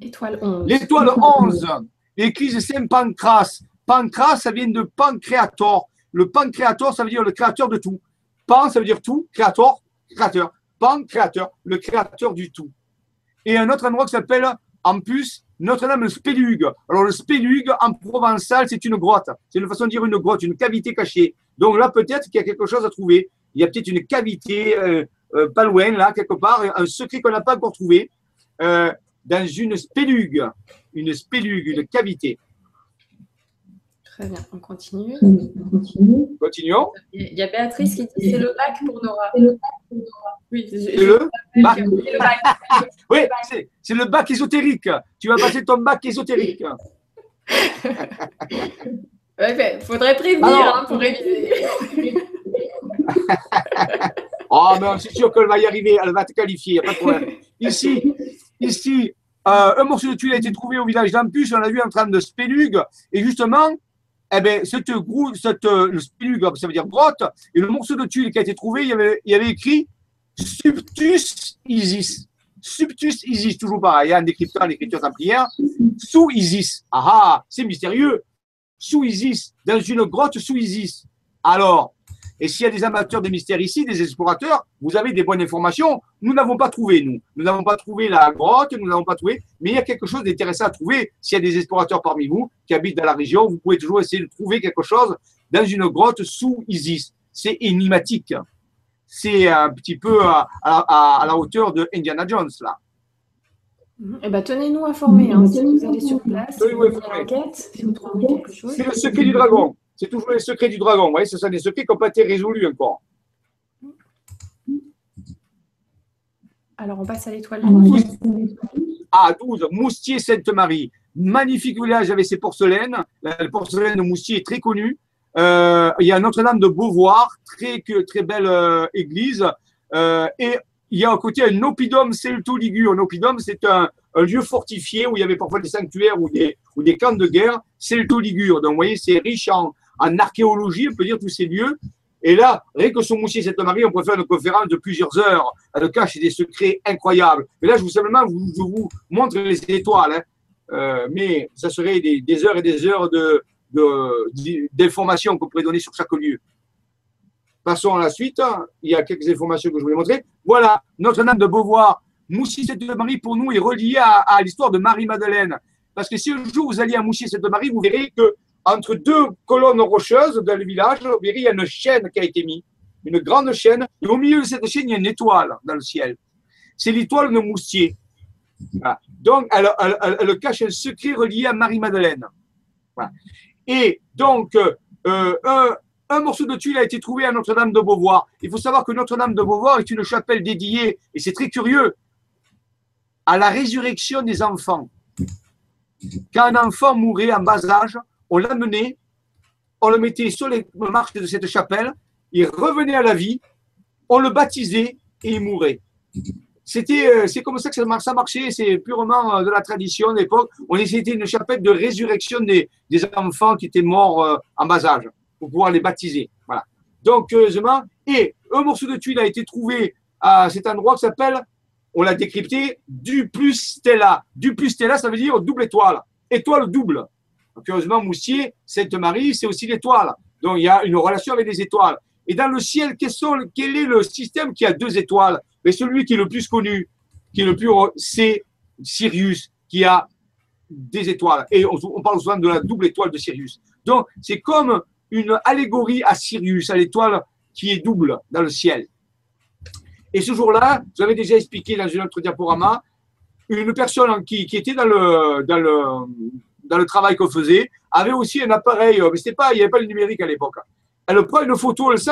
Étoile 11. L'étoile 11, l'église Saint-Pancras. Pancras, ça vient de pancréator. Le pancréator, ça veut dire le créateur de tout. Pan, ça veut dire tout. Créator, créateur. Pan, créateur, le créateur du tout. Et un autre endroit qui s'appelle, en plus, Notre-Dame le Spélugue. Alors, le Spélugue, en provençal, c'est une grotte. C'est une façon de dire une grotte, une cavité cachée. Donc là, peut-être qu'il y a quelque chose à trouver. Il y a peut-être une cavité euh, euh, pas loin, là, quelque part, un secret qu'on n'a pas encore trouvé. Euh, dans une spélugue, une spélugue, une cavité. Très bien, on continue. Continuons. Il y a Béatrice qui dit c'est le bac pour Nora. Oui, c'est le bac. oui, c'est le bac ésotérique. Tu vas passer ton bac ésotérique. (laughs) Il faudrait prévenir hein, pour réviser. (laughs) oh, mais c'est sûr qu'elle va y arriver, elle va te qualifier, il n'y a pas de problème. (laughs) Ici, ici euh, un morceau de tuile a été trouvé au village d'Ampus, on l'a vu en train de spélugue, et justement, eh ben, cette, cette, euh, le spélugue, ça veut dire grotte, et le morceau de tuile qui a été trouvé, il y avait, il y avait écrit Subtus Isis. Subtus Isis, toujours pareil, en décryptant l'écriture templière, sous Isis. Ah ah, c'est mystérieux. Sous Isis, dans une grotte sous Isis. Alors, et s'il y a des amateurs de mystères ici, des explorateurs, vous avez des bonnes informations. Nous n'avons pas trouvé, nous. Nous n'avons pas trouvé la grotte, nous n'avons pas trouvé, mais il y a quelque chose d'intéressant à trouver. S'il y a des explorateurs parmi vous qui habitent dans la région, vous pouvez toujours essayer de trouver quelque chose dans une grotte sous Isis. C'est énigmatique. C'est un petit peu à, la hauteur de Indiana Jones, là. Eh ben, tenez-nous informés hein, si vous allez sur place, si vous, si vous trouvez quelque chose. C'est le secret du dragon. C'est toujours les secrets du dragon. Vous voyez, ce sont des secrets qui n'ont pas été résolus encore. Alors, on passe à l'étoile 12. Ah, 12, Moustier Sainte-Marie. Magnifique village avec ses porcelaines. La porcelaine de Moustier est très connue. Euh, il y a Notre-Dame de Beauvoir, très, très belle euh, église. Euh, et il y a à côté un oppidum celto-ligure. Un oppidum, c'est un, lieu fortifié où il y avait parfois des sanctuaires ou des, ou des camps de guerre celto-ligure. Donc, vous voyez, c'est riche en, en archéologie, on peut dire tous ces lieux. Et là, rien que son Moussier Sainte-Marie, on peut faire une conférence de plusieurs heures. Elle cache des secrets incroyables. Mais là, je vous simplement, je vous montre les étoiles. Hein. Euh, mais ça serait des, heures et des heures de, d'informations qu'on pourrait donner sur chaque lieu. Passons à la suite. Il y a quelques informations que je voulais montrer. Voilà, Notre-Dame de Beauvoir. Moussier Sainte-Marie, pour nous, est relié à, l'histoire de Marie-Madeleine. Parce que si un jour vous alliez à Moussier Sainte-Marie, vous verrez que entre deux colonnes rocheuses dans le village, il y a une chaîne qui a été mise, une grande chaîne, et au milieu de cette chaîne, il y a une étoile dans le ciel. C'est l'étoile de Moustier. Donc, elle, cache un secret relié à Marie-Madeleine. Et donc, euh, un, un, morceau de tuile a été trouvé à Notre-Dame de Beauvoir. Il faut savoir que Notre-Dame de Beauvoir est une chapelle dédiée, et c'est très curieux, à la résurrection des enfants. Quand un enfant mourait en bas âge, on l'amenait, on le mettait sur les marches de cette chapelle, il revenait à la vie, on le baptisait et il mourait. C'était, euh, c'est comme ça que ça marchait, c'est purement euh, de la tradition de l'époque. On essayait une chapelle de résurrection des, enfants qui étaient morts euh, en bas âge pour pouvoir les baptiser. Voilà. Donc, heureusement, et un morceau de tuile a été trouvé à cet endroit qui s'appelle, on l'a décrypté, du plus Stella. Du plus Stella, ça veut dire double étoile. Étoile double. Donc, heureusement, Moussier, Sainte-Marie, c'est aussi l'étoile. Donc, il y a une relation avec les étoiles. Et dans le ciel, quel est le système qui a deux étoiles? Mais celui qui est le plus connu, qui est le plus c'est Sirius, qui a des étoiles. Et on, parle souvent de la double étoile de Sirius. Donc, c'est comme une allégorie à Sirius, à l'étoile qui est double dans le ciel. Et ce jour-là, j'avais déjà expliqué dans une autre diaporama, une personne qui, était dans, le, dans le travail qu'on faisait avait aussi un appareil, mais c'était pas, il n'y avait pas le numérique à l'époque elle prend une photo, elle sent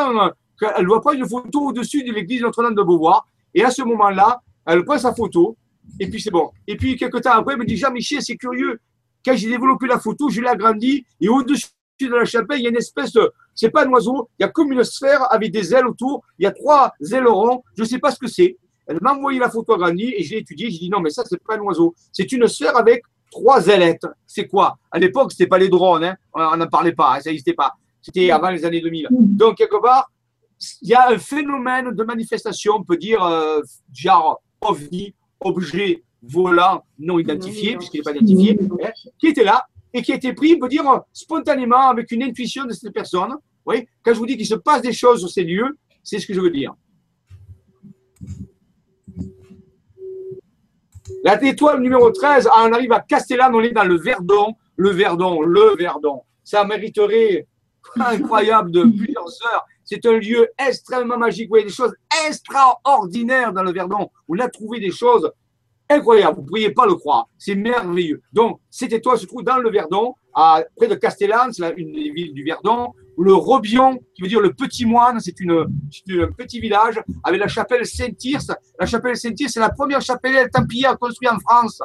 qu'elle doit prendre une photo au-dessus de l'église Notre-Dame de Beauvoir. Et à ce moment-là, elle prend sa photo, et puis c'est bon. Et puis, quelques temps après, elle me dit Jean-Michel, c'est curieux. Quand j'ai développé la photo, je l'ai agrandie, et au-dessus de la chapelle, il y a une espèce de. C'est pas un oiseau, il y a comme une sphère avec des ailes autour. Il y a trois ailerons, je ne sais pas ce que c'est. Elle m'a envoyé la photo agrandie et j'ai étudié. J'ai dit non, mais ça, c'est pas un oiseau. C'est une sphère avec trois ailettes. C'est quoi? À l'époque, ce n'était pas les drones, hein. on n'en parlait pas, hein, ça n'existait pas. C'était avant les années 2000. Donc, quelque part, il y a un phénomène de manifestation, on peut dire, euh, genre ovni, objet volant non identifié, puisqu'il n'est pas identifié, hein, qui était là et qui a été pris, on peut dire, spontanément, avec une intuition de cette personne. Oui, quand je vous dis qu'il se passe des choses sur ces lieux, c'est ce que je veux dire. La étoile numéro 13, on arrive à Castellane, on est dans le Verdon, le Verdon, le Verdon. Ça mériterait incroyable de plusieurs heures. C'est un lieu extrêmement magique. Vous voyez des choses extraordinaires dans le Verdon. On a trouvé des choses incroyables. Vous ne pourriez pas le croire. C'est merveilleux. Donc, cette étoile se trouve dans le Verdon, à, près de Castellane, c'est une des villes du Verdon. Le Robion, qui veut dire le petit moine, c'est un petit village avec la chapelle Saint-Tirce. La chapelle Saint-Tirce, c'est la première chapelle templière construite en France.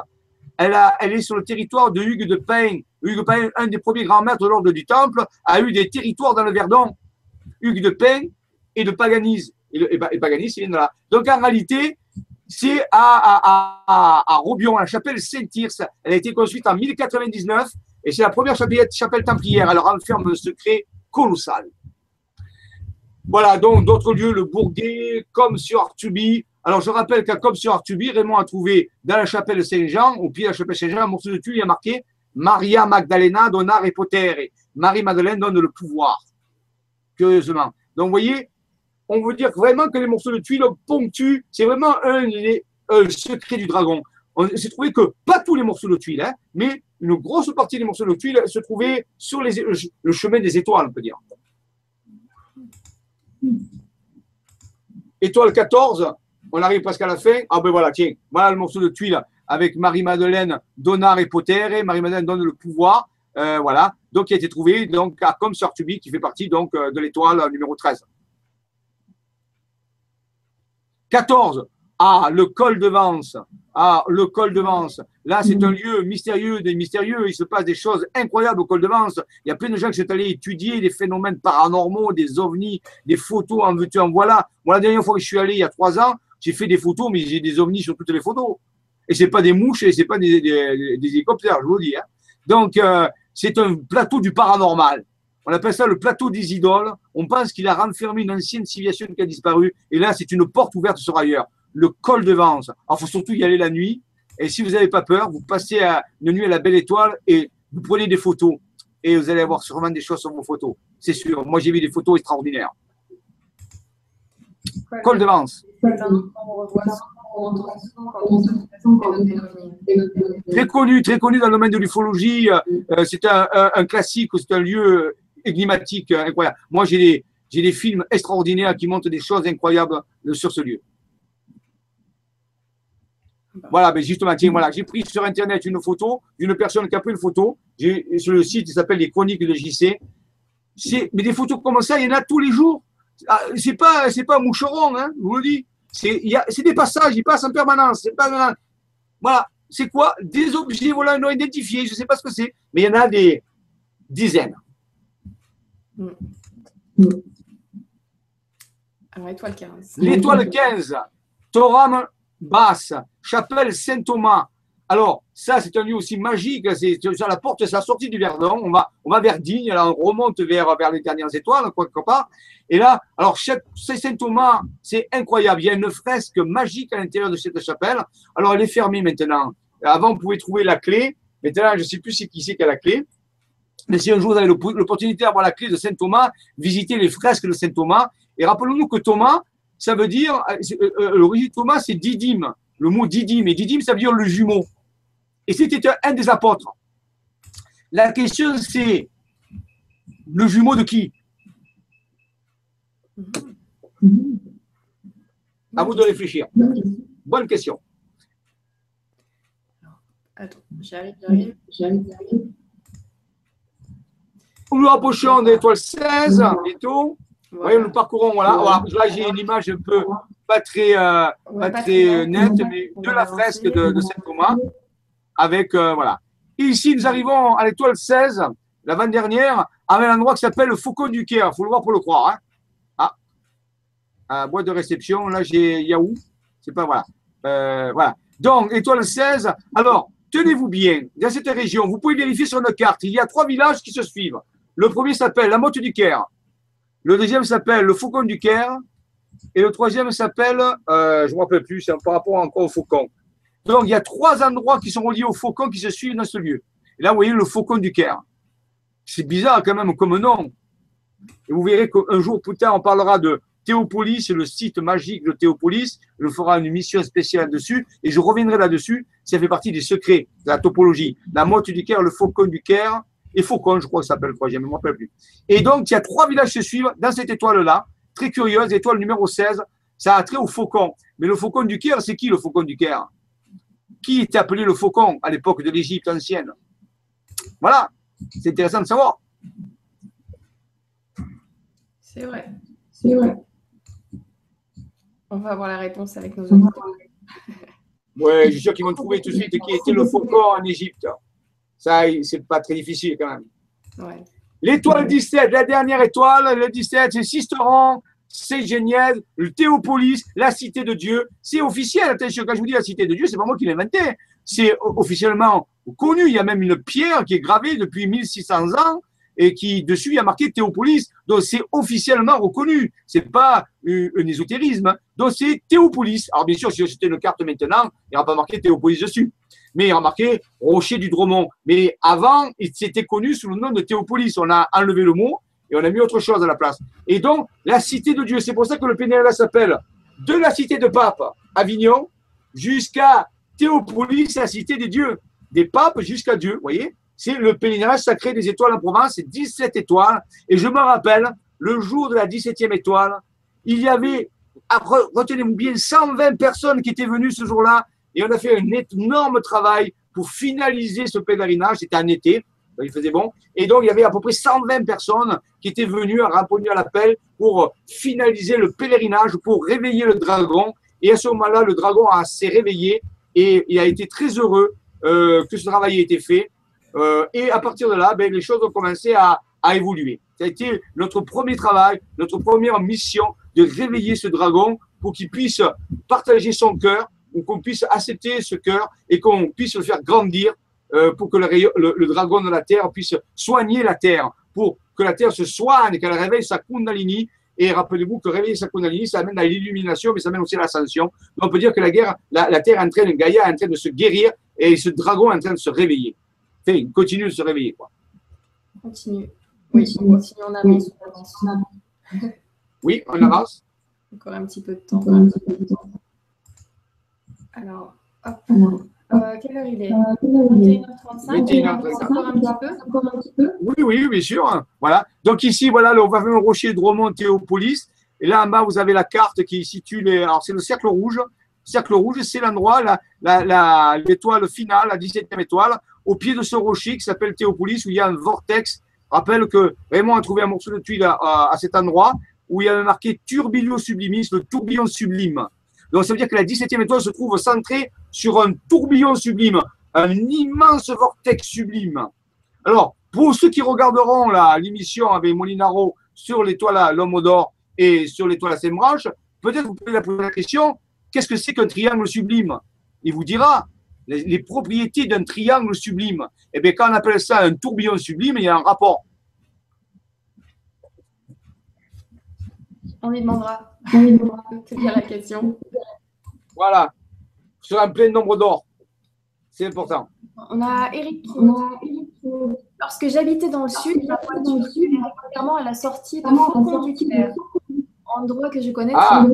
Elle, est sur le territoire de Hugues de Payne. Hugues de Payne, un des premiers grands maîtres de l'ordre du Temple, a eu des territoires dans le Verdon. Hugues de Payne et de Paganise. Et, il vient de là. Donc en réalité, c'est à, Robion, la chapelle Saint-Tirce. Elle a été construite en 1099 et c'est la première chapelle, chapelle templière. Elle renferme un secret colossal. Voilà, donc d'autres lieux, le Bourguet, comme sur Artubi, alors, je rappelle qu'à comme sur Artubi, Raymond a trouvé dans la chapelle Saint-Jean, au pied de la chapelle Saint-Jean, un morceau de tuile, il a marqué Maria Magdalena donna et. Marie-Madeleine donne le pouvoir. Curieusement. Donc, vous voyez, on veut dire vraiment que les morceaux de tuiles ponctuent. C'est vraiment un, secret du dragon. On s'est trouvé que pas tous les morceaux de tuiles, hein, mais une grosse partie des morceaux de tuiles se trouvaient sur le chemin des étoiles, on peut dire. Étoile 14, on arrive presque à la fin. Ah ben voilà, tiens, voilà le morceau de tuile avec Marie-Madeleine, Donar et Potere. Marie-Madeleine donne le pouvoir. Euh, voilà, donc qui a été trouvé donc à comme Tubi, qui fait partie donc euh, de l'étoile numéro 13. 14. Ah, le col de Vence. Ah, le col de Vence. Là, c'est un lieu mystérieux, des mystérieux. Il se passe des choses incroyables au col de Vence. Il y a plein de gens qui sont allés étudier des phénomènes paranormaux, des ovnis, des photos en veux en voilà. Moi, la dernière fois que je suis allé, il y a trois ans, j'ai fait des photos, mais j'ai des ovnis sur toutes les photos. Et c'est pas des mouches et c'est pas des, hélicoptères, je vous le dis. Hein. Donc, euh, c'est un plateau du paranormal. On appelle ça le plateau des idoles. On pense qu'il a renfermé une ancienne civilisation qui a disparu. Et là, c'est une porte ouverte sur ailleurs. Le col de Vence. Alors, il faut surtout y aller la nuit. Et si vous n'avez pas peur, vous passez à, une nuit à la belle étoile et vous prenez des photos. Et vous allez avoir sûrement des choses sur vos photos. C'est sûr. Moi, j'ai vu des photos extraordinaires. Col de Vence. Très connu, très connu dans le domaine de l'ufologie. Euh, c'est un, classique, c'est un lieu énigmatique euh, incroyable. Moi, j'ai des films extraordinaires qui montrent des choses incroyables sur ce lieu. Voilà, mais justement, tiens, voilà, j'ai pris sur Internet une photo d'une personne qui a pris une photo. Sur le site, il s'appelle les Chroniques de JC. Mais des photos comme ça, il y en a tous les jours. Ah, c'est pas, c'est pas moucheron, hein, je vous le dis. C'est des passages, ils passent en permanence. Pas, voilà, c'est quoi? Des objets voilà, non identifiés, je ne sais pas ce que c'est, mais il y en a des dizaines. Mm. Alors, étoile 15. L'étoile 15, Toram basse, chapelle Saint-Thomas. Alors, ça, c'est un lieu aussi magique. C'est sur la porte, c'est la sortie du Verdon. On va, on va vers Digne, là, on remonte vers, vers les dernières étoiles, quelque part. Et là, alors, Saint-Thomas, c'est incroyable. Il y a une fresque magique à l'intérieur de cette chapelle. Alors, elle est fermée maintenant. Avant, on pouvait trouver la clé. Maintenant, je ne sais plus qui c'est qui a la clé. Mais si un jour vous avez l'opportunité d'avoir la clé de Saint Thomas, visitez les fresques de Saint Thomas. Et rappelons-nous que Thomas, ça veut dire, euh, euh, euh, l'origine de Thomas, c'est Didyme. Le mot Didyme. Et Didyme, ça veut dire le jumeau. Et c'était un des apôtres. La question, c'est le jumeau de qui? À vous de réfléchir. Bonne question. Attends, j'arrive, j'arrive, j'arrive, Nous nous rapprochons de l'étoile 16 et tout. Voilà. nous parcourons, voilà. Là, j'ai une image un peu pas très, euh, pas très euh, nette, mais de la fresque de, de Saint-Thomas. Avec, euh, voilà. Et ici, nous arrivons à l'étoile 16, l'avant-dernière, à un endroit qui s'appelle le Faucon du Caire. Il faut le voir pour le croire. Hein. Ah, boîte de réception, là, j'ai Yahoo. C'est pas, voilà. voilà. Donc, étoile 16. Alors, tenez-vous bien, dans cette région, vous pouvez vérifier sur notre carte, il y a trois villages qui se suivent. Le premier s'appelle la Motte du Caire. Le deuxième s'appelle le Faucon du Caire. Et le troisième s'appelle, euh, je ne me rappelle plus, c'est par rapport encore au Faucon. Donc, il y a trois endroits qui sont reliés au Faucon qui se suivent dans ce lieu. Et là, vous voyez le Faucon du Caire. C'est bizarre quand même comme nom. Et vous verrez qu'un jour plus tard, on parlera de Théopolis, le site magique de Théopolis. Je ferai une mission spéciale dessus et je reviendrai là-dessus. Ça fait partie des secrets de la topologie. La motte du Caire, le Faucon du Caire et Faucon, je crois que ça s'appelle le troisième, je ne me rappelle plus. Et donc, il y a trois villages qui se suivent dans cette étoile-là, très curieuse, étoile numéro 16. Ça a trait au Faucon. Mais le Faucon du Caire, c'est qui le Faucon du Caire? Qui était appelé le Faucon à l'époque de l'Égypte ancienne? Voilà, c'est intéressant de savoir. C'est vrai. C'est vrai. On va avoir la réponse avec nos auditeurs. Oui, je suis sûr qu'ils vont trouver tout de suite qui était le faucon en Égypte. Ça, c'est pas très difficile quand même. L'étoile 17, la dernière étoile, le 17, c'est Sisteron, c'est génial, le Théopolis, la cité de Dieu. C'est officiel, attention, quand je vous dis la cité de Dieu, c'est pas moi qui l'ai inventé. C'est officiellement connu. Il y a même une pierre qui est gravée depuis 1600 ans et qui dessus il y a marqué Théopolis. Donc c'est officiellement reconnu. C'est pas un ésotérisme. Donc c'est Théopolis. Alors bien sûr, si c'était une carte maintenant, il n'y aura pas marqué Théopolis dessus. Mais il marqué Rocher du Dromont. Mais avant, c'était connu sous le nom de Théopolis. On a enlevé le mot et on a mis autre chose à la place. Et donc, la cité de Dieu, c'est pour ça que le PNL s'appelle de la cité de Pape, Avignon, jusqu'à Théopolis, la cité des dieux. Des papes jusqu'à Dieu, vous voyez c'est le pèlerinage sacré des étoiles en Provence, c'est 17 étoiles. Et je me rappelle, le jour de la 17e étoile, il y avait, retenez-vous bien, 120 personnes qui étaient venues ce jour-là. Et on a fait un énorme travail pour finaliser ce pèlerinage. C'était en été, il faisait bon. Et donc, il y avait à peu près 120 personnes qui étaient venues, répondu à l'appel pour finaliser le pèlerinage, pour réveiller le dragon. Et à ce moment-là, le dragon s'est réveillé et il a été très heureux euh, que ce travail ait été fait. Euh, et à partir de là, ben, les choses ont commencé à, à, évoluer. Ça a été notre premier travail, notre première mission de réveiller ce dragon pour qu'il puisse partager son cœur, qu'on puisse accepter ce cœur et qu'on puisse le faire grandir euh, pour que le, le, le, dragon de la terre puisse soigner la terre, pour que la terre se soigne, qu'elle réveille sa kundalini. Et rappelez-vous que réveiller sa kundalini, ça amène à l'illumination, mais ça amène aussi à l'ascension. Donc on peut dire que la, guerre, la, la terre est en train de, Gaïa est en train de se guérir et ce dragon est en train de se réveiller fait, continue de se réveiller. Quoi. Continue. Oui, on continue, avance. Oui, on avance. Encore un petit peu de temps. Encore un petit peu de temps. Alors, hop. Euh, quelle heure il est? 21h35. 21h35. Encore un petit peu? Encore un petit peu? Oui, oui, bien sûr. Voilà. Donc ici, voilà, on va faire un rocher de Romont Théopolis. Et là en bas, vous avez la carte qui situe les. Alors, c'est le cercle rouge. cercle rouge, c'est l'endroit, l'étoile finale, la 17e étoile, au pied de ce rocher qui s'appelle Théopolis, où il y a un vortex. Rappelle que Raymond a trouvé un morceau de tuile à, cet endroit où il y avait marqué Turbilio sublimis, le tourbillon sublime. Donc ça veut dire que la 17e étoile se trouve centrée sur un tourbillon sublime, un immense vortex sublime. Alors, pour ceux qui regarderont l'émission avec Molinaro sur l'étoile l'homme d'or et sur l'étoile à Sembranche, peut-être vous pouvez poser la question qu'est-ce que c'est qu'un triangle sublime? Il vous dira les, propriétés d'un triangle sublime. Eh bien, quand on appelle ça un tourbillon sublime, il y a un rapport. On lui demandera. On lui demandera. (laughs) C'est bien la question. Voilà. Sur un plein nombre d'or. C'est important. On a Eric. Lorsque j'habitais dans le sud, la voiture régulièrement à la sortie de Faucon du Clair, endroit que je connais ah.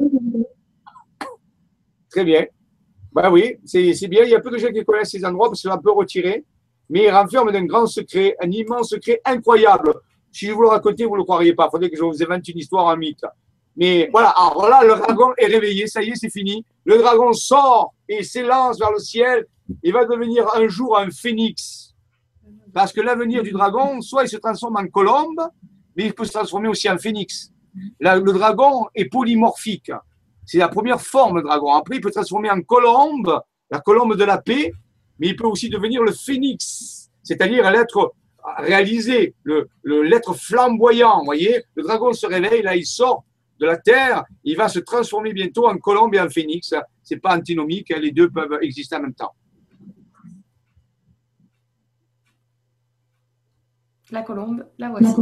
très bien. Ben oui, c'est bien. Il y a peu de gens qui connaissent ces endroits parce que c'est un peu retiré, mais il renferme d'un grand secret, un immense secret incroyable. Si je vous le racontais, vous ne le croiriez pas. Il faudrait que je vous invente une histoire, un mythe. Mais voilà, alors là, le dragon est réveillé, ça y est, c'est fini. Le dragon sort et s'élance vers le ciel. Il va devenir un jour un phénix. Parce que l'avenir du dragon, soit il se transforme en colombe, mais il peut se transformer aussi en phénix. le dragon est polymorphique. C'est la première forme, le dragon. Après, il peut se transformer en colombe, la colombe de la paix, mais il peut aussi devenir le phénix, c'est-à-dire l'être réalisé, le, l'être flamboyant. Voyez, le dragon se réveille, là, il sort de la terre, il va se transformer bientôt en colombe et en phénix. C'est pas antinomique, les deux peuvent exister en même temps. La colombe, la voici.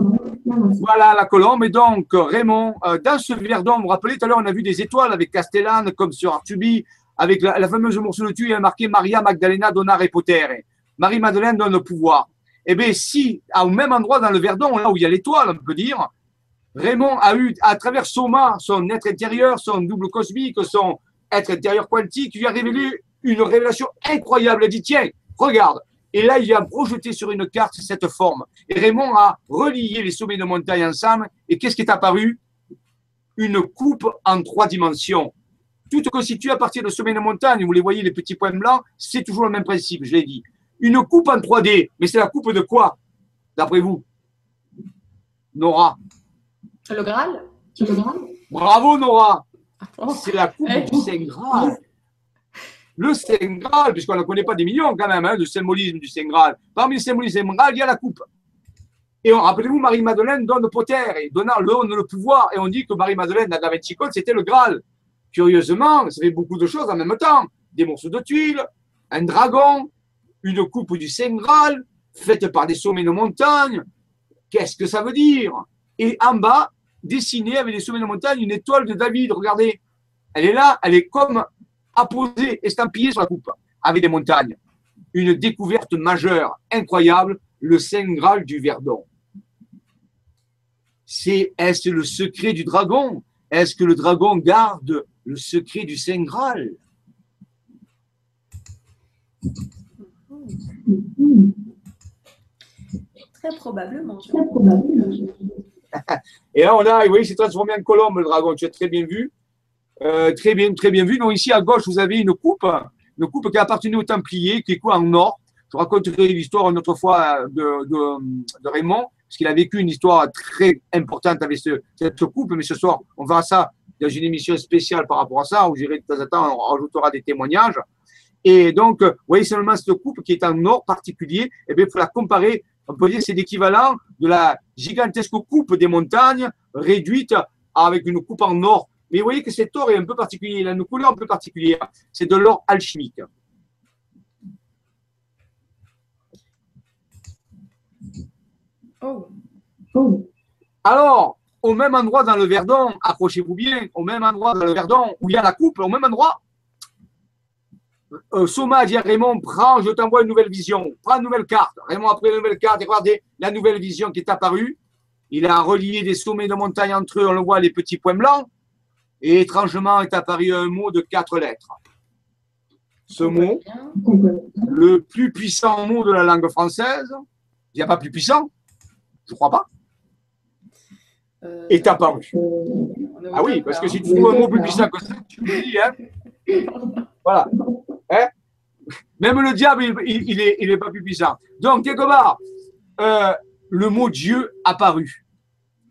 Voilà la colombe. Et donc, Raymond, euh, dans ce verdon, vous vous rappelez, tout à l'heure, on a vu des étoiles avec Castellane, comme sur Artubi, avec la, fameuse morceau de tu, il y a marqué Maria Magdalena Donna Repotere. Marie-Madeleine donne le pouvoir. Eh bien, si, au même endroit dans le verdon, là où il y a l'étoile, on peut dire, Raymond a eu, à travers Soma, son être intérieur, son double cosmique, son être intérieur quantique, lui a révélé une révélation incroyable. Il a dit, tiens, regarde, et là, il vient projeter sur une carte cette forme. Et Raymond a relié les sommets de montagne ensemble. Et qu'est-ce qui est apparu? Une coupe en trois dimensions. Tout constitué à partir de sommets de montagne. Vous les voyez, les petits points blancs, c'est toujours le même principe, je l'ai dit. Une coupe en 3D. Mais c'est la coupe de quoi, d'après vous? Nora Le Graal Bravo, Nora C'est la coupe du Saint Graal le Saint Graal, puisqu'on ne connaît pas des millions quand même, hein, de symbolisme du Saint Graal. Parmi les symbolismes du Saint Graal, il y a la coupe. Et rappelez-vous, Marie-Madeleine donne le poter et donne le pouvoir. Et on dit que Marie-Madeleine, la Da c'était le Graal. Curieusement, ça fait beaucoup de choses en même temps. Des morceaux de tuiles, un dragon, une coupe du Saint Graal, faite par des sommets de montagne. Qu'est-ce que ça veut dire? Et en bas, dessinée avec des sommets de montagne, une étoile de David. Regardez, elle est là, elle est comme apposé, estampillé sur la coupe, avec des montagnes. Une découverte majeure, incroyable, le Saint Graal du Verdon. C'est, est-ce le secret du dragon? Est-ce que le dragon garde le secret du Saint Graal? Très probablement. Et là, on a, oui, c'est transformé en colombe, le dragon. Tu as très bien vu. Euh, très bien, très bien vu. Donc ici à gauche, vous avez une coupe, une coupe qui appartenait aux Templiers, qui est quoi en or. Je raconterai l'histoire une autre fois de, de, Raymond, parce qu'il a vécu une histoire très importante avec cette coupe. Mais ce soir, on verra ça dans une émission spéciale par rapport à ça, où j'irai de temps en temps, on rajoutera des témoignages. Et donc, vous voyez seulement cette coupe qui est en or particulier, et eh bien, il faut la comparer. On peut dire que c'est l'équivalent de la gigantesque coupe des montagnes réduite avec une coupe en or mais vous voyez que cet or est un peu particulier, il a une couleur un peu particulière. C'est de l'or alchimique. Oh. oh. Alors, au même endroit dans le Verdon, accrochez-vous bien, au même endroit dans le Verdon où il y a la coupe, au même endroit, euh, Soma dit à Raymond, prends, je t'envoie une nouvelle vision, prends une nouvelle carte. Raymond a pris une nouvelle carte et regardez la nouvelle vision qui est apparue. Il a relié des sommets de montagne entre eux, on le voit, les petits points blancs. Et étrangement est apparu un mot de quatre lettres. Ce mot, le plus puissant mot de la langue française, il n'y a pas plus puissant, je ne crois pas, euh, est apparu. ah oui, parce que si tu trouves un mot plus puissant que ça, tu me dis, hein, Voilà. Hein? Même le diable, il, n'est est, pas plus puissant. Donc, quelque part, euh, le mot Dieu apparu,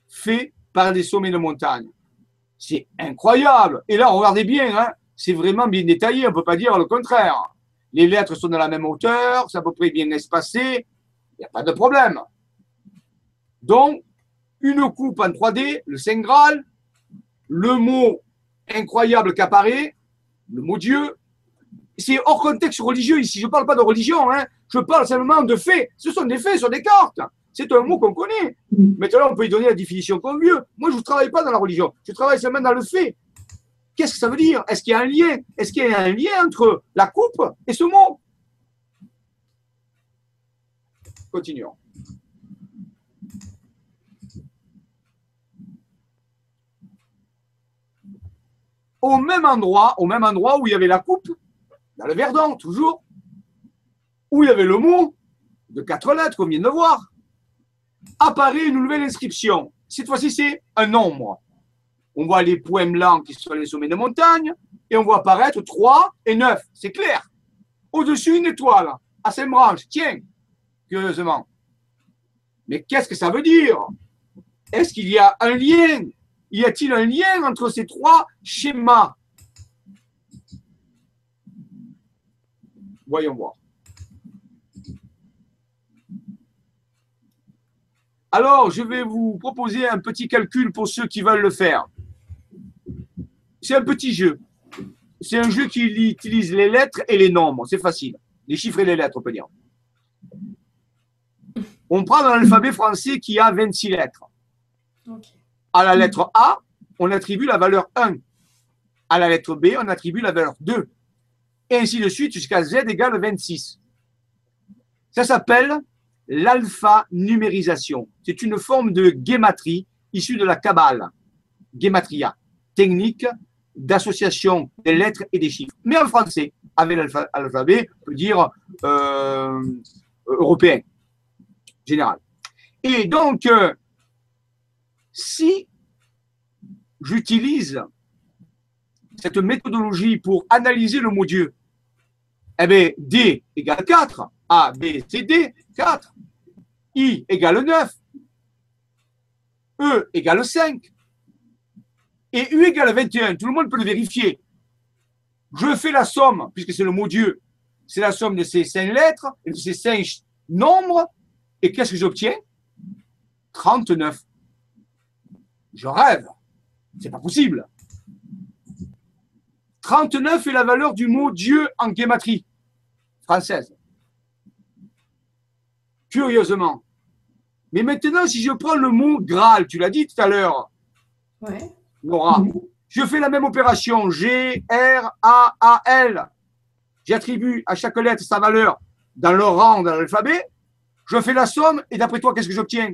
fait par des sommets de montagne. C'est incroyable. Et là, regardez bien, hein, c'est vraiment bien détaillé, on ne peut pas dire le contraire. Les lettres sont de la même hauteur, c'est à peu près bien espacé, il n'y a pas de problème. Donc, une coupe en 3D, le Saint Graal, le mot incroyable qui apparaît, le mot Dieu. C'est hors contexte religieux ici. Je ne parle pas de religion, hein. je parle simplement de faits. Ce sont des faits sur des cartes. C'est un mot qu'on connaît. Maintenant, on peut y donner la définition qu'on veut. Moi, je ne travaille pas dans la religion. Je travaille seulement dans le fait. Qu'est-ce que ça veut dire? Est-ce qu'il y a un lien? Est-ce qu'il y a un lien entre la coupe et ce mot? Continuons. Au même endroit, au même endroit où il y avait la coupe, dans le Verdon, toujours, où il y avait le mot de quatre lettres qu'on vient de voir, apparaît une nouvelle inscription. Cette fois-ci, c'est un nombre. On voit les points blancs qui sont les sommets de montagne et on voit apparaître 3 et 9. C'est clair. Au-dessus, une étoile à cinq branches. Tiens, curieusement. Mais qu'est-ce que ça veut dire? Est-ce qu'il y a un lien Y a-t-il un lien entre ces trois schémas? Voyons voir. Alors, je vais vous proposer un petit calcul pour ceux qui veulent le faire. C'est un petit jeu. C'est un jeu qui utilise les lettres et les nombres. C'est facile. Les chiffres et les lettres, on peut dire. On prend l'alphabet français qui a 26 lettres. À la lettre A, on attribue la valeur 1. À la lettre B, on attribue la valeur 2. Et ainsi de suite jusqu'à Z égale 26. Ça s'appelle l'alpha-numérisation. C'est une forme de guématrie issue de la Kabbale, guématria, technique d'association des lettres et des chiffres. Mais en français, avec l'alphabet, on peut dire euh, européen, général. Et donc, euh, si j'utilise cette méthodologie pour analyser le mot Dieu, eh bien, D égale 4, A, B, C, D, 4. I égale 9. E égale 5. Et U égale 21. Tout le monde peut le vérifier. Je fais la somme, puisque c'est le mot Dieu. C'est la somme de ces cinq lettres et de ces cinq nombres. Et qu'est-ce que j'obtiens? 39. Je rêve. C'est pas possible. 39 est la valeur du mot Dieu en guématrie française curieusement. Mais maintenant, si je prends le mot Graal, tu l'as dit tout à l'heure, ouais. Laura, je fais la même opération, G, R, A, A, L. J'attribue à chaque lettre sa valeur dans le rang de l'alphabet. Je fais la somme et d'après toi, qu'est-ce que j'obtiens?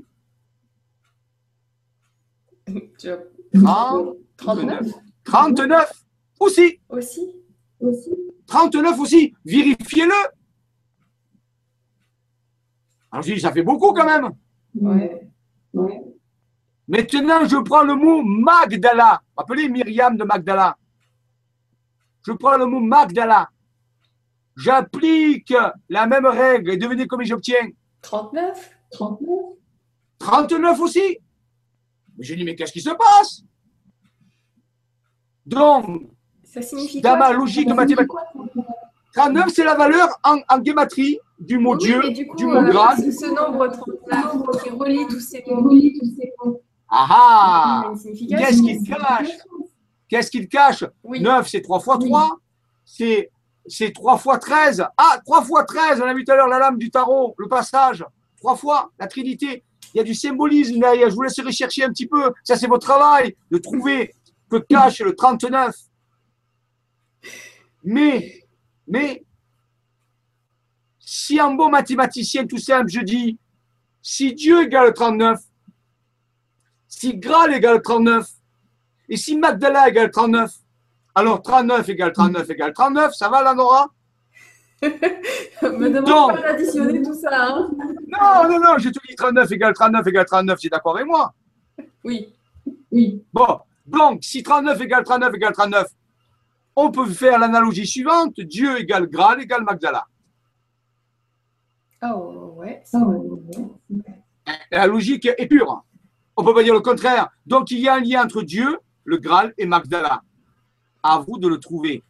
39. 39 aussi. Aussi. Aussi. 39 aussi. Vérifiez-le. Alors je dis, ça fait beaucoup quand même. Maintenant, je prends le mot Magdala. Appelez Myriam de Magdala? Je prends le mot Magdala. J'applique la même règle et devinez combien j'obtiens? 39. 39. 39 aussi. Je dis, mais qu'est-ce qui se passe? Donc, ça signifie dans ma? Logique mathématique, 39, c'est la valeur en, en du mot Dieu, du, mot euh, grade. Ce nombre 39 qui relie tous ces mots. Ah ah Qu'est-ce qu'il cache? Qu'est-ce qu'il cache? 9, c'est 3 fois 3. C'est c'est 3 fois 13. Ah, 3 fois 13, on a vu tout à l'heure la lame du tarot, le passage. 3 fois, la Trinité. Il y a du symbolisme derrière. Je vous laisse rechercher un petit peu. Ça, c'est votre travail de trouver que cache le 39. Mais, mais, si un bon mathématicien tout simple, je dis, si Dieu égale 39, si Graal égale 39, et si Magdala égale 39, alors 39 égale 39 égale 39, ça va, la Nora (laughs) Me demande pas d'additionner tout ça. Hein non, non, non, je te dis 39 égale 39 égale 39, tu es d'accord avec moi Oui. Oui. Bon, donc, si 39 égale 39 égale 39, on peut faire l'analogie suivante Dieu égale Graal égale Magdala. Oh, ouais. La logique est pure. On ne peut pas dire le contraire. Donc, il y a un lien entre Dieu, le Graal et Magdala. À vous de le trouver.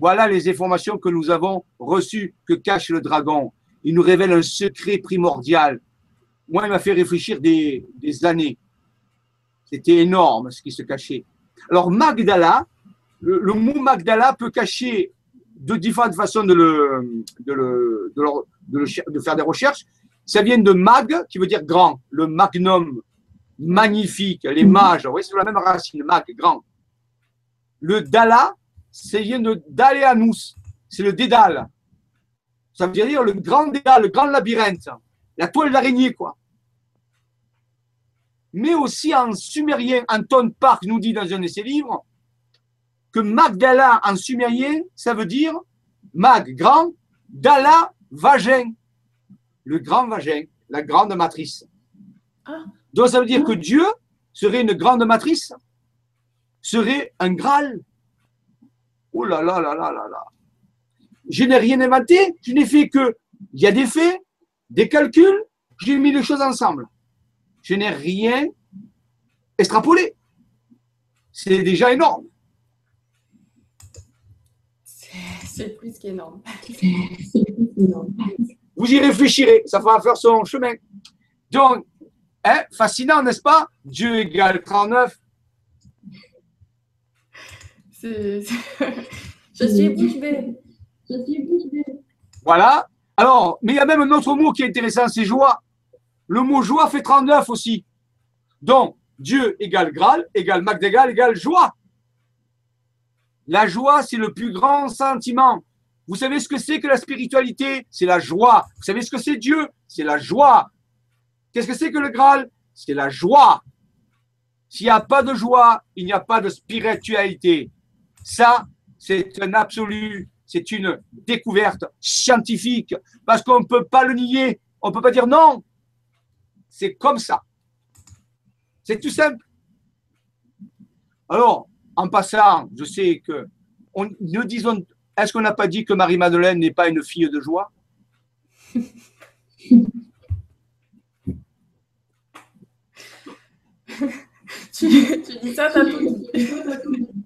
Voilà les informations que nous avons reçues que cache le dragon. Il nous révèle un secret primordial. Moi, il m'a fait réfléchir des, années. C'était énorme ce qui se cachait. Alors, Magdala, le, mot Magdala peut cacher de différentes façons de, le, de, faire des recherches. Ça vient de mag, qui veut dire grand, le magnum, magnifique, les mages. Vous voyez, c'est la même racine, mag, grand. Le dala, c'est vient de daléanus, c'est le dédale. Ça veut dire le grand dédale, le grand labyrinthe, la toile d'araignée, quoi. Mais aussi en sumérien, Anton Park nous dit dans un de ses livres que Magdala en sumérien, ça veut dire Mag, grand, Dala, vagin. Le grand vagin, la grande matrice. Ah. Donc ça veut dire que Dieu serait une grande matrice, serait un Graal. Oh là là là là là là. Je n'ai rien inventé, je n'ai fait que, il y a des faits, des calculs, j'ai mis les choses ensemble. Je n'ai rien extrapolé. C'est déjà énorme. C'est plus qu'énorme. (laughs) Vous y réfléchirez, ça va faire son chemin. Donc, hein, fascinant, n'est-ce pas? Dieu égale 39. (laughs) Je suis bouche bée. Je suis bouche Voilà. Alors, mais il y a même un autre mot qui est intéressant, c'est joie. Le mot joie fait 39 aussi. Donc, Dieu égale Graal, égale Magdégal, égale joie. La joie, c'est le plus grand sentiment. Vous savez ce que c'est que la spiritualité? C'est la joie. Vous savez ce que c'est Dieu? C'est la joie. Qu'est-ce que c'est que le Graal? C'est la joie. S'il n'y a pas de joie, il n'y a pas de spiritualité. Ça, c'est un absolu, c'est une découverte scientifique, parce qu'on ne peut pas le nier, on ne peut pas dire non. C'est comme ça. C'est tout simple. Alors, en passant, je sais que on, nous disons, est-ce qu'on n'a pas dit que Marie-Madeleine n'est pas une fille de joie? (laughs) Tu, dis ça, t'as tout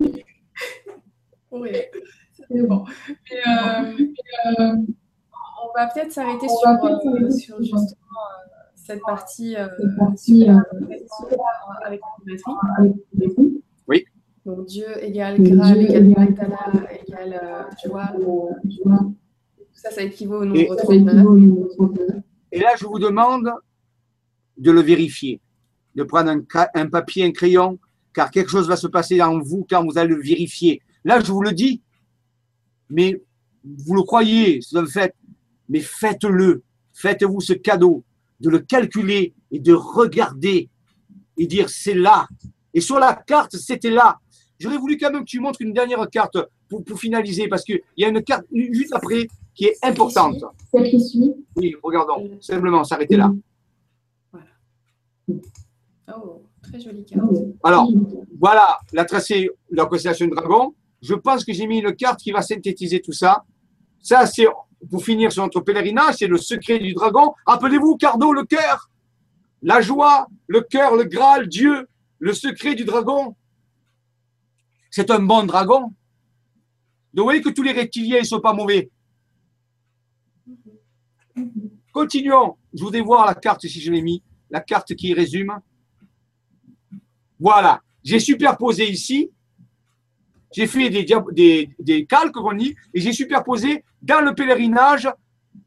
dit. (laughs) oui, c'est bon. Euh, euh, on va peut-être s'arrêter sur, euh, sur, justement cette partie, cette partie avec la batterie. Oui. Donc Dieu égale Graal égale Magdala égale joie. Ça, ça équivaut au nombre 39. Et là, je vous demande de le vérifier, de prendre un, un, papier, un crayon, car quelque chose va se passer en vous quand vous allez le vérifier. Là, je vous le dis, mais vous le croyez, c'est un fait, mais faites-le. Faites-vous ce cadeau de le calculer et de regarder et dire c'est là. Et sur la carte, c'était là. J'aurais voulu quand même que tu montres une dernière carte pour, pour finaliser, parce qu'il y a une carte juste après qui est importante. Celle qui suit Oui, regardons. Simplement, s'arrêter là. Voilà. Oh, très jolie carte. Alors, voilà la tracée de la constellation de dragon. Je pense que j'ai mis une carte qui va synthétiser tout ça. Ça, c'est pour finir sur notre pèlerinage, c'est le secret du dragon. Rappelez-vous, Cardo, le cœur, la joie, le cœur, le Graal, Dieu, le secret du dragon c'est un bon dragon. Donc vous voyez que tous les reptiliens ne sont pas mauvais. Continuons. Je voudrais voir la carte si je l'ai mis, la carte qui résume. Voilà. J'ai superposé ici. J'ai fait des, des, des calques, on dit, et j'ai superposé dans le pèlerinage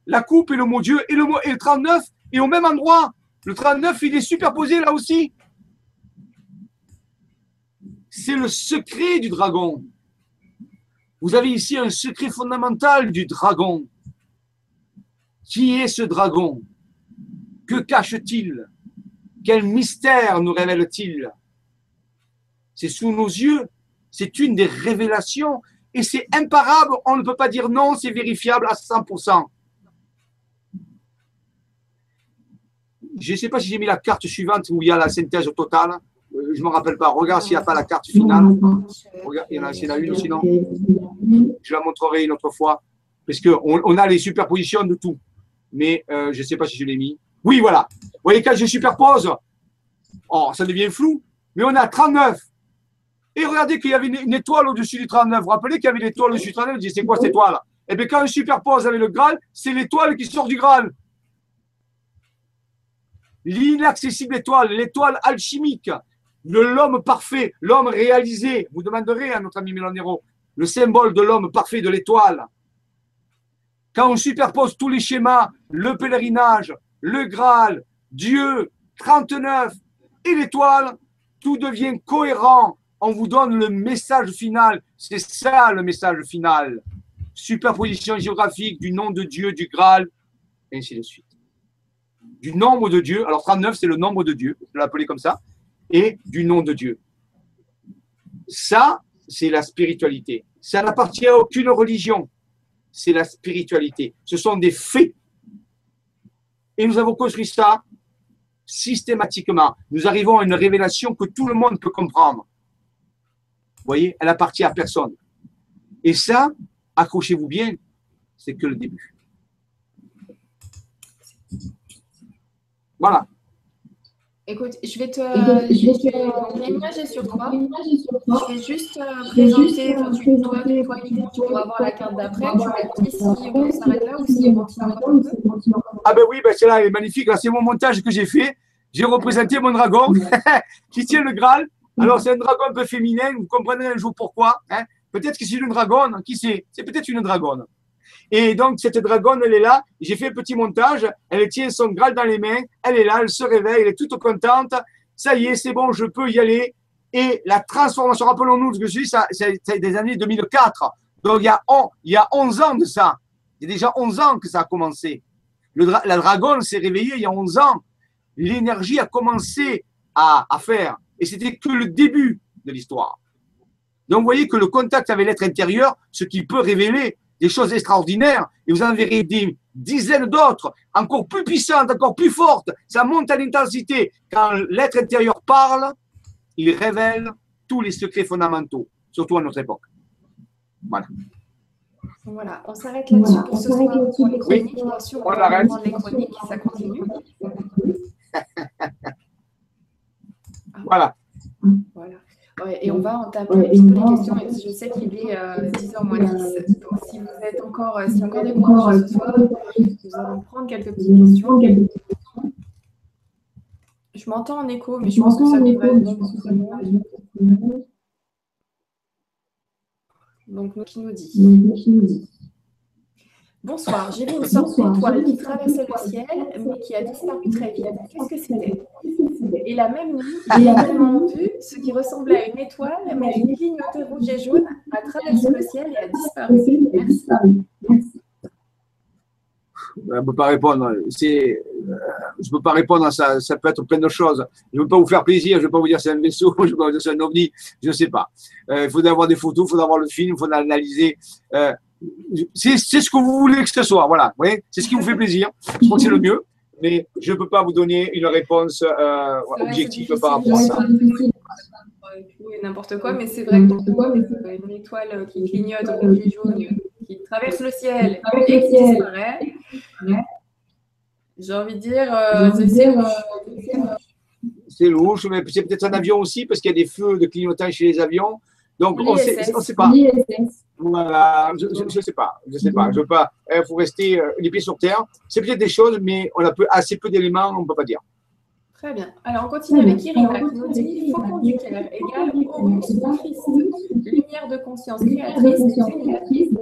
la coupe et le mot Dieu et le, mot, et le 39, et au même endroit. Le 39, il est superposé là aussi c'est le secret du dragon. Vous avez ici un secret fondamental du dragon. Qui est ce dragon? Que cache-t-il? Quel mystère nous révèle-t-il? C'est sous nos yeux, c'est une des révélations et c'est imparable, on ne peut pas dire non, c'est vérifiable à 100%. Je ne sais pas si j'ai mis la carte suivante où il y a la synthèse totale. je ne me rappelle pas. Regarde s'il n'y a pas la carte finale. Regarde, il y en a, une sinon. Je la montrerai une autre fois. Parce qu'on on a les superpositions de tout. Mais euh, je ne sais pas si je l'ai mis. Oui, voilà. Vous voyez, quand je superpose, oh, ça devient flou. Mais on a 39. Et regardez qu'il y avait une, étoile au-dessus du 39. Vous rappelez qu'il y avait une étoile au-dessus du 39 Vous dites, c'est quoi cette étoile? Eh bien, quand on superpose avec le Graal, c'est l'étoile qui sort du Graal. L'inaccessible étoile, l'étoile alchimique, l'homme parfait, l'homme réalisé. Vous demanderez à notre ami Mélanero le symbole de l'homme parfait, de l'étoile. Quand on superpose tous les schémas, le pèlerinage, le Graal, Dieu, 39 et l'étoile, tout devient cohérent. On vous donne le message final. C'est ça le message final. Superposition géographique du nom de Dieu, du Graal, et ainsi de suite. Du nombre de Dieu. Alors 39, c'est le nombre de Dieu, je l'appeler comme ça, et du nom de Dieu. Ça, c'est la spiritualité. Ça n'appartient à aucune religion c'est la spiritualité. Ce sont des faits. Et nous avons construit ça systématiquement. Nous arrivons à une révélation que tout le monde peut comprendre. Vous voyez, elle appartient à personne. Et ça, accrochez-vous bien, c'est que le début. Voilà. Écoute, je vais te. je vais te... une image sur toi. Je vais juste euh, présenter tu, toi, toi, pourras avoir la carte d'après. Tu me dis si on s'arrête là ou si on continue un peu. Ah ben oui, ben c'est là, elle est magnifique. C'est mon montage que j'ai fait. J'ai représenté mon dragon (laughs) (laughs) qui tient le Graal. Alors, c'est un dragon un peu féminin. Vous comprendrez un jour pourquoi. Hein. Peut-être que c'est une dragonne. Qui sait C'est peut-être une dragonne. Et donc, cette dragonne, elle est là. J'ai fait un petit montage. Elle tient son Graal dans les mains. Elle est là, elle se réveille, elle est toute contente. Ça y est, c'est bon, je peux y aller. Et la transformation, rappelons-nous ce que je ça, c'est des années 2004. Donc, il y, a, il y a 11 ans de ça. Il y a déjà 11 ans que ça a commencé. Le, la dragonne s'est réveillée il y a 11 ans. L'énergie a commencé à, à faire. Et c'était que le début de l'histoire. Donc, vous voyez que le contact avec l'être intérieur, ce qui peut révéler des choses extraordinaires, et vous en verrez des dizaines d'autres, encore plus puissantes, encore plus fortes. Ça monte à l'intensité. Quand l'être intérieur parle, il révèle tous les secrets fondamentaux, surtout à notre époque. Voilà. Voilà, on s'arrête là-dessus pour ce soir pour les chroniques. Bien sûr, on, arrête. les chroniques, ça continue. Voilà. Voilà et on va entamer un petit peu les questions, je sais qu'il est 10h euh, moins 10. Donc, si vous êtes encore, euh, si encore des courage ce soir, nous allons prendre quelques petites questions. Je m'entends en écho, mais je pense que ça le monde. Donc, nous qui nous dit Bonsoir, j'ai vu une sorte d'étoile qui traversait le ciel, mais qui a disparu très vite. Qu'est-ce que c'était? Et la même nuit, j'ai également vu ce qui ressemblait à une étoile, mais qui clignotait rouge et jaune, a traversé le ciel et a disparu. Merci. Je ne peux pas répondre. C'est, euh, je peux pas répondre. Ça, ça peut être plein de choses. Je ne veux pas vous faire plaisir. Je ne veux pas vous dire c'est un vaisseau. (laughs) Je ne veux pas vous dire c'est un ovni. Je ne sais pas. Euh, il faudrait avoir des photos. Il faudrait avoir le film. Il faudrait analyser. Euh, c'est ce que vous voulez que ce soit. Voilà, c'est ce qui vous fait plaisir. Je crois que c'est le mieux, mais je ne peux pas vous donner une réponse euh, objective par rapport à ça. N'importe quoi, mais c'est vrai que une étoile qui clignote au rouge jaune, qui traverse le ciel et qui disparaît, j'ai envie de dire, euh, louche. C'est louche, mais c'est peut-être un avion aussi, parce qu'il y a des feux de clignotage chez les avions. Donc, on ne sait pas. Voilà, je ne sais pas, je sais pas, je veux pas. Il faut rester euh, les pieds sur terre. C'est peut-être des choses, mais on a peu, assez peu d'éléments, on ne peut pas dire. Très bien. Alors, on continue avec Irina qui nous dit Faucon du cœur égale Horus Christ, lumière de conscience créatrice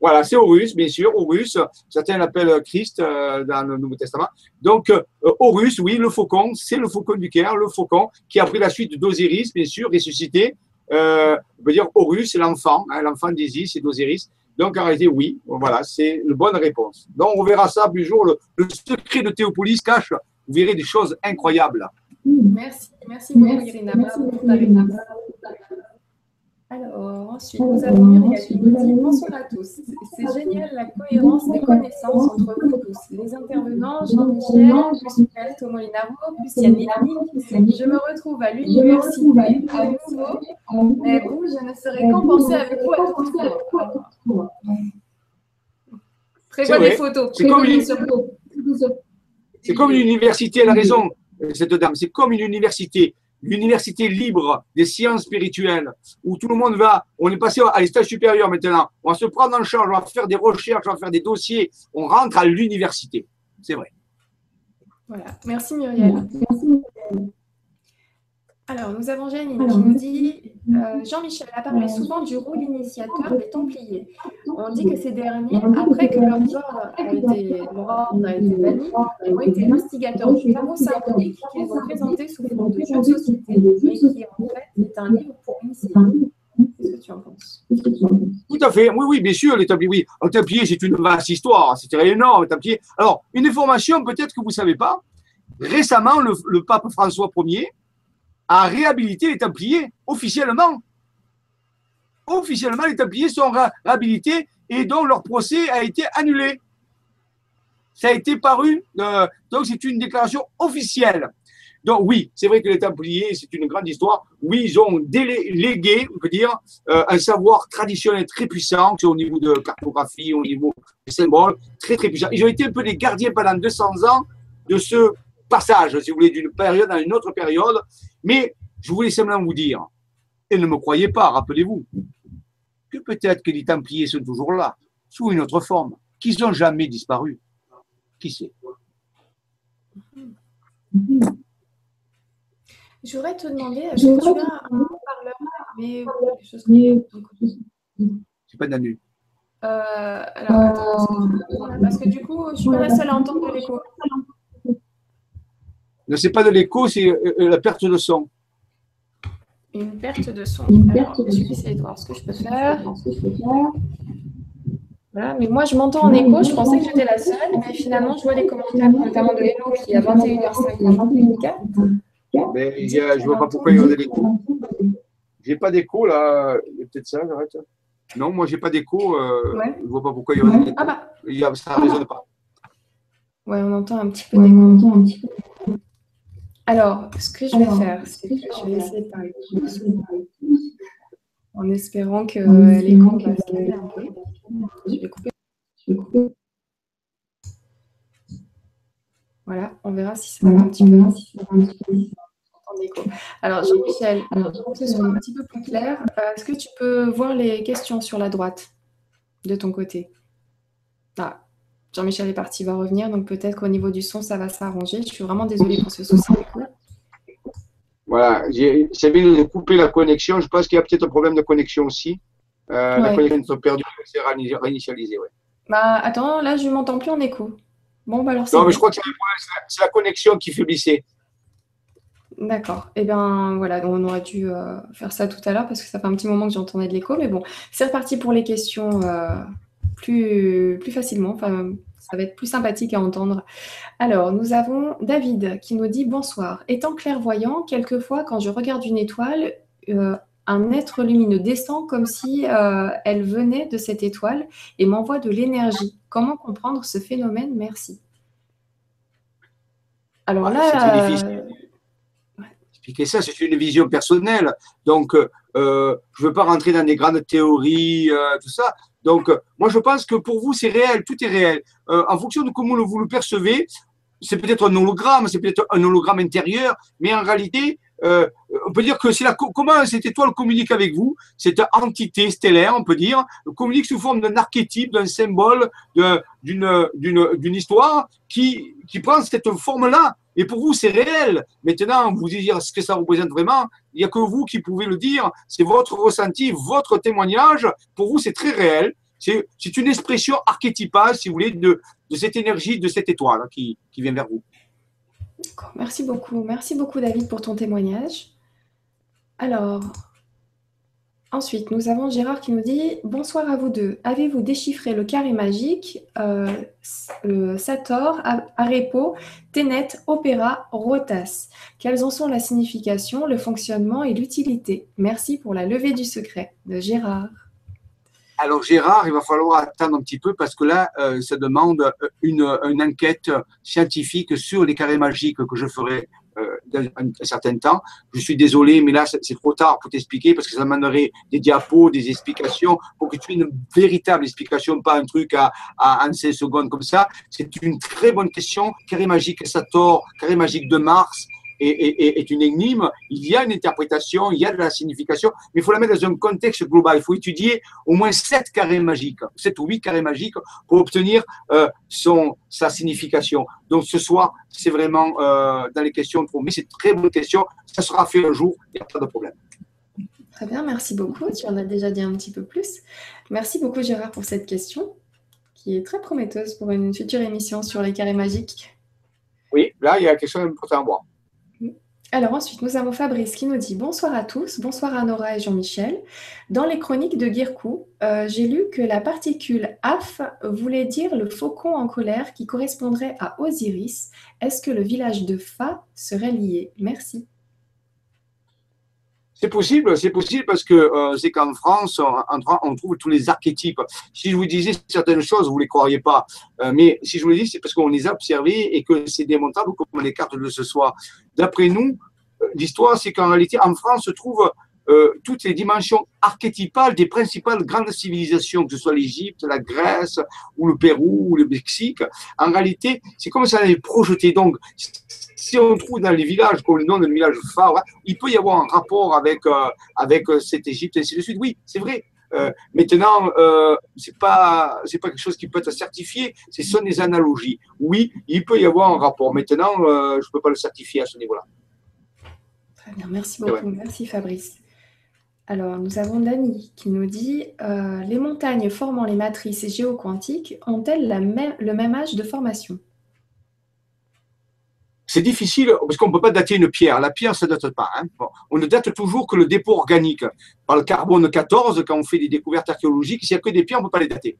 Voilà, c'est Horus, bien sûr, Horus. Certains l'appellent Christ euh, dans le Nouveau Testament. Donc, euh, Horus, oui, le faucon, c'est le faucon du Caire, le faucon qui a pris la suite d'Osiris, bien sûr, ressuscité, euh, on peut dire Horus, c'est l'enfant, hein, l'enfant d'Isis et d'Osiris. Donc, en réalité, oui, voilà, c'est la bonne réponse. Donc, on verra ça plus jour. Le, secret de Théopolis cache, vous verrez des choses incroyables. Merci, merci beaucoup, Irina. Alors, ensuite, nous avons Muriel qui nous dit bonsoir à tous. C'est génial la cohérence des connaissances entre vous tous. Les intervenants, Jean-Michel, plus Alto Molinaro, plus Yann Je me retrouve à l'université à nouveau, mais vous, je ne serai qu'en penser avec vous à tout Prévois des photos. C'est comme, une... comme une université, elle a raison, cette dame. C'est comme une université l'université libre des sciences spirituelles, où tout le monde va, on est passé à l'étage supérieur maintenant, on va se prendre en charge, on va faire des recherches, on va faire des dossiers, on rentre à l'université. C'est vrai. Voilà, merci Muriel. Merci Muriel. Alors, nous avons Janine qui nous dit euh, Jean-Michel a parlé souvent du rôle initiateur des Templiers. On dit que ces derniers, après que leur ordre a été, banni, ont été instigateurs du chaos symbolique qu'ils ont présenté sous forme de jeu de société, mais qui en fait est un livre pour initier. Qu'est-ce que tu en penses? Tout à fait, oui, oui, bien sûr, les Templiers. Oui, les Templiers, c'est une vaste histoire, c'était énorme, les Templiers. Alors, une information peut-être que vous ne savez pas. Récemment, le pape François Ier à réhabiliter les Templiers officiellement. Officiellement, les Templiers sont réhabilités et donc leur procès a été annulé. Ça a été paru, euh, donc c'est une déclaration officielle. Donc oui, c'est vrai que les Templiers, c'est une grande histoire. Oui, ils ont délégué, on peut dire, euh, un savoir traditionnel très puissant, au niveau de cartographie, au niveau des symboles, très très puissant. Ils ont été un peu les gardiens pendant 200 ans de ce passage, si vous voulez, d'une période à une autre période. Mais je voulais simplement vous dire, et ne me croyez pas, rappelez-vous, que peut-être que les Templiers sont toujours là, sous une autre forme, qu'ils n'ont jamais disparu. Qui sait? Je voudrais te demander, est-ce que tu as un parleur mais des choses comme C'est pas d'annu. Euh, alors, attends, parce que du coup, je suis pas la seule à entendre l'écho. Ne c'est pas de l'écho, c'est euh, euh, la perte de son. Une perte de son. Une perte de je vais essayer de voir ce que je peux faire. Voilà, mais moi je m'entends en écho, je pensais que j'étais la seule, mais finalement je vois les commentaires, notamment de Hello qui est à 21h50. Mais il y a, je ne vois pas pourquoi il y a de l'écho. J'ai pas d'écho là, peut-être ça, j'arrête. Non, moi j'ai pas d'écho, euh, je ne vois pas pourquoi il y a de l'écho. Ah bah. ça ne résonne pas. Ouais, on entend un petit peu d'écho. Alors, ce que je vais faire, c'est que je vais essayer de parler en espérant que l'écran va se calmer un peu. Je vais couper. Je vais couper. Voilà, on verra si ça va un petit peu. Alors, Jean-Michel, pour que ce soit un petit peu plus clair, euh, est-ce que tu peux voir les questions sur la droite de ton côté? Ah, Jean-Michel est parti, il va revenir, donc peut-être qu'au niveau du son, ça va s'arranger. Je suis vraiment désolée pour ce souci. Voilà, bien de couper la connexion. Je pense qu'il y a peut-être un problème de connexion aussi. Euh, La connexion est perdue, c'est réinitialisé. Ouais. Bah, attends, là, je ne m'entends plus en écho. Bon, bah alors Non, mais je crois que c'est la, connexion qui faiblissait. D'accord. Eh bien, voilà, on aurait dû euh, faire ça tout à l'heure parce que ça fait un petit moment que j'entendais de l'écho. Mais bon, c'est reparti pour les questions. Euh, plus, plus facilement. Enfin, ça va être plus sympathique à entendre. Alors, nous avons David qui nous dit Bonsoir. Étant clairvoyant, quelquefois, quand je regarde une étoile, euh, un être lumineux descend comme si euh, elle venait de cette étoile et m'envoie de l'énergie. Comment comprendre ce phénomène? Merci. Alors ah, là. Euh, Expliquer ça, c'est une vision personnelle. Donc, je ne veux pas rentrer dans des grandes théories, tout ça. Donc, euh, moi, je pense que pour vous, c'est réel, tout est réel. Euh, en fonction de comment vous le percevez, c'est peut-être un hologramme, c'est peut-être un hologramme intérieur, mais en réalité, euh, on peut dire que c'est la comment cette étoile communique avec vous, cette entité stellaire, on peut dire, communique sous forme d'un archétype, d'un symbole, d'une d'une histoire qui qui prend cette forme-là. Et pour vous, c'est réel. Maintenant, vous dire ce que ça représente vraiment, il n'y a que vous qui pouvez le dire. C'est votre ressenti, votre témoignage. Pour vous, c'est très réel. C'est une expression archétypale, si vous voulez, de, cette énergie, de cette étoile qui, qui vient vers vous. Merci beaucoup. Merci beaucoup, David, pour ton témoignage. Alors, Ensuite, nous avons Gérard qui nous dit Bonsoir à vous deux. Avez-vous déchiffré le carré magique euh, Sator, Arepo, Tenet, Opéra, Rotas? Quelles en sont la signification, le fonctionnement et l'utilité? Merci pour la levée du secret. De Gérard. Alors Gérard, il va falloir attendre un petit peu parce que là, euh, ça demande une, une, enquête scientifique sur les carrés magiques que je ferai euh, dans un, certain temps. Je suis désolé, mais là, c'est trop tard pour t'expliquer parce que ça demanderait des diapos, des explications pour que tu aies une véritable explication, pas un truc à, à 16 secondes comme ça. C'est une très bonne question. Carré magique Sator, carré magique de Mars, est, une énigme, il y a une interprétation, il y a de la signification, mais il faut la mettre dans un contexte global. Il faut étudier au moins sept carrés magiques, sept ou huit carrés magiques pour obtenir euh, son, sa signification. Donc ce soir, c'est vraiment euh, dans les questions mais c'est une très bonne question. Ça sera fait un jour, il n'y a pas de problème. Très bien, merci beaucoup. Tu en as déjà dit un petit peu plus. Merci beaucoup Gérard pour cette question qui est très prometteuse pour une future émission sur les carrés magiques. Oui, là, il y a quelque chose d'important à voir. Alors ensuite, nous avons Fabrice qui nous dit bonsoir à tous, bonsoir à Nora et Jean-Michel. Dans les chroniques de Guircou, euh, j'ai lu que la particule AF voulait dire le faucon en colère qui correspondrait à Osiris. Est-ce que le village de Fa serait lié? Merci. C'est possible, c'est possible parce que euh, c'est qu'en France, on, trouve tous les archétypes. Si je vous disais certaines choses, vous ne les croiriez pas. Euh, mais si je vous le dis, c'est parce qu'on les a observées et que c'est démontable comme les cartes de ce soir. D'après nous, euh, l'histoire, c'est qu'en réalité, en France se trouvent toutes les dimensions archétypales des principales grandes civilisations, que ce soit l'Égypte, la Grèce, ou le Pérou, ou le Mexique. En réalité, c'est comme ça on avait projeté. Donc, si on trouve dans les villages, comme le nom d'un village phare, il peut y avoir un rapport avec, euh, avec euh, cette Égypte, et ainsi de suite. Oui, c'est vrai. Euh, maintenant, euh, c'est pas c'est pas quelque chose qui peut être certifié, ce sont des analogies. Oui, il peut y avoir un rapport. Maintenant, je ne peux pas le certifier à ce niveau-là. Très bien, merci beaucoup. Merci Fabrice. Alors, nous avons Dani qui nous dit Les montagnes formant les matrices géoquantiques ont-elles le même âge de formation? C'est difficile parce qu'on ne peut pas dater une pierre. La pierre, ça ne date pas. Hein. on ne date toujours que le dépôt organique. Par le carbone 14, quand on fait des découvertes archéologiques, s'il n'y a que des pierres, on ne peut pas les dater.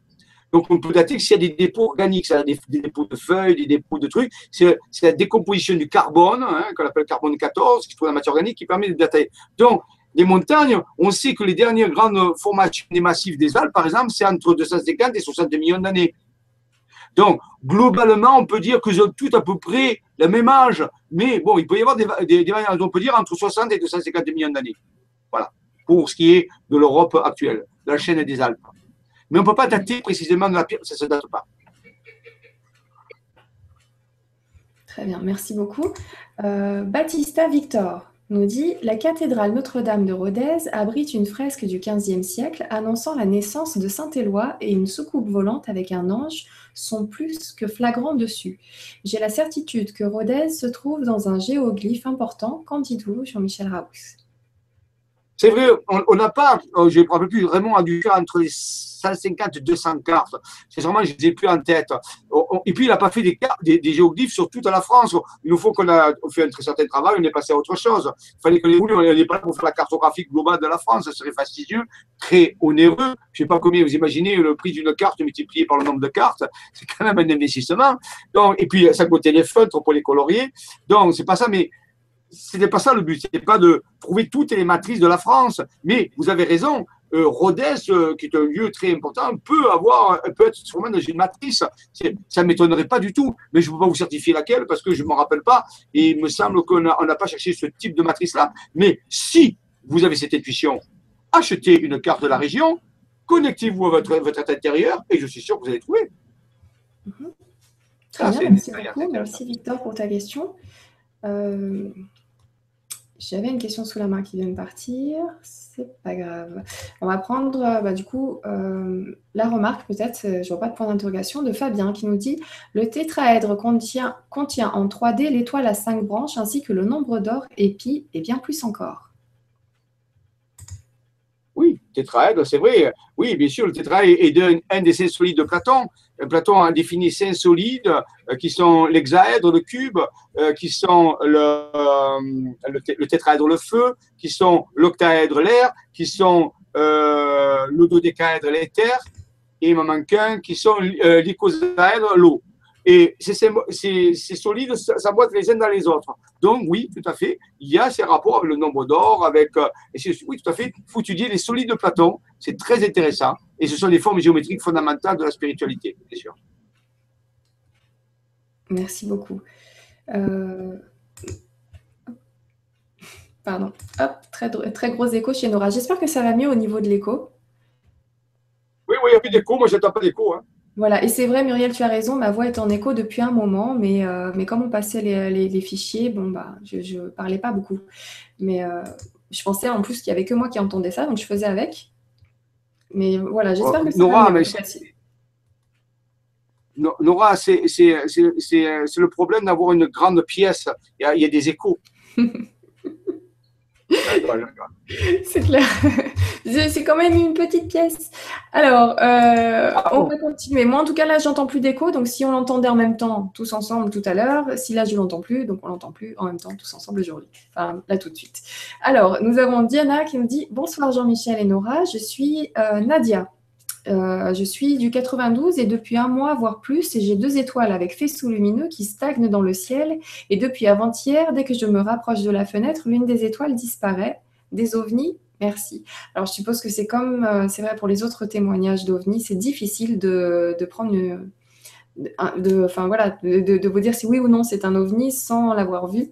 Donc, on peut dater que s'il y a des dépôts organiques, c'est-à-dire des, dépôts de feuilles, des dépôts de trucs, c'est la décomposition du carbone, hein, qu'on appelle carbone 14, qui se trouve dans la matière organique, qui permet de dater. Donc, les montagnes, on sait que les dernières grandes formations des massifs des Alpes, par exemple, c'est entre 250 et 60 millions d'années. Donc, globalement, on peut dire qu'ils ont tout à peu près le même âge. Mais bon, il peut y avoir des, des, on peut dire entre 60 et 250 millions d'années. Voilà, pour ce qui est de l'Europe actuelle, la chaîne des Alpes. Mais on ne peut pas dater précisément de la pierre, ça ne se date pas. Très bien, merci beaucoup. Euh, Baptista Victor nous dit La cathédrale Notre-Dame de Rodez abrite une fresque du XVe siècle annonçant la naissance de Saint-Éloi et une soucoupe volante avec un ange sont plus que flagrants dessus. J'ai la certitude que Rodez se trouve dans un géoglyphe important. Qu'en dites-vous, Jean-Michel Raoux C'est vrai, on n'a pas, euh, je ne me rappelle plus vraiment, à du entre les 150 200 cartes. C'est vraiment, je ne les ai plus en tête. Et puis, il n'a pas fait des, des, géoglyphes sur toute la France. Il nous faut qu'on a fait un très certain travail, on est passé à autre chose. Il fallait que les voulu, on n'est pas là pour faire la cartographie globale de la France. Ça serait fastidieux, très onéreux. Je ne sais pas combien vous imaginez le prix d'une carte multiplié par le nombre de cartes. C'est quand même un investissement. Donc, et puis, ça coûtait les feutres pour les colorier. Donc, c'est pas ça, mais c'était pas ça le but. C'était pas de trouver toutes les matrices de la France. Mais vous avez raison. Euh, Rodez, euh, qui est un lieu très important, peut avoir, peut être sûrement dans une matrice. Ça ne m'étonnerait pas du tout, mais je ne peux pas vous certifier laquelle parce que je ne m'en rappelle pas. Et il me semble qu'on n'a pas cherché ce type de matrice-là. Mais si vous avez cette intuition, achetez une carte de la région, connectez-vous à votre, votre intérieur et je suis sûr que vous allez trouver. Mhm. Très bien, merci beaucoup. Merci Victor pour ta question. Euh, j'avais une question sous la main qui vient de partir. C'est pas grave. On va prendre euh, bah, du coup euh, la remarque, peut-être, je vois pas de point d'interrogation, de Fabien qui nous dit Le tétraèdre contient, contient en 3D l'étoile à 5 branches ainsi que le nombre d'or et pi et bien plus encore. Tétraèdre, c'est vrai. Oui, bien sûr, le tétraèdre est un, des cinq solides de Platon. Euh, Platon a défini cinq solides euh, qui sont l'hexaèdre, le cube, euh, qui sont le, tétraèdre, le feu, qui sont l'octaèdre, l'air, qui sont le dodécaèdre, l'éther, et il m'en manque un qui sont l'icosaèdre, l'eau. Et c'est solide, ça s'emboîte les uns dans les autres. Donc, oui, tout à fait, il y a ces rapports avec le nombre d'or, avec. Euh, oui, tout à fait, il faut étudier les solides de Platon, c'est très intéressant. Et ce sont des formes géométriques fondamentales de la spiritualité, bien sûr. Merci beaucoup. Euh, pardon. Hop, très, très gros écho chez Nora. J'espère que ça va mieux au niveau de l'écho. Oui, oui, il n'y a plus d'écho. Moi, je n'entends pas d'écho. Hein. Voilà, et c'est vrai, Muriel, tu as raison, ma voix est en écho depuis un moment, mais, euh, mais comme on passait les, fichiers, bon, bah, je ne parlais pas beaucoup. Mais euh, je pensais en plus qu'il n'y avait que moi qui entendais ça, donc je faisais avec. Mais voilà, j'espère oh, que ça Nora, mais Nora, c'est le problème d'avoir une grande pièce. Il y a, des échos. (laughs) (laughs) C'est clair. C'est quand même une petite pièce. Alors, euh, ah on va continuer. Moi, en tout cas, là, j'entends plus d'écho. Donc, si on l'entendait en même temps, tous ensemble, tout à l'heure, si là, je l'entends plus, donc on l'entend plus en même temps, tous ensemble aujourd'hui. Enfin, là, tout de suite. Alors, nous avons Diana qui nous dit Bonsoir Jean-Michel et Nora, je suis euh, Nadia. Euh, je suis du 92 et depuis un mois, voire plus, j'ai deux étoiles avec faisceau lumineux qui stagnent dans le ciel. Et depuis avant-hier, dès que je me rapproche de la fenêtre, l'une des étoiles disparaît. Des ovnis Merci. Alors, je suppose que c'est comme, euh, c'est vrai pour les autres témoignages d'ovnis, c'est difficile de, prendre, de, enfin voilà, de, vous dire si oui ou non c'est un ovni sans l'avoir vu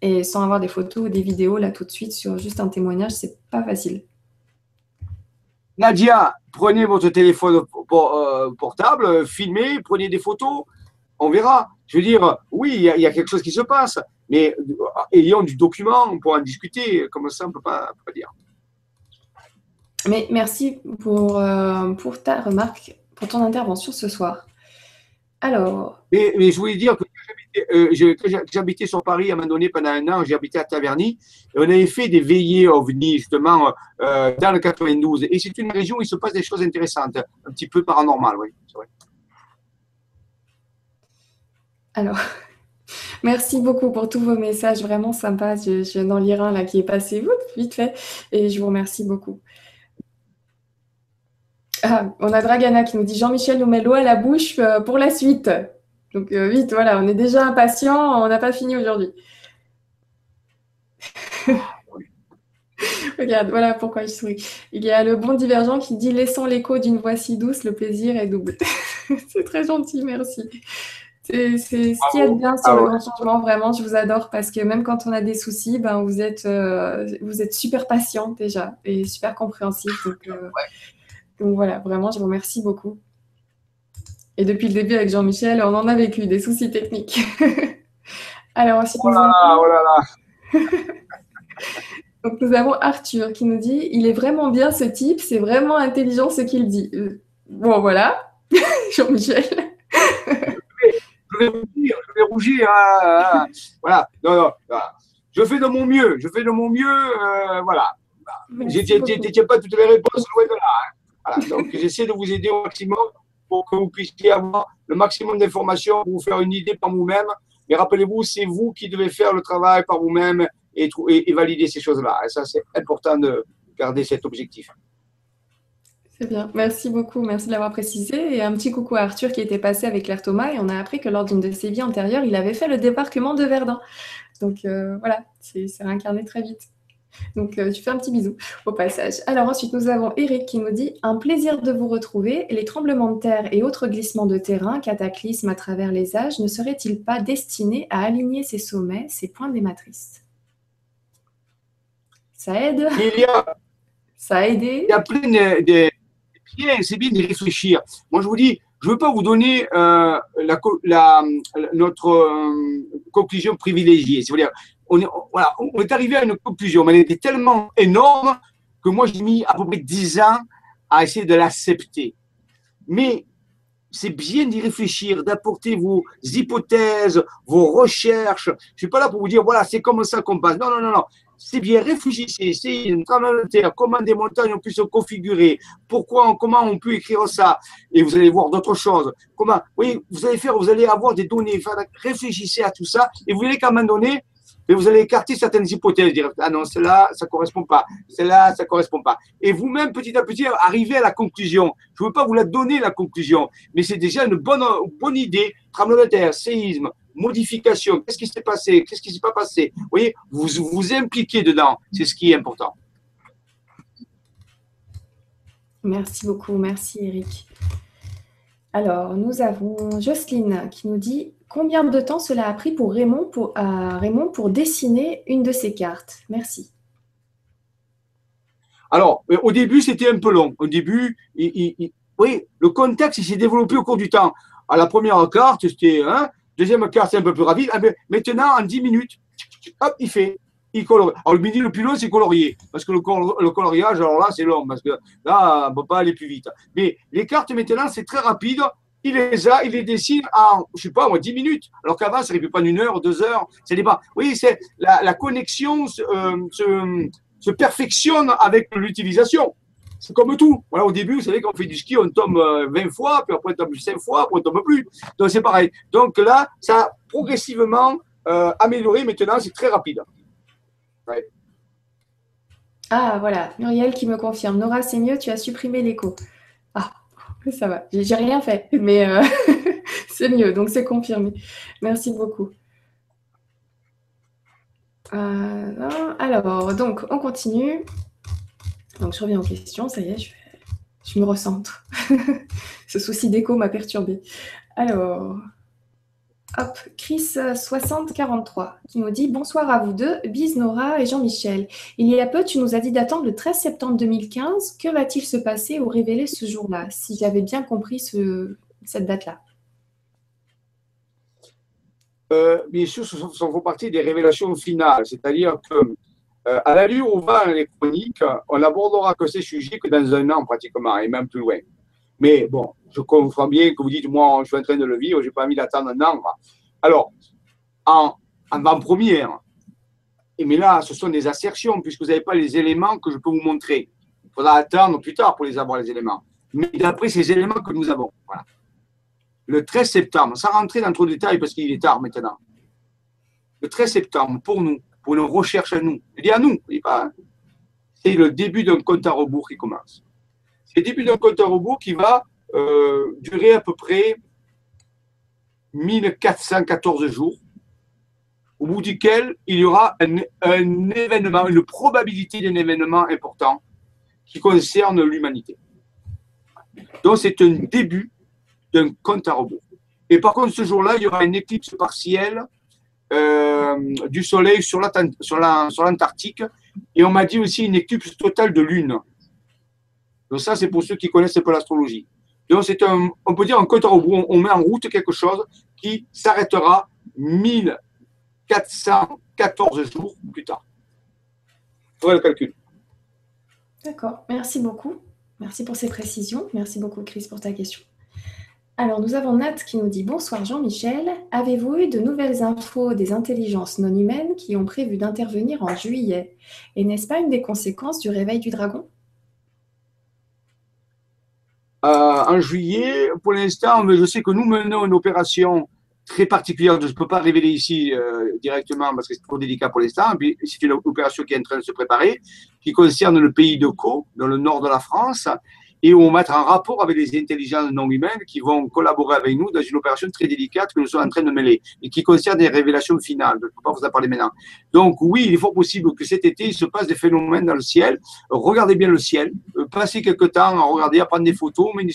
et sans avoir des photos ou des vidéos là tout de suite sur juste un témoignage, c'est pas facile. Nadia, prenez votre téléphone euh, portable, filmez, prenez des photos, on verra. Je veux dire, oui, il y, a quelque chose qui se passe, mais euh, ayons du document, on pourra en discuter. Comme ça, on ne peut pas, dire. Mais merci pour, euh, pour ta remarque, pour ton intervention ce soir. Alors. Mais, je voulais dire que j'habitais sur Paris à un moment donné pendant un an, habité à Taverny, et on avait fait des veillées ovnis justement dans le 92. Et c'est une région où il se passe des choses intéressantes, un petit peu paranormales, oui. Alors, (laughs) merci beaucoup pour tous vos messages, vraiment sympa. Je, viens d'en lire un là qui est passé vite fait et je vous remercie beaucoup. Ah, on a Dragana qui nous dit Jean-Michel nous met l'eau à la bouche euh, pour la suite. Donc euh, vite, voilà, on est déjà impatient, on n'a pas fini aujourd'hui. (laughs) Regarde, voilà pourquoi je souris. Il y a le bon divergent qui dit Laissant l'écho d'une voix si douce, le plaisir est double. (laughs) C'est très gentil, merci. C'est ce qui est bien sur le grand changement, vraiment, je vous adore parce que même quand on a des soucis, ben, vous, êtes, euh, vous êtes super patient déjà et super compréhensif. Euh, donc, voilà, vraiment, je vous remercie beaucoup. Et depuis le début avec Jean-Michel, on en a vécu des soucis techniques. (laughs) Alors ensuite, oh là, oh là, là. (laughs) Donc nous avons Arthur qui nous dit il est vraiment bien ce type, c'est vraiment intelligent ce qu'il dit. Euh, bon voilà, (laughs) Jean-Michel je vais rougir, je vais rougir. Hein, hein. voilà. Non, non, Je fais de mon mieux, je fais de mon mieux. Euh, voilà. Je n'ai pas toutes les réponses loin de là. Hein. Donc, j'essaie de vous aider au maximum que vous puissiez avoir le maximum d'informations pour vous faire une idée par vous-même. Mais rappelez-vous, c'est vous qui devez faire le travail par vous-même et, et, valider ces choses-là. Et ça, c'est important de garder cet objectif. C'est bien, merci beaucoup, merci de l'avoir précisé. Et un petit coucou à Arthur qui était passé avec Claire Thomas et on a appris que lors d'une de ses vies antérieures, il avait fait le débarquement de Verdun. Donc euh, voilà, c'est réincarné très vite. Donc euh, tu fais un petit bisou au passage. Alors ensuite, nous avons Eric qui nous dit Un plaisir de vous retrouver. Les tremblements de terre et autres glissements de terrain, cataclysmes à travers les âges, ne seraient-ils pas destinés à aligner ces sommets, ces points des matrices? Ça aide? Il y a, Ça a aidé? Il y a plein de, c'est bien d'y réfléchir. Moi, je vous dis, je ne veux pas vous donner euh, la, notre euh, conclusion privilégiée. C'est-à-dire, on est, arrivé à une conclusion, mais elle était tellement énorme que moi, j'ai mis à peu près 10 ans à essayer de l'accepter. Mais c'est bien d'y réfléchir, d'apporter vos hypothèses, vos recherches. Je ne suis pas là pour vous dire, voilà, c'est comme ça qu'on passe. Non, non, non, non c'est bien, réfléchissez, une tremblement de terre, comment des montagnes ont pu se configurer, pourquoi, comment on peut écrire ça, et vous allez voir d'autres choses. Comment, oui, vous allez faire, vous allez avoir des données, réfléchissez à tout ça, et vous verrez qu'à un moment donné, mais vous allez écarter certaines hypothèses, dire ah non, celle-là, ça correspond pas, celle-là, ça correspond pas. Et vous-même, petit à petit, arrivez à la conclusion. Je ne veux pas vous la donner, la conclusion, mais c'est déjà une bonne, bonne idée. Tremblement de terre, séisme, modification, qu'est-ce qui s'est passé, qu'est-ce qui ne s'est pas passé? Vous voyez, vous vous impliquez dedans, c'est ce qui est important. Merci beaucoup, merci Eric. Alors, nous avons Jocelyne qui nous dit Combien de temps cela a pris pour Raymond pour, dessiner une de ces cartes? Merci. Alors, euh, au début, c'était un peu long. Au début, oui, le contexte s'est développé au cours du temps. À la première carte, c'était hein, deuxième carte, c'est un peu plus rapide. Ah, maintenant, en 10 minutes, hop, il fait. Il colorie. Alors, le midi le plus long, c'est colorier. Parce que le, le, coloriage, alors là, c'est long. Parce que là, on ne peut pas aller plus vite. Mais les cartes, maintenant, c'est très rapide il les a, il les dessine en, je sais pas, moi, 10 minutes. Alors qu'avant, ça n'arrivait pas en une heure, deux heures. Ça pas. Oui, c'est la, connexion euh, se, perfectionne avec l'utilisation. C'est comme tout. Voilà, au début, vous savez, quand on fait du ski, on tombe 20 euh, fois, puis après on tombe 5 fois, après on tombe plus. Donc c'est pareil. Donc là, ça a progressivement euh, amélioré. Maintenant, c'est très rapide. Ah, voilà. Muriel qui me confirme. Nora, c'est mieux, tu as supprimé l'écho. Ça va, j'ai rien fait, mais euh, (laughs) c'est mieux, donc c'est confirmé. Merci beaucoup. Euh, alors, donc, on continue. Donc, je reviens aux questions, ça y est, je, me recentre. (laughs) Ce souci d'écho m'a perturbé. Alors, Hop, Chris6043 qui nous dit Bonsoir à vous deux, Bis Nora et Jean-Michel. Il y a peu, tu nous as dit d'attendre le 13 septembre 2015. Que va-t-il se passer ou révéler ce jour-là Si j'avais bien compris cette date-là? Euh, bien sûr, ce sont, partie des révélations finales. C'est-à-dire que, euh, à l'allure où va l'électronique, on n'abordera que ces sujets que dans un an pratiquement, et même plus loin. Mais bon, je comprends bien que vous dites, moi, je suis en train de le vivre, je n'ai pas envie d'attendre un an. Alors, en, avant-première, mais là, ce sont des assertions, puisque vous n'avez pas les éléments que je peux vous montrer. Il faudra attendre plus tard pour les avoir, les éléments. Mais d'après ces éléments que nous avons. Le 13 septembre, sans rentrer dans trop de détails parce qu'il est tard maintenant. Le 13 septembre, pour nous, pour nos recherches à nous, je dis à nous, c'est le début d'un compte à rebours qui commence. C'est le début d'un compte à rebours qui va euh, durer à peu près 1414 jours, au bout duquel il y aura un, événement, une probabilité d'un événement important qui concerne l'humanité. Donc c'est un début d'un compte à rebours. Et par contre, ce jour-là, il y aura une éclipse partielle euh, du Soleil sur l'Antarctique. Et on m'a dit aussi une éclipse totale de Lune. Donc ça, c'est pour ceux qui connaissent un peu l'astrologie. Donc c'est un, on peut dire un compte à rebours. On met en route quelque chose qui s'arrêtera 1414 jours plus tard. Voilà le calcul. D'accord, merci beaucoup. Merci pour ces précisions. Merci beaucoup, Chris, pour ta question. Alors, nous avons Nat qui nous dit Bonsoir Jean-Michel. Avez-vous eu de nouvelles infos des intelligences non humaines qui ont prévu d'intervenir en juillet? Et n'est-ce pas une des conséquences du réveil du dragon? En juillet. Pour l'instant, je sais que nous menons une opération très particulière, je ne peux pas révéler ici euh, directement parce que c'est trop délicat pour l'instant. C'est une opération qui est en train de se préparer, qui concerne le pays de Caux, dans le nord de la France, et on va mettre en rapport avec les intelligences non humaines qui vont collaborer avec nous dans une opération très délicate que nous sommes en train de mêler et qui concerne des révélations finales. Je ne peux pas vous en parler maintenant. Donc oui, il est fort possible que cet été, il se passe des phénomènes dans le ciel. Regardez bien le ciel, euh, passez quelques temps à regarder, à prendre des photos, mais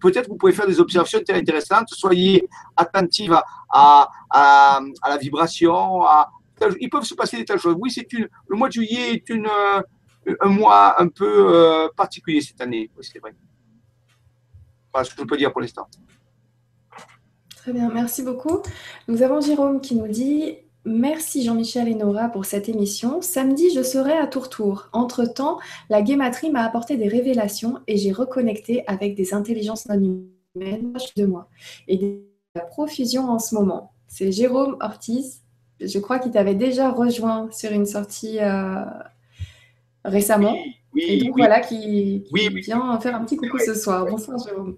peut-être vous pouvez faire des observations très intéressantes. Soyez attentifs à, la vibration, à, ils peuvent se passer des tas de choses. Oui, c'est le mois de juillet est une, euh, un mois un peu euh, particulier cette année, oui, c'est vrai. Voilà ce que je peux dire pour l'instant. Très bien, merci beaucoup. Nous avons Jérôme qui nous dit Merci Jean-Michel et Nora pour cette émission. Samedi, je serai à Tourtour. Entre-temps, la guématrie m'a apporté des révélations et j'ai reconnecté avec des intelligences non humaines de moi et de la profusion en ce moment. C'est Jérôme Ortiz. Je crois qu'il t'avait déjà rejoint sur une sortie euh, récemment. Oui, et donc voilà, qui, vient faire un petit coucou ce soir. Bonsoir Jérôme.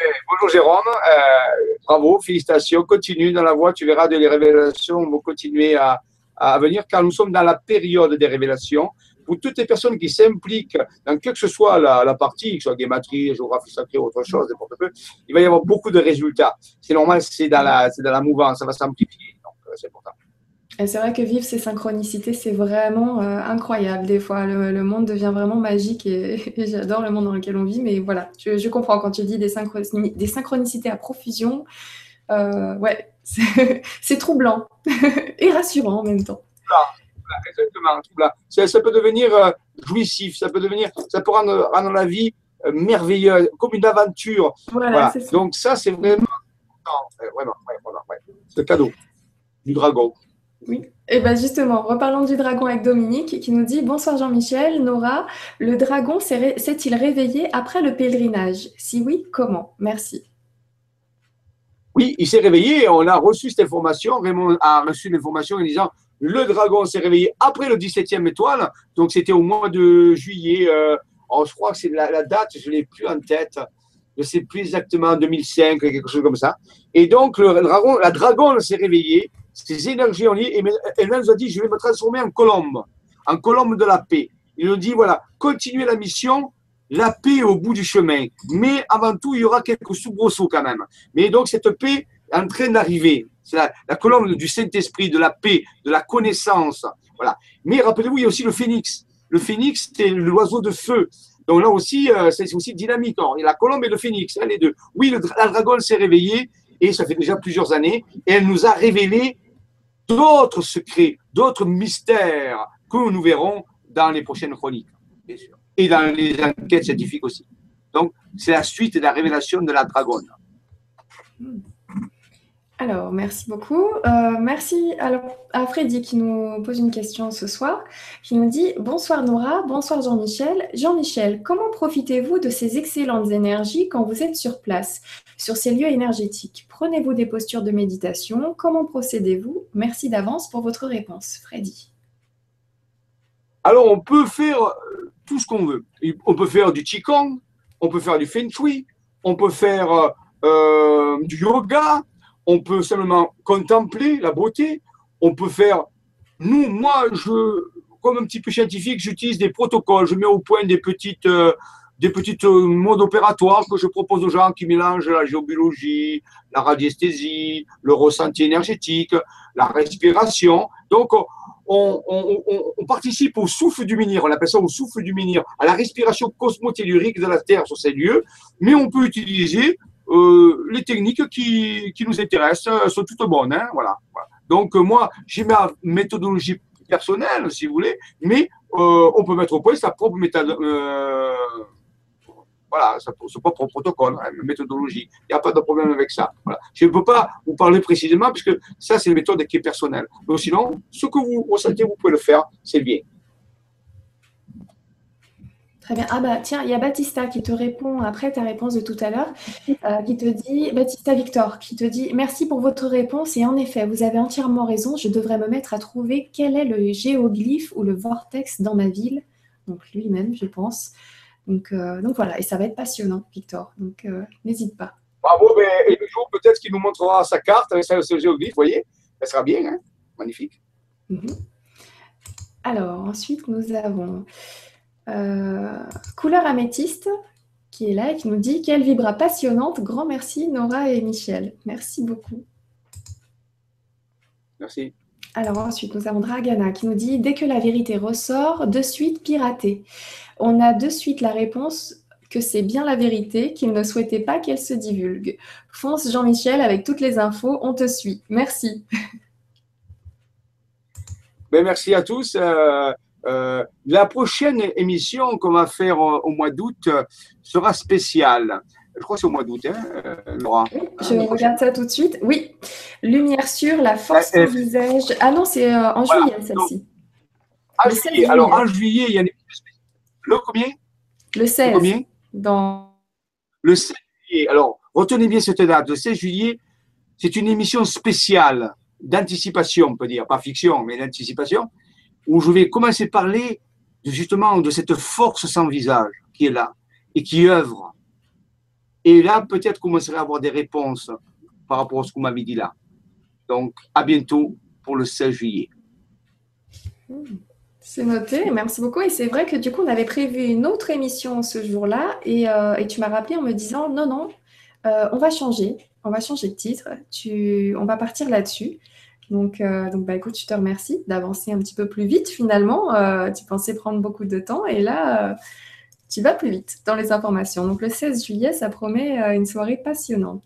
Eh bonjour Jérôme, euh, bravo, félicitations, continue dans la voie, tu verras de les révélations vont continuer à, à venir, car nous sommes dans la période des révélations. Pour toutes les personnes qui s'impliquent dans quelle que soit la, partie, que ce soit guématrie, géographie sacrée, autre chose, n'importe quoi, il va y avoir beaucoup de résultats. C'est normal, c'est dans la, dans la mouvance, ça va s'amplifier. Donc, euh, c'est important. Et c'est vrai que vivre ces synchronicités, c'est vraiment euh, incroyable. Des fois, le, monde devient vraiment magique (laughs) et, j'adore le monde dans lequel on vit. Mais voilà, je, comprends quand tu dis des, des synchronicités à profusion. Euh, ouais, (laughs) c'est troublant (laughs) et rassurant en même temps. exactement. Ça, peut devenir euh, jouissif, ça peut devenir, ça peut rendre, la vie merveilleuse, comme une aventure. Voilà, Donc ça, c'est vraiment, vraiment, vraiment, c'est le cadeau du dragon. Oui. Et eh bien justement, reparlons du dragon avec Dominique qui nous dit Bonsoir Jean-Michel, Nora, le dragon s'est-il réveillé après le pèlerinage? Si oui, comment? Merci. Oui, il s'est réveillé, on a reçu cette information, Raymond a reçu l'information en disant le dragon s'est réveillé après le 17e étoile, donc c'était au mois de juillet, euh, oh, je crois que c'est la, date, je ne l'ai plus en tête, je ne sais plus exactement, 2005, quelque chose comme ça. Et donc le dragon, la dragon s'est réveillée, ces énergies en. Et elle nous a dit, je vais me transformer en colombe, en colombe de la paix. Il nous dit, voilà, continuez la mission, la paix au bout du chemin. Mais avant tout, il y aura quelques soubresauts quand même. Mais donc, cette paix est en train d'arriver. C'est la, colombe du Saint-Esprit, de la paix, de la connaissance. Voilà. Mais rappelez-vous, il y a aussi le phénix. Le phénix, c'est l'oiseau de feu. Donc là aussi, euh, c'est aussi dynamique. Et la colombe et le phénix, les deux. Oui, la dragon s'est réveillée et ça fait déjà plusieurs années. Et elle nous a révélé d'autres secrets, d'autres mystères que nous verrons dans les prochaines chroniques, bien sûr, et dans les enquêtes scientifiques aussi. Donc, c'est la suite de la révélation de la dragonne. Alors, merci beaucoup. Euh, merci à Freddy qui nous pose une question ce soir, qui nous dit Bonsoir Nora, bonsoir Jean-Michel. Jean-Michel, comment profitez-vous de ces excellentes énergies quand vous êtes sur place, sur ces lieux énergétiques? Prenez-vous des postures de méditation? Comment procédez-vous Merci d'avance pour votre réponse. Freddy. Alors, on peut faire euh, tout ce qu'on veut. On peut faire du Qigong, on peut faire du Feng Shui, on peut faire euh, du yoga on peut simplement contempler la beauté, on peut faire, nous, moi, je, comme un petit peu scientifique, j'utilise des protocoles, je mets au point des petites, euh, des petites euh, modes opératoires que je propose aux gens qui mélangent la géobiologie, la radiesthésie, le ressenti énergétique, la respiration. Donc, on, participe au souffle du menhir, on appelle ça au souffle du menhir, à la respiration cosmotellurique de la Terre sur ces lieux, mais on peut utiliser euh, les techniques qui, nous intéressent euh, sont toutes bonnes. Hein, voilà, Donc, euh, moi, j'ai ma méthodologie personnelle, si vous voulez, mais on peut mettre au point sa propre méthode. voilà, son propre protocole, hein, méthodologie. Il n'y a pas de problème avec ça. Je ne peux pas vous parler précisément, puisque ça, c'est une méthode qui est personnelle. Donc, sinon, ce que vous ressentez, vous pouvez le faire, c'est bien. Très bien. Ah bah tiens, il y a Baptista qui te répond après ta réponse de tout à l'heure, euh, qui te dit, Baptista Victor, qui te dit merci pour votre réponse et en effet, vous avez entièrement raison, je devrais me mettre à trouver quel est le géoglyphe ou le vortex dans ma ville, donc lui-même, je pense. Donc, euh, donc voilà, et ça va être passionnant, Victor, donc euh, n'hésite pas. Bravo, et le jour peut-être qu'il nous montrera sa carte avec ce géoglyphe, vous voyez, ça sera bien, hein magnifique. Mhm. Alors ensuite, nous avons... Euh, couleur améthyste qui est là et qui nous dit Quelle vibra passionnante. Grand merci Nora et Michel. Merci beaucoup. Merci. Alors ensuite, nous avons Dragana qui nous dit Dès que la vérité ressort, de suite pirater. On a de suite la réponse que c'est bien la vérité, qu'il ne souhaitait pas qu'elle se divulgue. Fonce Jean-Michel avec toutes les infos, on te suit. Merci. Ben, merci à tous. Euh, euh, la prochaine émission qu'on va faire au, mois d'août euh, sera spéciale. Je crois que c'est au mois d'août, hein, euh, Laura. Je regarde ça tout de suite. Oui, lumière sur la force du visage. Ah non, c'est en juillet celle-ci. Ah, Alors en juillet, il y a une Le combien? Le 16. Le combien? Dans... Le 16 juillet. Alors, retenez bien cette date. Le 16 juillet, c'est une émission spéciale d'anticipation, on peut dire. Pas fiction, mais d'anticipation où je vais commencer à parler justement de cette force sans visage qui est là et qui œuvre. Et là, peut-être commencerai à avoir des réponses par rapport à ce que vous m'avez dit là. Donc, à bientôt pour le 16 juillet. C'est noté, merci beaucoup. Et c'est vrai que du coup, on avait prévu une autre émission ce jour-là et, euh, tu m'as rappelé en me disant non, non, euh, on va changer, on va changer de titre, tu, on va partir là-dessus. Donc, euh, donc bah, écoute, je te remercie d'avancer un petit peu plus vite finalement. tu pensais prendre beaucoup de temps et là, tu vas plus vite dans les informations. Donc le 16 juillet, ça promet une soirée passionnante.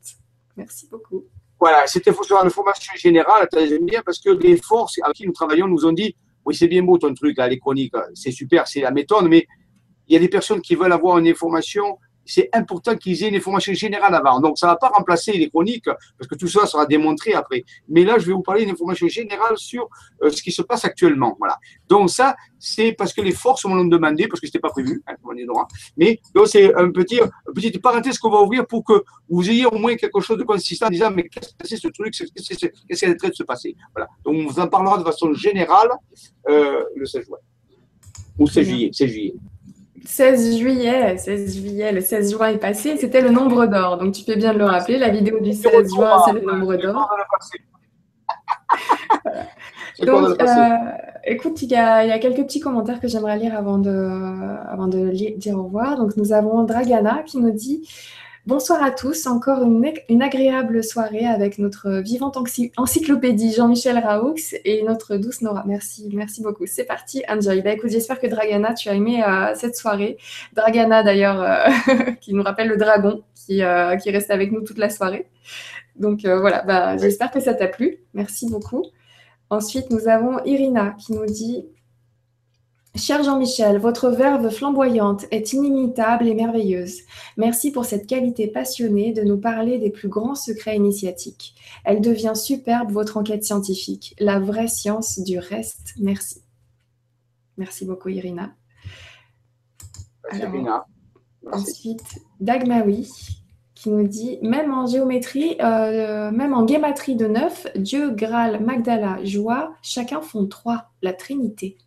Merci beaucoup. Voilà, c'était sur l'information générale, bien, parce que les forces avec qui nous travaillons nous ont dit oui, c'est bien beau ton truc, là, les chroniques, c'est super, c'est la méthode, mais il y a des personnes qui veulent avoir une information c'est important qu'ils aient une information générale avant. Donc, ça ne va pas remplacer les chroniques, parce que tout ça sera démontré après. Mais là, je vais vous parler d'une information générale sur euh, ce qui se passe actuellement. Voilà. Donc, ça, c'est parce que les forces m'ont demandé, parce que ce n'était pas prévu, hein, mais donc c'est un petit, une petite parenthèse qu'on va ouvrir pour que vous ayez au moins quelque chose de consistant en disant, mais qu'est-ce que c'est ce truc, qu'est-ce qui est en train de se passer? Voilà. Donc, on vous en parlera de façon générale euh, le 16 juin. Ou 16 juillet, 16 juillet. 16 juillet, 16 juillet, le 16 juin est passé, c'était le nombre d'or. Donc tu fais bien de le rappeler, la vidéo du 16 juin, c'est le nombre d'or. (laughs) Donc, euh, écoute, il y, a, il y, a, quelques petits commentaires que j'aimerais lire avant de, avant de dire au revoir. Donc, nous avons Dragana qui nous dit Bonsoir à tous, encore une, agréable soirée avec notre vivante encyclopédie Jean-Michel Raoux et notre douce Nora. Merci, merci beaucoup. C'est parti, enjoy. Bah, écoute, j'espère que Dragana, tu as aimé euh, cette soirée. Dragana, d'ailleurs, euh, (laughs) qui nous rappelle le dragon, qui, euh, qui reste avec nous toute la soirée. Donc voilà, bah, j'espère que ça t'a plu. Merci beaucoup. Ensuite, nous avons Irina qui nous dit Cher Jean-Michel, votre verve flamboyante est inimitable et merveilleuse. Merci pour cette qualité passionnée de nous parler des plus grands secrets initiatiques. Elle devient superbe, votre enquête scientifique, la vraie science du reste. Merci. Merci beaucoup, Irina. Merci, Irina. Ensuite, Dagmawi qui nous dit même en géométrie, euh, même en guématrie de neuf, Dieu, Graal, Magdala, joie, chacun font trois, la Trinité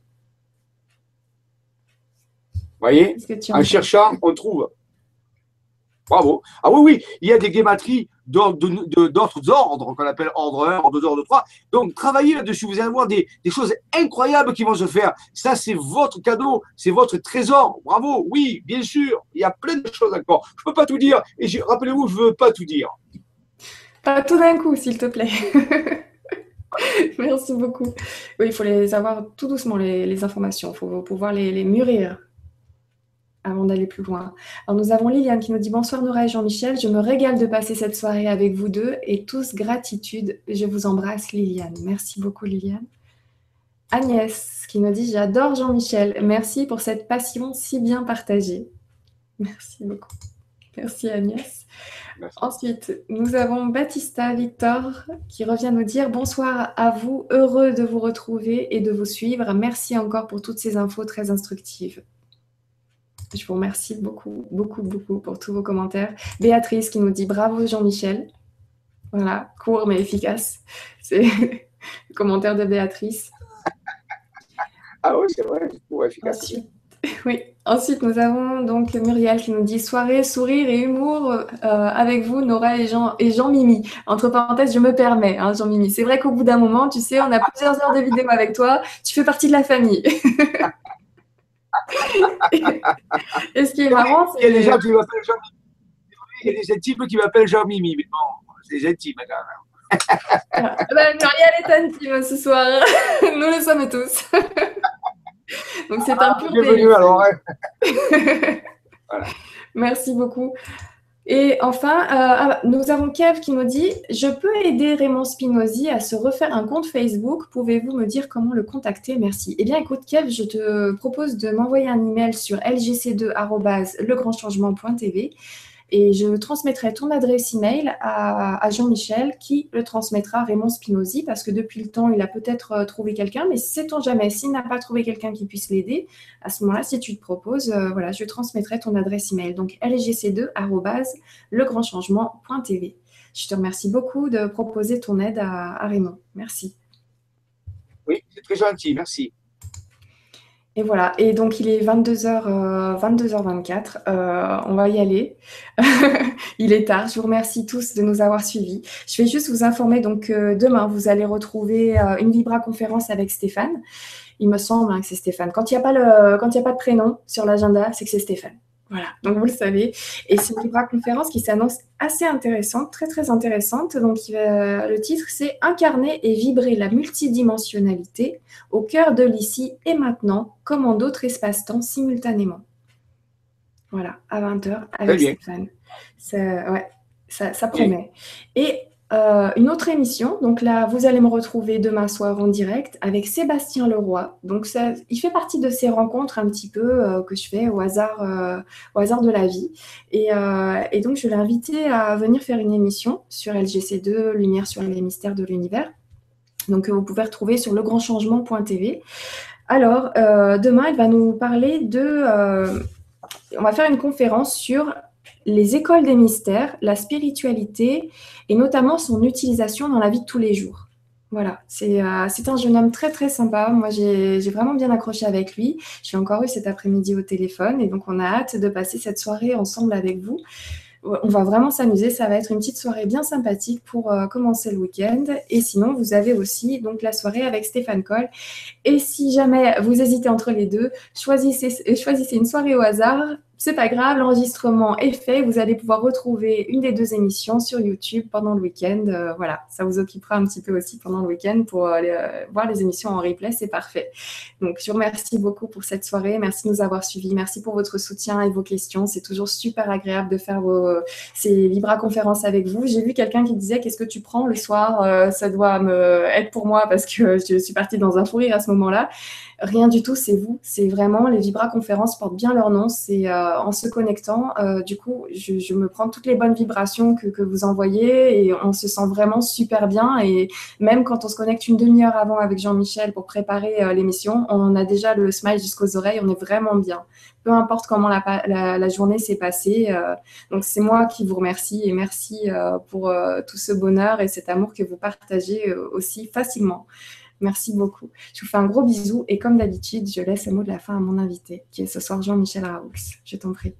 voyez En cherchant, on trouve. Bravo. Ah oui, oui, il y a des guématries d'autres ordres, qu'on appelle ordre 1, ordre 2, ordre 3. Donc, travaillez là-dessus. Vous allez voir des, choses incroyables qui vont se faire. Ça, c'est votre cadeau, c'est votre trésor. Bravo. Oui, bien sûr. Il y a plein de choses encore. Je ne peux pas tout dire. Et rappelez-vous, je ne veux pas tout dire. Pas tout d'un coup, s'il te plaît. (laughs) Merci beaucoup. Oui, il faut les avoir tout doucement, les, informations. Il faut pouvoir les mûrir avant d'aller plus loin. Alors nous avons Liliane qui nous dit bonsoir Nora et Jean-Michel, je me régale de passer cette soirée avec vous deux et tous gratitude. Je vous embrasse Liliane. Merci beaucoup Liliane. Agnès qui nous dit j'adore Jean-Michel. Merci pour cette passion si bien partagée. Merci beaucoup. Merci Agnès. Ensuite, nous avons Baptista Victor qui revient nous dire bonsoir à vous, heureux de vous retrouver et de vous suivre. Merci encore pour toutes ces infos très instructives. Je vous remercie beaucoup, beaucoup, beaucoup pour tous vos commentaires. Béatrice qui nous dit bravo Jean-Michel. Voilà, court mais efficace. C'est (laughs) le commentaire de Béatrice. Ah oui, c'est vrai, court efficace. Ensuite, (laughs) oui. Ensuite, nous avons donc Muriel qui nous dit soirée, sourire et humour euh, avec vous, Nora et Jean et Jean Mimi. Entre parenthèses, je me permets, hein, Jean Mimi. C'est vrai qu'au bout d'un moment, tu sais, on a plusieurs heures de vidéo avec toi. Tu fais partie de la famille. (laughs) et ce qui est marrant, c'est. Il y a des gens qui m'appellent Jean-Mimi. Il y a des types qui m'appellent Jean-Mimi, mais bon, c'est intime quand même. bah, Muriel est intime ce soir. (laughs) Nous le sommes tous. Donc c'est un ah, pur Bienvenue alors. (laughs) voilà. Merci beaucoup. Et enfin, euh, ah, nous avons Kev qui nous dit Je peux aider Raymond Spinozzi à se refaire un compte Facebook. Pouvez-vous me dire comment le contacter? Merci. Eh bien, écoute, Kev, je te propose de m'envoyer un email sur lgc2.legrandchangement.tv et je transmettrai ton adresse email à, à Jean-Michel qui le transmettra à Raymond Spinozzi parce que depuis le temps, il a peut-être euh, trouvé quelqu'un, mais sait-on jamais, s'il n'a pas trouvé quelqu'un qui puisse l'aider, à ce moment-là, si tu te proposes, euh, voilà, je transmettrai ton adresse email. Donc lgc2.legrandchangement.tv. Je te remercie beaucoup de proposer ton aide à, à Raymond. Merci. Oui, c'est très gentil, merci. Et voilà, et donc il est 22h, 22h24, euh, on va y aller. (laughs) il est tard, je vous remercie tous de nous avoir suivis. Je vais juste vous informer donc que demain, vous allez retrouver euh, une Vibra conférence avec Stéphane. Il me semble hein, que c'est Stéphane. Quand il n'y a, pas le, quand il a pas de prénom sur l'agenda, c'est que c'est Stéphane. Voilà, donc vous le savez. Et c'est une conférence qui s'annonce assez intéressante, très très intéressante. Donc le titre c'est Incarner et vibrer la multidimensionnalité au cœur de l'ici et maintenant, comme en d'autres espaces-temps simultanément. Voilà, à 20h avec Stéphane. Ça, ouais, ça, ça promet. Et euh, une autre émission. Donc là, vous allez me retrouver demain soir en direct avec Sébastien Leroy. Donc ça, il fait partie de ces rencontres un petit peu euh, que je fais au hasard, euh, au hasard de la vie. Et, donc je l'ai invité à venir faire une émission sur LGC2, Lumière sur les mystères de l'univers. Donc vous pouvez retrouver sur legrandchangement.tv. Alors demain, il va nous parler de on va faire une conférence sur les écoles des mystères, la spiritualité et notamment son utilisation dans la vie de tous les jours. Voilà, c'est euh, un jeune homme très très sympa. Moi, j'ai vraiment bien accroché avec lui. J'ai encore eu cet après-midi au téléphone et donc on a hâte de passer cette soirée ensemble avec vous. On va vraiment s'amuser. Ça va être une petite soirée bien sympathique pour euh, commencer le week-end. Et sinon, vous avez aussi donc la soirée avec Stéphane Coll. Et si jamais vous hésitez entre les deux, choisissez, choisissez une soirée au hasard c'est pas grave, l'enregistrement est fait. Vous allez pouvoir retrouver une des deux émissions sur YouTube pendant le week-end. Euh, voilà, ça vous occupera un petit peu aussi pendant le week-end pour euh, euh, voir les émissions en replay. C'est parfait. Donc, je vous remercie beaucoup pour cette soirée. Merci de nous avoir suivis. Merci pour votre soutien et vos questions. C'est toujours super agréable de faire ces Libra conférences avec vous. J'ai vu quelqu'un qui disait Qu'est-ce que tu prends le soir? Ça doit me être pour moi parce que je suis partie dans un fou rire à ce moment-là. Rien du tout, c'est vous. C'est vraiment, les Vibra conférences portent bien leur nom. C'est euh, en se connectant, euh, du coup, je, me prends toutes les bonnes vibrations que, vous envoyez et on se sent vraiment super bien. Et même quand on se connecte une demi-heure avant avec Jean-Michel pour préparer euh, l'émission, on a déjà le smile jusqu'aux oreilles, on est vraiment bien. Peu importe comment la, journée s'est passée. donc, c'est moi qui vous remercie et merci pour tout ce bonheur et cet amour que vous partagez aussi facilement. Merci beaucoup. Je vous fais un gros bisou et comme d'habitude, je laisse le mot de la fin à mon invité, qui est ce soir Jean-Michel Raoux. Je t'en prie.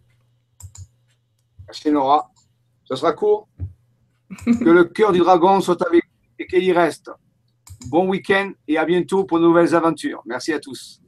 Merci Nora. Ce sera court. que le cœur du dragon soit avec vous et qu'il y reste. Bon week-end et à bientôt pour de nouvelles aventures. Merci à tous.